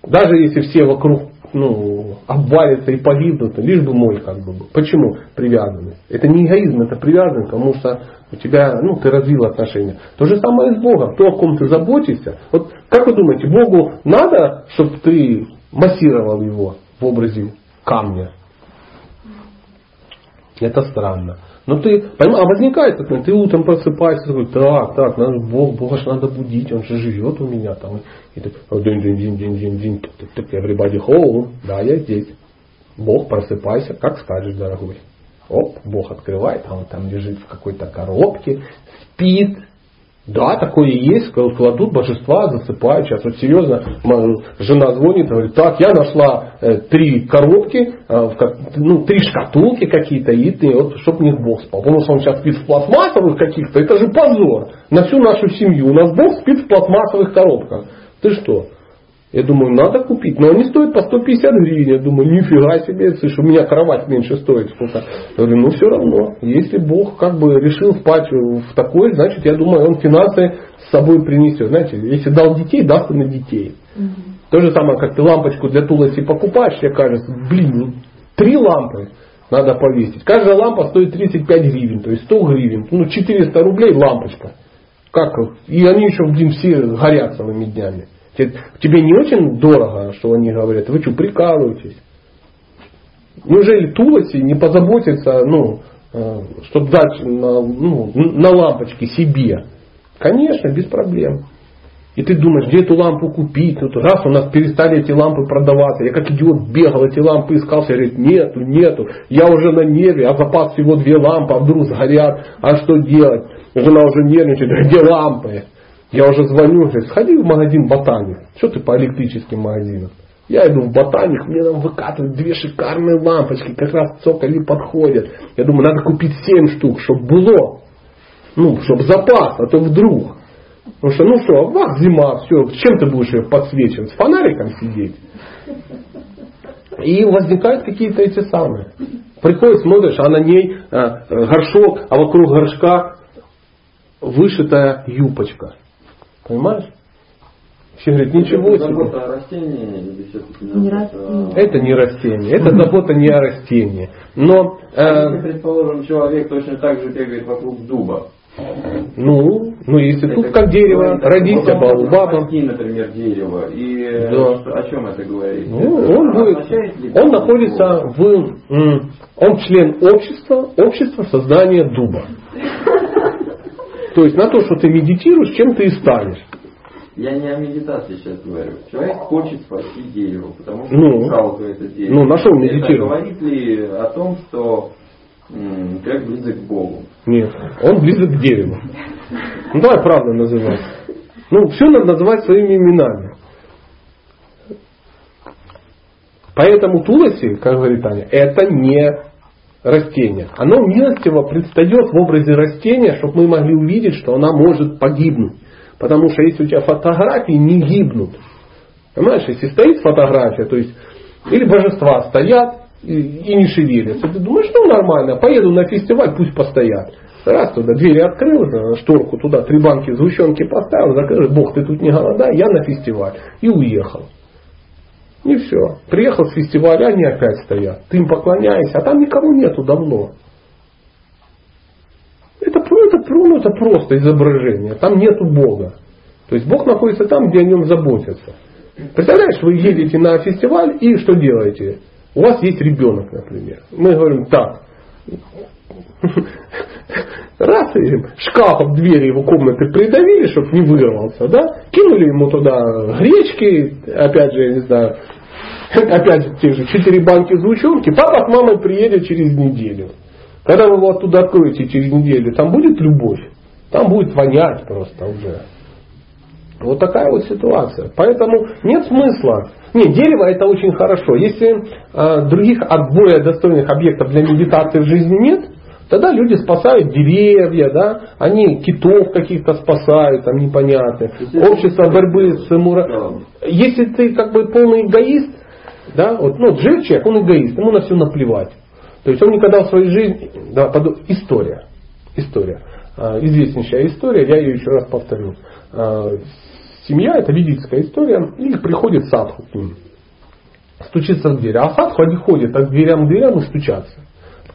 Даже если все вокруг ну, обвалится и погибнут, лишь бы мой как бы был. Почему привязанность? Это не эгоизм, это привязанность, потому что у тебя, ну, ты развил отношения. То же самое с Богом. То, о ком ты заботишься. Вот как вы думаете, Богу надо, чтобы ты массировал его в образе камня? Это странно. Но ты, понимаешь, а возникает такой, ты утром просыпаешься, такой, так, так, надо, Бог, Бога же надо будить, он же живет у меня там. И ты, день, день, день, день, день, день, так, everybody home, да, я здесь. Бог, просыпайся, как скажешь, дорогой. Оп, Бог открывает, а он там лежит в какой-то коробке, спит, да, такое есть, кладут божества, засыпают. Сейчас вот серьезно, жена звонит, говорит, так, я нашла э, три коробки, э, ну, три шкатулки какие-то, и ты, вот, чтобы них Бог спал. Потому что он сейчас спит в пластмассовых каких-то, это же позор на всю нашу семью. У нас Бог спит в пластмассовых коробках. Ты что? Я думаю, надо купить, но они стоят по 150 гривен. Я думаю, нифига себе, слышь, у меня кровать меньше стоит сколько. Я говорю, ну все равно, если Бог как бы решил впасть в такое, значит, я думаю, он финансы с собой принесет. Знаете, если дал детей, даст и на детей. Угу. То же самое, как ты лампочку для тулоси покупаешь, тебе кажется, блин, ну, три лампы надо повесить. Каждая лампа стоит 35 гривен, то есть 100 гривен. Ну, 400 рублей лампочка. Как? И они еще, блин, все горят целыми днями. Тебе не очень дорого, что они говорят? Вы что, прикалываетесь? Неужели Тулоси не позаботится, ну, чтобы дать на, ну, на лампочке себе? Конечно, без проблем. И ты думаешь, где эту лампу купить? Вот раз у нас перестали эти лампы продаваться. Я как идиот бегал, эти лампы искал. Все говорит, нету, нету. Я уже на нерве, а запас всего две лампы, а вдруг сгорят. А что делать? Жена уже нервничает, где лампы? Я уже звоню, говорю, сходи в магазин Ботаник. Что ты по электрическим магазинам? Я иду в ботаник, мне там выкатывают две шикарные лампочки, как раз цоколи подходят. Я думаю, надо купить семь штук, чтобы было. Ну, чтобы запас, а то вдруг. Потому что, ну что, вах, зима, все, чем ты будешь ее подсвечивать? С фонариком сидеть? И возникают какие-то эти самые. Приходит, смотришь, а на ней э, горшок, а вокруг горшка вышитая юбочка. Понимаешь? Все говорят, ничего это себе. Забота о растении или все-таки не растение. Это не растение. Это забота не о растении. Но, а если, предположим, человек точно так же бегает вокруг дуба. Ну, ну если тут как дерево, родится баобабом. Расти, например, дерево. И э, да. о чем это говорит? Ну, он, будет, он находится в... Он член общества, общества создания дуба. То есть на то, что ты медитируешь, чем ты и станешь. Я не о медитации сейчас говорю. Человек хочет спасти дерево, потому что ну, жалко это дерево. Ну, нашел медитировать. Это говорит ли о том, что м, человек близок к Богу? Нет, он близок к дереву. Ну давай правду называть. Ну, все надо называть своими именами. Поэтому Туласи, как говорит Таня, это не растение. Оно милостиво предстает в образе растения, чтобы мы могли увидеть, что она может погибнуть. Потому что если у тебя фотографии не гибнут, понимаешь, если стоит фотография, то есть или божества стоят и, и не шевелятся, ты думаешь, ну нормально, поеду на фестиваль, пусть постоят. Раз туда двери открыл, шторку туда, три банки сгущенки поставил, закрыл, Бог, ты тут не голодай, я на фестиваль. И уехал. И все. Приехал с фестиваля, они опять стоят. Ты им поклоняешься, а там никого нету давно. Это, это, ну, это просто изображение. Там нету Бога. То есть Бог находится там, где о нем заботятся. Представляешь, вы едете на фестиваль и что делаете? У вас есть ребенок, например. Мы говорим, так, раз и шкафом двери его комнаты придавили, чтобы не вырвался, да, кинули ему туда гречки, опять же, я не знаю, опять же, те же четыре банки звучонки, папа с мамой приедет через неделю. Когда вы его оттуда откроете через неделю, там будет любовь, там будет вонять просто уже. Вот такая вот ситуация. Поэтому нет смысла. Не, дерево это очень хорошо. Если э, других более достойных объектов для медитации в жизни нет, Тогда люди спасают деревья, да, они китов каких-то спасают, там непонятно. Общество борьбы с мура... Если ты как бы полный эгоист, да, вот, ну, жив человек, он эгоист, ему на все наплевать. То есть он никогда в своей жизни, да, под... история, история, а, известнейшая история, я ее еще раз повторю. А, семья, это ведическая история, и приходит садху к ним, стучится в дверь, а садху они ходят от дверям к дверям и стучатся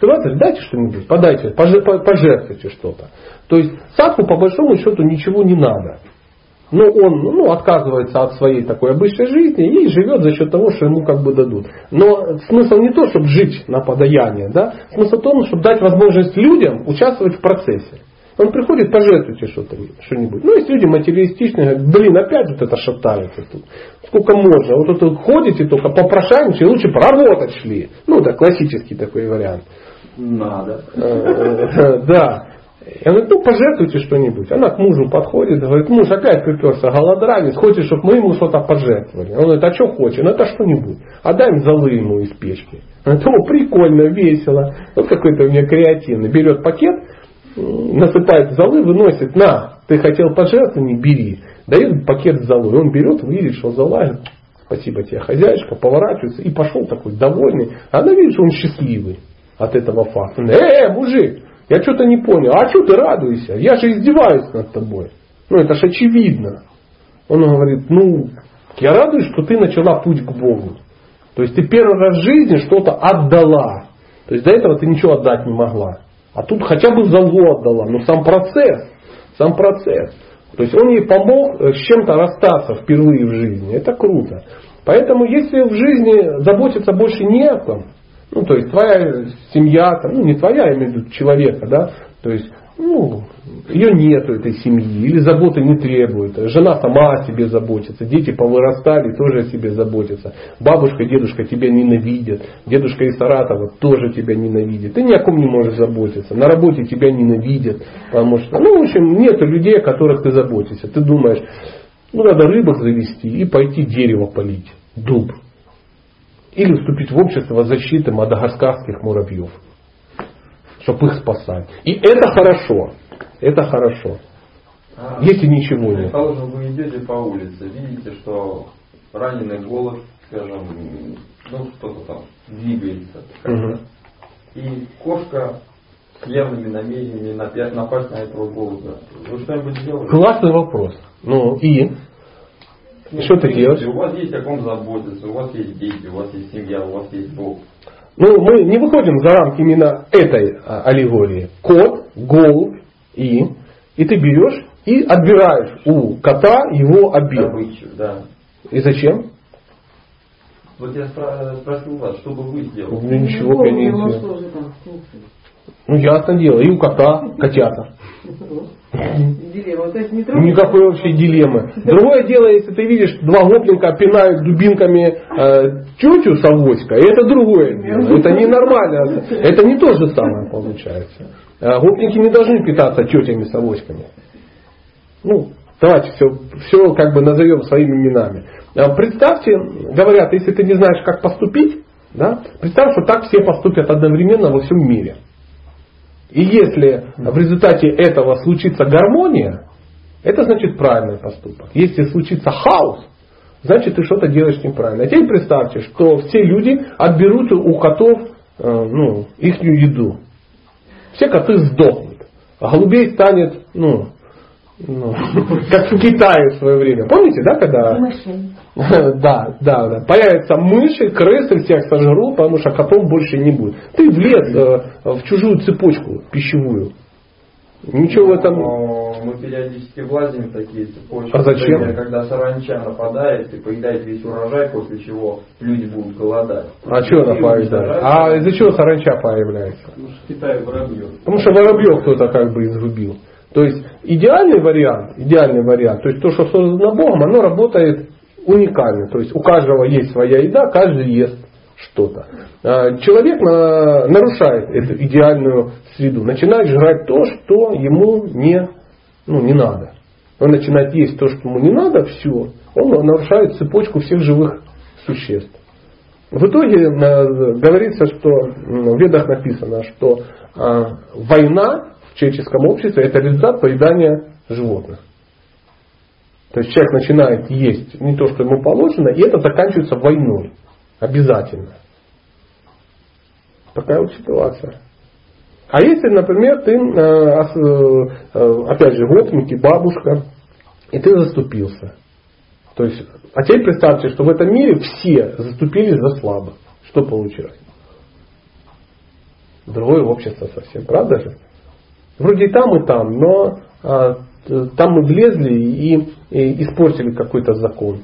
открывается, дайте что-нибудь, подайте, пожертвуйте что-то. То есть садху по большому счету ничего не надо. Но он ну, отказывается от своей такой обычной жизни и живет за счет того, что ему как бы дадут. Но смысл не то, чтобы жить на подаяние. Да? Смысл в том, чтобы дать возможность людям участвовать в процессе. Он приходит, пожертвуйте что-то, что-нибудь. Ну, есть люди материалистичные, говорят, блин, опять вот это шатается тут. Сколько можно? Вот тут ходите только попрошайничать, лучше поработать шли. Ну, это классический такой вариант. Надо. Э, э, да. Я говорю, ну пожертвуйте что-нибудь. Она к мужу подходит, говорит, муж опять приперся, голодранец, хочет, чтобы мы ему что-то пожертвовали. Он говорит, а что хочет? Ну это что-нибудь. А дай им золы ему из печки. О, прикольно, весело. Вот какой-то у меня креативный. Берет пакет, насыпает золы, выносит, на, ты хотел пожертвовать, бери. Дает пакет с золой. Он берет, видит, что зола, спасибо тебе, хозяйка, поворачивается и пошел такой довольный. А она видит, что он счастливый от этого факта. Э, э, мужик, я что-то не понял. А что ты радуешься? Я же издеваюсь над тобой. Ну, это же очевидно. Он говорит, ну, я радуюсь, что ты начала путь к Богу. То есть ты первый раз в жизни что-то отдала. То есть до этого ты ничего отдать не могла. А тут хотя бы залу отдала. Но сам процесс, сам процесс. То есть он ей помог э, с чем-то расстаться впервые в жизни. Это круто. Поэтому если в жизни заботиться больше не о том, ну, то есть твоя семья, там, ну, не твоя, я имею в виду человека, да, то есть, ну, ее нету этой семьи, или заботы не требует. Жена сама о себе заботится, дети повырастали, тоже о себе заботятся. Бабушка, дедушка тебя ненавидят, дедушка из Саратова тоже тебя ненавидит. Ты ни о ком не можешь заботиться, на работе тебя ненавидят, потому что, ну, в общем, нету людей, о которых ты заботишься. Ты думаешь, ну, надо рыбок завести и пойти дерево полить, дуб. Или вступить в общество защиты мадагаскарских муравьев, чтобы их спасать. И это хорошо. Это хорошо. А, если ничего нет. Предположим, вы идете по улице, видите, что раненый голос, скажем, ну что-то там двигается. Угу. И кошка с явными намерениями напасть на этого голубя. Вы что-нибудь сделали? Классный вопрос. Ну и? Ну, что ты делаешь? У вас есть о ком заботиться, у вас есть дети, у вас есть семья, у вас есть Бог. Ну, мы не выходим за рамки именно этой а, аллегории. Кот, голубь и, и ты берешь и отбираешь у кота его обед. Добычу, да. И зачем? Вот я спросил вас, что бы вы сделали? Ну, ничего я не сделал. Ну, ясно дело. И у кота котята. Дилемма. То есть не Никакой вообще дилеммы. Другое дело, если ты видишь, два гопника пинают дубинками э, тетю с авоська, это другое дело. Это ненормально. Это не то же самое получается. Э, гопники не должны питаться тетями с авоськами. Ну, давайте все, все как бы назовем своими именами. Э, представьте, говорят, если ты не знаешь, как поступить, да, представь, что так все поступят одновременно во всем мире. И если в результате этого случится гармония, это значит правильный поступок. Если случится хаос, значит ты что-то делаешь неправильно. А теперь представьте, что все люди отберут у котов э, ну, их еду. Все коты сдохнут. А голубей станет, ну, ну, как в Китае в свое время. Помните, да, когда... Да, да, да. Появятся мыши, крысы, всех сожрут, потому что котов больше не будет. Ты влез э, в чужую цепочку пищевую. Ничего в этом... Но мы периодически влазим в такие цепочки. А зачем? Например, Когда саранча нападает и поедает весь урожай, после чего люди будут голодать. А что она И появляется? уничтожать. А из-за чего саранча появляется? Потому что в Китае воробьев. Потому что воробьев кто-то как бы изрубил. То есть идеальный вариант, идеальный вариант, то есть то, что создано Богом, оно работает уникально. То есть у каждого есть своя еда, каждый ест что-то. А Человек на- нарушает эту идеальную среду, начинает жрать то, что ему не, ну, не надо. Он начинает есть то, что ему не надо, все. Он нарушает цепочку всех живых существ. В итоге э, говорится, что в ведах написано, что война в человеческом обществе это результат поедания животных. То есть человек начинает есть не то, что ему положено, и это заканчивается войной. Обязательно. Такая вот ситуация. А если, например, ты, э, э, э, опять же, гопник и бабушка, и ты заступился. То есть, а теперь представьте, что в этом мире все заступились за слабых. Что получилось? Другое общество совсем, правда же? Вроде и там, и там, но а, там мы влезли и, и испортили какой-то закон.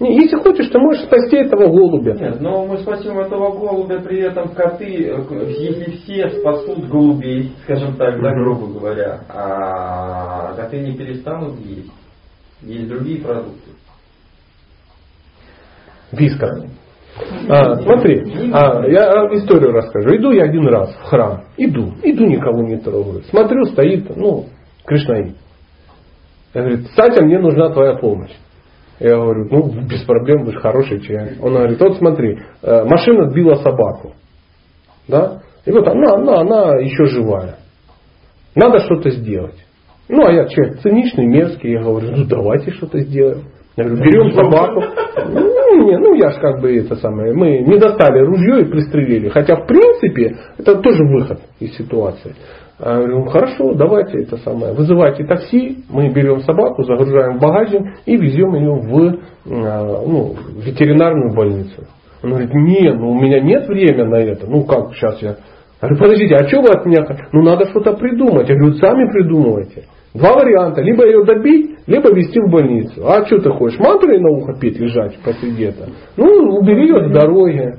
Если хочешь, ты можешь спасти этого голубя. Нет, но мы спасем этого голубя, при этом коты, э, если все спасут голубей, скажем так, да, грубо говоря, а коты не перестанут есть. Есть другие продукты. Виска. А, смотри, а, я историю расскажу. Иду я один раз в храм. Иду, иду, никого не трогаю. Смотрю, стоит, ну, Кришнаит. Я говорю, Сатя, мне нужна твоя помощь. Я говорю, ну, без проблем, вы же хороший человек. Он говорит, вот смотри, э, машина сбила собаку. Да? И вот она, она, она еще живая. Надо что-то сделать. Ну, а я человек циничный, мерзкий. Я говорю, ну, давайте что-то сделаем. Я говорю, берем собаку. Ну, не, ну, я ж как бы это самое, мы не достали ружье и пристрелили. Хотя, в принципе, это тоже выход из ситуации. А Я говорю, ну, хорошо, давайте это самое. Вызывайте такси, мы берем собаку, загружаем в багажник и везем ее в а, ну, ветеринарную больницу. Он говорит, не, ну у меня нет времени на это. Ну как сейчас я? Я говорю, подождите, а что вы от меня? Ну надо что-то придумать. Я говорю, сами придумывайте. Два варианта. Либо ее добить, либо везти в больницу. А что ты хочешь? Мантры на ухо петь, лежать посреди этого? Ну, убери ее с дороги.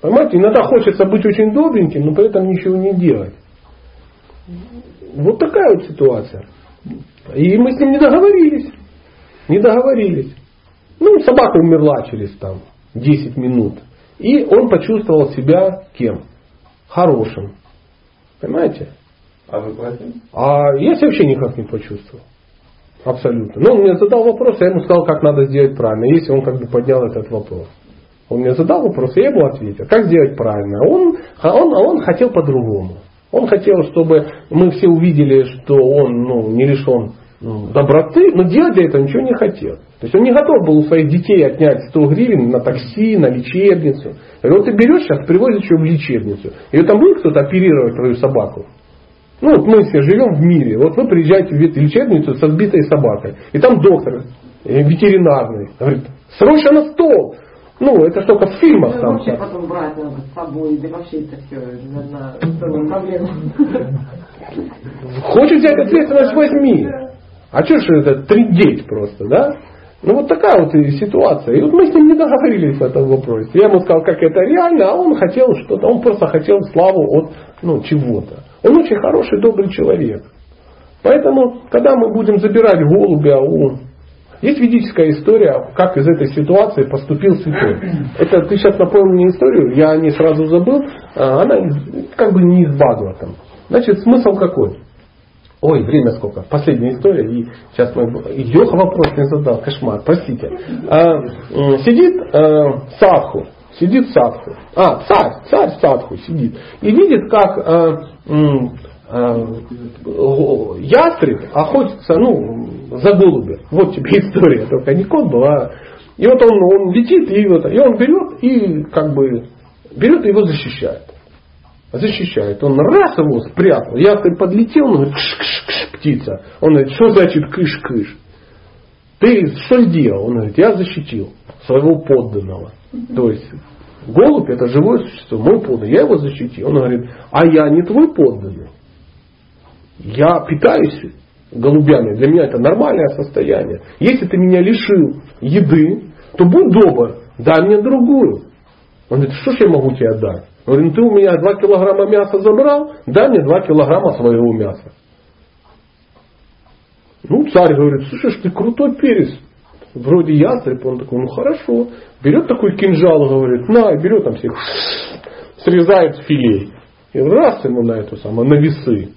Понимаете, иногда хочется быть очень добреньким, но при этом ничего не делать. Вот такая вот ситуация. И мы с ним не договорились. Не договорились. Ну, собака умерла через там 10 минут. И он почувствовал себя кем? Хорошим. Понимаете? А вы платили? А я себя вообще никак не почувствовал. Абсолютно. Но он мне задал вопрос, я ему сказал, как надо сделать правильно, если он как бы поднял этот вопрос. Он мне задал вопрос, я ему ответил, как сделать правильно. Он, он, он хотел по-другому. Он хотел, чтобы мы все увидели, что он ну, не лишен ну, доброты, но делать для этого ничего не хотел. То есть он не готов был у своих детей отнять 100 гривен на такси, на лечебницу. Говорю, вот ты берешь сейчас, привозишь ее в лечебницу. Ее там будет кто-то оперировать твою собаку? Ну вот мы все живем в мире. Вот вы приезжаете в лечебницу со сбитой собакой. И там доктор э, ветеринарный говорит, срочно на стол. Ну, это что-то в фильмах Ну, там. вообще потом брать надо с собой, да вообще это все целую проблему. Хочешь взять ответственность, возьми. А что ж это трындеть просто, да? Ну вот такая вот и ситуация. И вот мы с ним не договорились в этом вопросе. Я ему сказал, как это реально, а он хотел что-то, он просто хотел славу от ну, чего-то. Он очень хороший, добрый человек. Поэтому, когда мы будем забирать голубя у... Есть ведическая история, как из этой ситуации поступил святой. Это ты сейчас напомнил мне историю, я не сразу забыл. А, Она как бы не из Бхагаватам. Значит, смысл какой? Ой, время сколько. Последняя история. И сейчас мы... Леха вопрос не задал. Кошмар, простите. А, сидит э, садху. Сидит садху. А, царь, царь садху сидит. И видит, как э, э, ястреб охотится ну, за голубя. Вот тебе история. Только не кот был, а... И вот он, он летит, и, вот, и он берет и как бы берет и его защищает защищает. Он раз его спрятал. Ястреб подлетел, он говорит, кш-кш-кш, птица. Он говорит, что значит кыш-кыш? Ты что сделал? Он говорит, я защитил своего подданного. То есть голубь это живое существо, мой подданный, я его защитил. Он говорит, а я не твой подданный. Я питаюсь голубями, для меня это нормальное состояние. Если ты меня лишил еды, то будь добр, дай мне другую. Он говорит, что ж я могу тебе дать? Он говорит, ну ты у меня 2 килограмма мяса забрал, дай мне 2 килограмма своего мяса. Ну, царь говорит, слушай, ты крутой перец. Вроде ястреб. Он такой, ну хорошо. Берет такой кинжал, говорит, на, берет там всех, срезает филей. И раз ему на эту самую, на весы.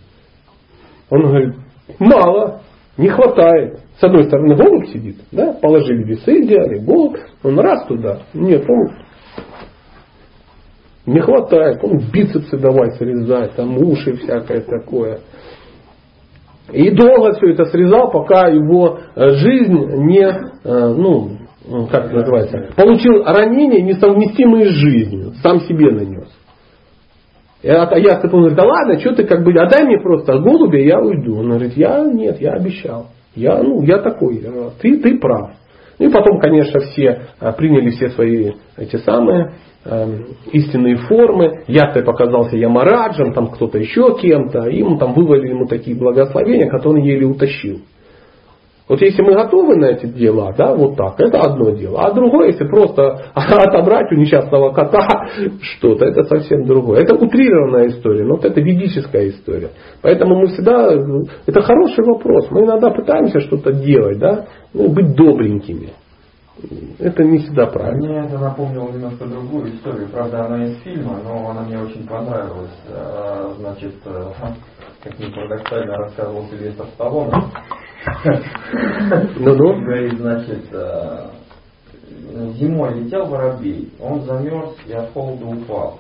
Он говорит, мало, не хватает. С одной стороны голубь сидит, да, положили весы, взяли голубь, он раз туда, нет, он не хватает, он бицепсы давай срезать, там уши всякое такое. И долго все это срезал, пока его э, жизнь не, э, ну, как это называется, получил ранение, несовместимое с жизнью, сам себе нанес. А я такой говорю, да ладно, что ты как бы, отдай мне просто голубя, я уйду. Он говорит, я нет, я обещал. Я, ну, я такой, ты, ты прав. Ну и потом, конечно, все а, приняли все свои эти самые э, истинные формы. Я-то показался Ямараджем, там кто-то еще кем-то. Им там вывалили ему такие благословения, которые он еле утащил. Вот если мы готовы на эти дела, да, вот так, это одно дело. А другое, если просто отобрать у несчастного кота что-то, это совсем другое. Это утрированная история, но вот это ведическая история. Поэтому мы всегда, это хороший вопрос. Мы иногда пытаемся что-то делать, да, ну, быть добренькими. Это не всегда правильно. Мне это напомнило немножко другую историю. Правда, она из фильма, но она мне очень понравилась. А, значит, э, как ни парадоксально рассказывал Сильвестр Сталлоне. Ну-ну. Говорит, значит, э, зимой летел воробей, он замерз и от холода упал.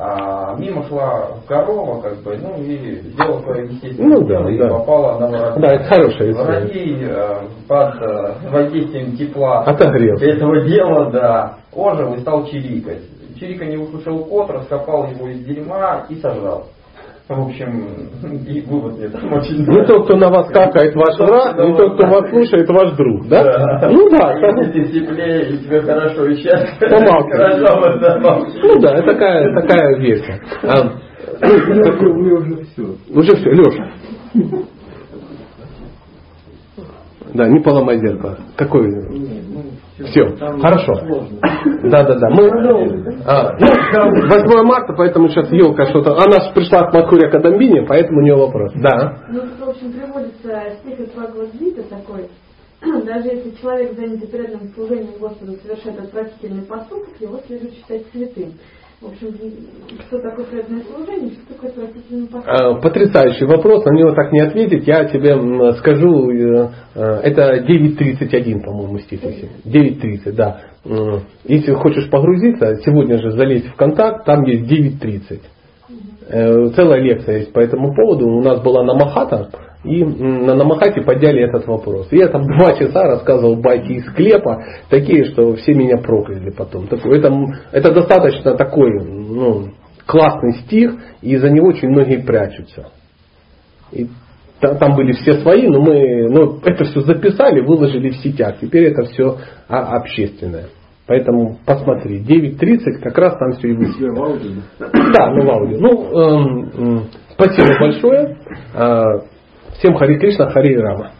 А мимо шла корова, как бы, ну и сделала свое естественное ну, да, и да. попала на воробей. Да, это хорошая история. Воробей э, под э, воздействием тепла Отогрелся. этого дела, да, ожил и стал чирикать. Чирика не услышал кот, раскопал его из дерьма и сожрал. В общем, и вывод мне там очень Не тот, кто на вас какает ваш враг, не тот, кто вас слушает ваш друг, да? Да. Ну да, Если теплее, и тебе хорошо и счастье, хорошо, вот, да, ну да, это такая, такая версия. А, уже все. уже все, Леша. Да, не поломай зеркало. Какой? Все, хорошо. Да, да, да. Мы, а, ну, 8 марта, поэтому сейчас елка что-то. Она ж пришла к Макуре Кадамбине, поэтому у нее вопрос. Да. Ну, в общем, приводится стих из Бхагавадгиты такой. Даже если человек, занятый преданным служением Господу, совершает отвратительный поступок, его следует считать святым. А, Потрясающий вопрос, на него так не ответить. Я тебе скажу, э, э, это 9.31, по-моему, стих. если. 9.30, да. Если хочешь погрузиться, сегодня же залезть в контакт, там есть 9.30. Э, Целая лекция есть по этому поводу. У нас была Намахата, и на Намахате подняли этот вопрос. Я там два часа рассказывал байки из склепа, такие, что все меня прокляли потом. Это, это достаточно такой ну, классный стих, и за него очень многие прячутся. И та- там были все свои, но мы ну, это все записали, выложили в сетях. Теперь это все общественное. Поэтому посмотри, 9.30 как раз там все и. Я в аудио. Да, ну в аудио. Ну, эм, м, спасибо большое. Э, Всем Хари Кришна, Хари Рама.